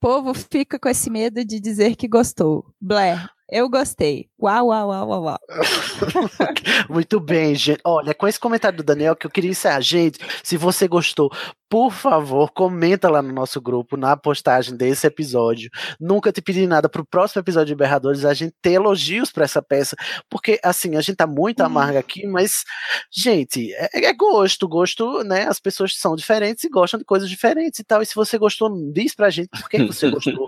Povo fica com esse medo de dizer que gostou. Blair, eu gostei. Uau, uau, uau, uau, uau. Muito bem, gente. Olha, com esse comentário do Daniel que eu queria encerrar. Gente, se você gostou, por favor, comenta lá no nosso grupo, na postagem desse episódio. Nunca te pedi nada pro próximo episódio de Berradores, a gente ter elogios pra essa peça, porque, assim, a gente tá muito amarga aqui, mas, gente, é, é gosto, gosto, né? As pessoas são diferentes e gostam de coisas diferentes e tal, e se você gostou, diz pra gente por que você gostou,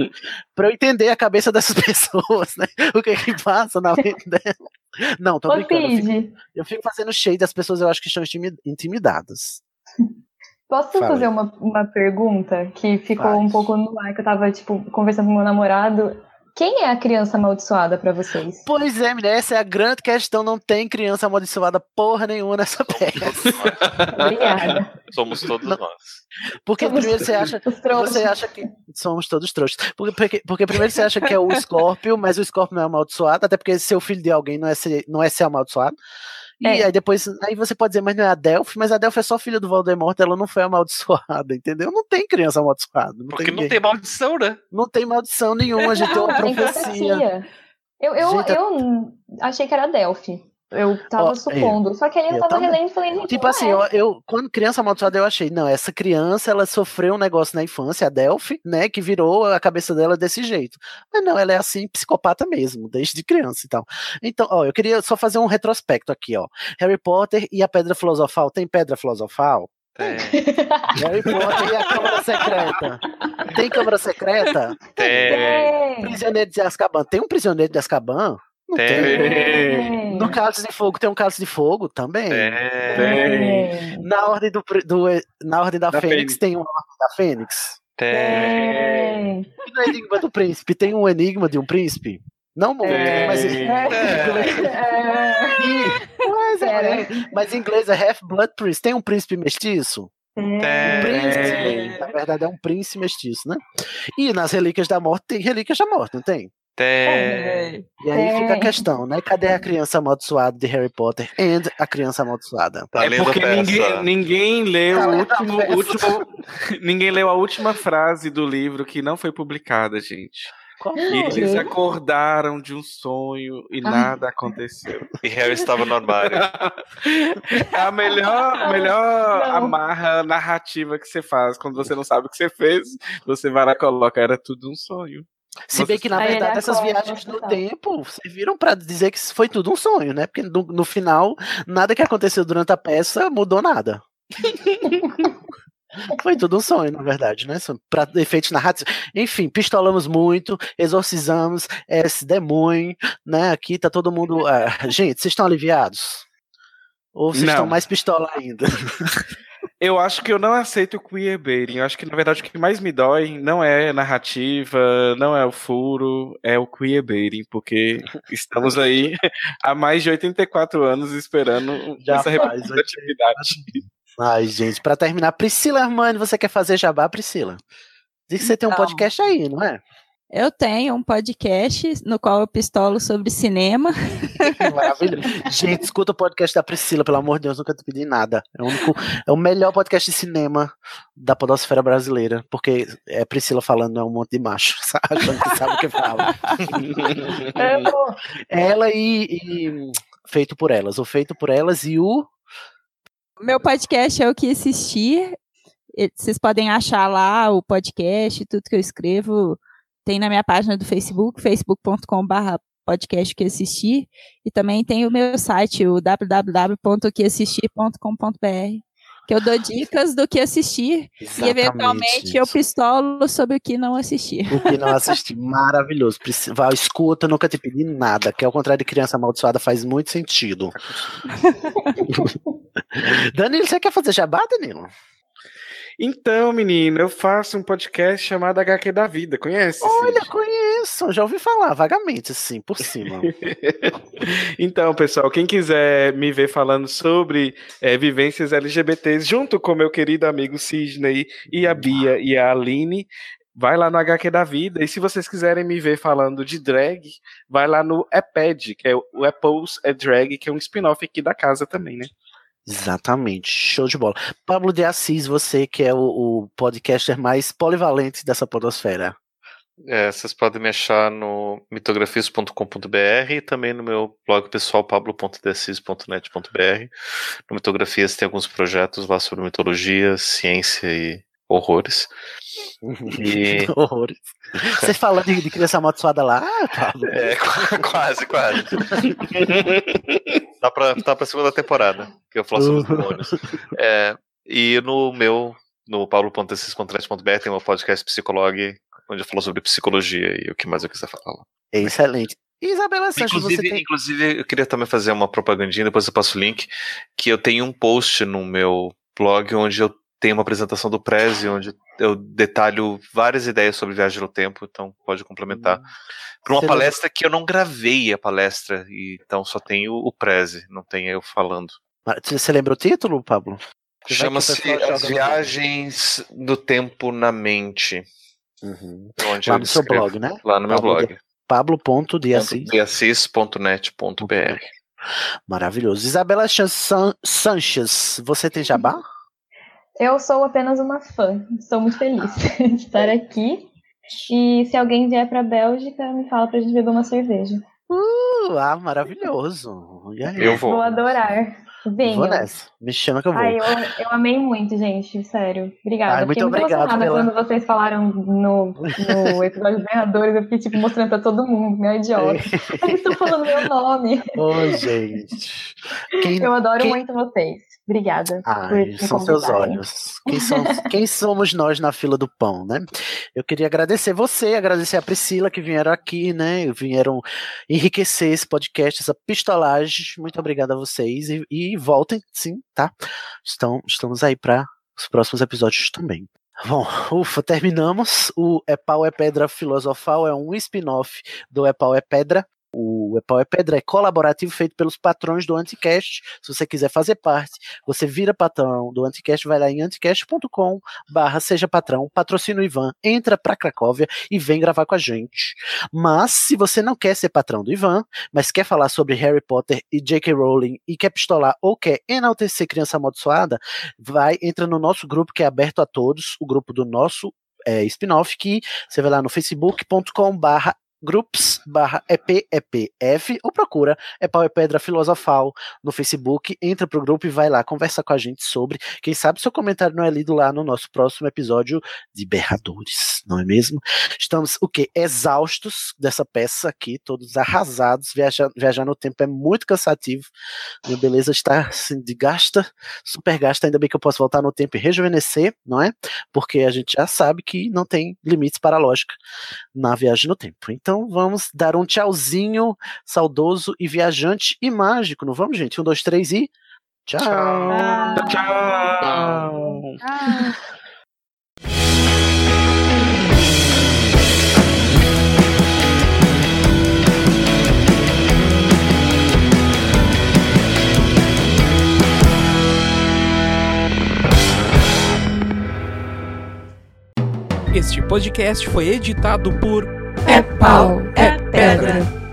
pra eu entender a cabeça dessas pessoas, né? O que é que passa na mente dela. Não, tô Ô, brincando. Eu fico, eu fico fazendo shade das pessoas, eu acho que estão intimi- intimidadas. Posso Fala. fazer uma, uma pergunta que ficou Faz. um pouco no ar, que eu tava, tipo, conversando com meu namorado. Quem é a criança amaldiçoada pra vocês? Pois é, menina, essa é a grande questão. Não tem criança amaldiçoada porra nenhuma nessa peça. Obrigada. Somos todos Não. nós. Porque Somos primeiro você acha. Você acha que somos todos trouxas. Porque, porque, porque primeiro você acha que é o Scorpio, mas o Scorpio não é amaldiçoado, até porque ser o filho de alguém não é ser, não é ser amaldiçoado. E É. aí depois, aí você pode dizer, mas não é a Delphi, mas a Delphi é só filha do Voldemort, ela não foi amaldiçoada, entendeu? Não tem criança amaldiçoada. Não Porque tem não tem maldição, né? Não tem maldição nenhuma, a gente tem uma Tem profecia. profecia. Eu, eu, Gente, é eu achei que era Delphi. Eu tava Ó, supondo. Só que aí eu, eu tava relendo e falei, gente, Tipo assim, é. eu, eu- quando criança amaldiçoada, eu achei, não, essa criança, ela sofreu um negócio na infância, a Delphi, né, que virou a cabeça dela desse jeito. Mas não, ela é assim, psicopata mesmo, desde criança e tal. Então, ó, eu queria só fazer um retrospecto aqui, ó. Harry Potter e a Pedra Filosofal, tem Pedra Filosofal? Tem. Harry Potter e a Câmara Secreta. Tem Câmara Secreta? Tem. Tem. Prisioneiro de Azkaban, tem um Prisioneiro de Azkaban? Não Tem. No Cálice de Fogo tem um Cálice de Fogo também. Tem. Tem. Na ordem, do, do- na ordem da, Da Fênix, Fênix. tem uma ordem da Fênix. Tem. Tem. E no Enigma do Príncipe tem um enigma de um príncipe? Não muito, Tem. mas, É. mas, é, mas em inglês é Half-Blood Prince. Tem um príncipe mestiço? Tem. Príncipe. Na verdade é um príncipe mestiço, né? E nas Relíquias da Morte tem Relíquias da Morte, não tem? Tem. E aí fica a questão, né? Cadê a criança amaldiçoada de Harry Potter e a criança amaldiçoada? Tá É porque ninguém, ninguém leu Tá o último, último- ninguém leu a última frase do livro que não foi publicada, gente. E foi? eles acordaram de um sonho e nada aconteceu. E Harry estava no armário. É a melhor, melhor Não. amarra narrativa que você faz quando você não sabe o que você fez. Você vai lá e coloca, era tudo um sonho. Se bem que, na verdade, essas viagens no hospital. tempo serviram pra dizer que foi tudo um sonho, né? Porque no, no final, nada que aconteceu durante a peça mudou nada. Foi tudo um sonho, na verdade, né? Pra efeitos narrativos. Enfim, pistolamos muito, exorcizamos esse demônio, né? Aqui tá todo mundo. ah, gente, vocês estão aliviados? Ou vocês Não. estão mais pistola ainda? Eu acho que eu não aceito o queerbaiting. Eu acho que, na verdade, o que mais me dói não é a narrativa, não é o furo, é o queerbaiting, porque estamos aí há mais de 84 anos esperando Já essa representatividade. Ai, gente, pra terminar, Priscila Armani, você quer fazer jabá, Priscila? Diz que você tem um Então. podcast aí, não é? Eu tenho um podcast no qual eu pistolo sobre cinema. Maravilhoso. Gente, escuta o podcast da Priscila, pelo amor de Deus, nunca te pedi nada. É o, único, é o melhor podcast de cinema da podosfera brasileira, porque é Priscila falando, é um monte de macho, sabe? Sabe o que fala. Amo. Ela e, e Feito por Elas, o Feito por Elas e o... Meu podcast é o que assistir. Vocês podem achar lá o podcast, tudo que eu escrevo. Tem na minha página do Facebook, facebook.com.br podcast que assistir. E também tem o meu site, o www.oqueassistir.com.br, que eu dou dicas do que assistir. E eventualmente eu pistolo sobre o que não assistir. O que não assisti, maravilhoso. Vai, escuta, nunca te pedi nada, que ao contrário de criança amaldiçoada faz muito sentido. Danilo, você quer fazer jabá, Danilo? Então, menino, eu faço um podcast chamado HQ da Vida. Conhece? Olha, Cid? conheço, já ouvi falar vagamente, assim, por cima. Então, pessoal, quem quiser me ver falando sobre eh, vivências LGBTs, junto com meu querido amigo Sidney e a Bia e a Aline, vai lá no HQ da Vida. E se vocês quiserem me ver falando de drag, vai lá no EPED, que é o Apples é Drag, que é um spin-off aqui da casa também, né? Exatamente, show de bola. Pablo de Assis, você que é o, o podcaster mais polivalente dessa podosfera. É, vocês podem me achar no mitografias.com.br e também no meu blog pessoal pablo.decis.net.br. No Mitografias tem alguns projetos lá sobre mitologia, ciência e horrores. E Horrores. Você falando de, de criança amaldiçoada lá, ah, Pablo. é, qu- quase, quase. Tá pra, tá pra segunda temporada, que eu falo sobre os demônios. É, e no meu, no paulo.decis.net.br tem um podcast psicologue, onde eu falo sobre psicologia e o que mais eu quiser falar. É excelente. Isabela Sanches, você Inclusive, tem. inclusive, eu queria também fazer uma propagandinha, depois eu passo o link, que eu tenho um post no meu blog onde eu tenho uma apresentação do Prezi, onde eu detalho várias ideias sobre viagem no tempo, então pode complementar. Para uma Você palestra que eu não gravei a palestra, e então só tenho o Prezi, não tem eu falando. Você lembra o título, Pablo? O Chama-se As Viagens do Tempo na Mente. Uhum. Onde Lá no seu blog, né? Lá no meu Pablo blog. Pablo.deassis. Beacis.net.br. Maravilhoso. Isabela San- Sanches, você tem jabá? Eu sou apenas uma fã. Estou muito feliz de estar aqui. E se alguém vier para Bélgica, me fala pra gente beber uma cerveja. Uh, ah, maravilhoso. E aí? Eu vou. Vou adorar. Venham. Vou nessa. Me chama que eu vou. Ai, eu, eu amei muito, gente, sério. Obrigada. Ai, muito fiquei muito obrigado emocionada pela- quando vocês falaram no, no episódio dos Ganhadores. Eu fiquei, tipo, mostrando pra todo mundo, meu idiota. Eles estão falando meu nome. Ô, gente. Quem, Eu adoro quem- muito vocês. Obrigada. Ai, são seus olhos. Quem, são- quem somos nós na fila do pão, né? Eu queria agradecer você, agradecer a Priscila que vieram aqui, né? Vieram enriquecer esse podcast, essa pistolagem. Muito obrigado a vocês e, e voltem, sim, tá? Estão, estamos aí para os próximos episódios também. Bom, ufa, terminamos. O É Pau é Pedra Filosofal é um spin-off do É Pau é Pedra. Epau é Pedra é colaborativo feito pelos patrões do Anticast. Se você quiser fazer parte, você vira patrão do Anticast, vai lá em anticast.com barra seja patrão, patrocina o Ivan, entra pra Cracóvia e vem gravar com a gente. Mas se você não quer ser patrão do Ivan, mas quer falar sobre Harry Potter e J.K. Rowling e quer pistolar ou quer enaltecer criança amaldiçoada, vai, entra no nosso grupo que é aberto a todos, o grupo do nosso é, spin-off, que você vai lá no facebook.com barra groups barra EPEPF ou procura é pau é pedra filosofal no Facebook, entra pro grupo e vai lá conversar com a gente sobre, quem sabe seu comentário não é lido lá no nosso próximo episódio de Berradores, não é mesmo? Estamos o que exaustos dessa peça aqui, todos arrasados, viajar, viajar no tempo é muito cansativo, minha beleza está assim, de gasta, super gasta, ainda bem que eu posso voltar no tempo e rejuvenescer, não é? Porque a gente já sabe que não tem limites para a lógica na viagem no tempo. Então vamos dar um tchauzinho saudoso e viajante e mágico, não vamos, gente? Um, dois, três e. Tchau. Tchau. Tchau. Este podcast foi editado por É pau, é pedra.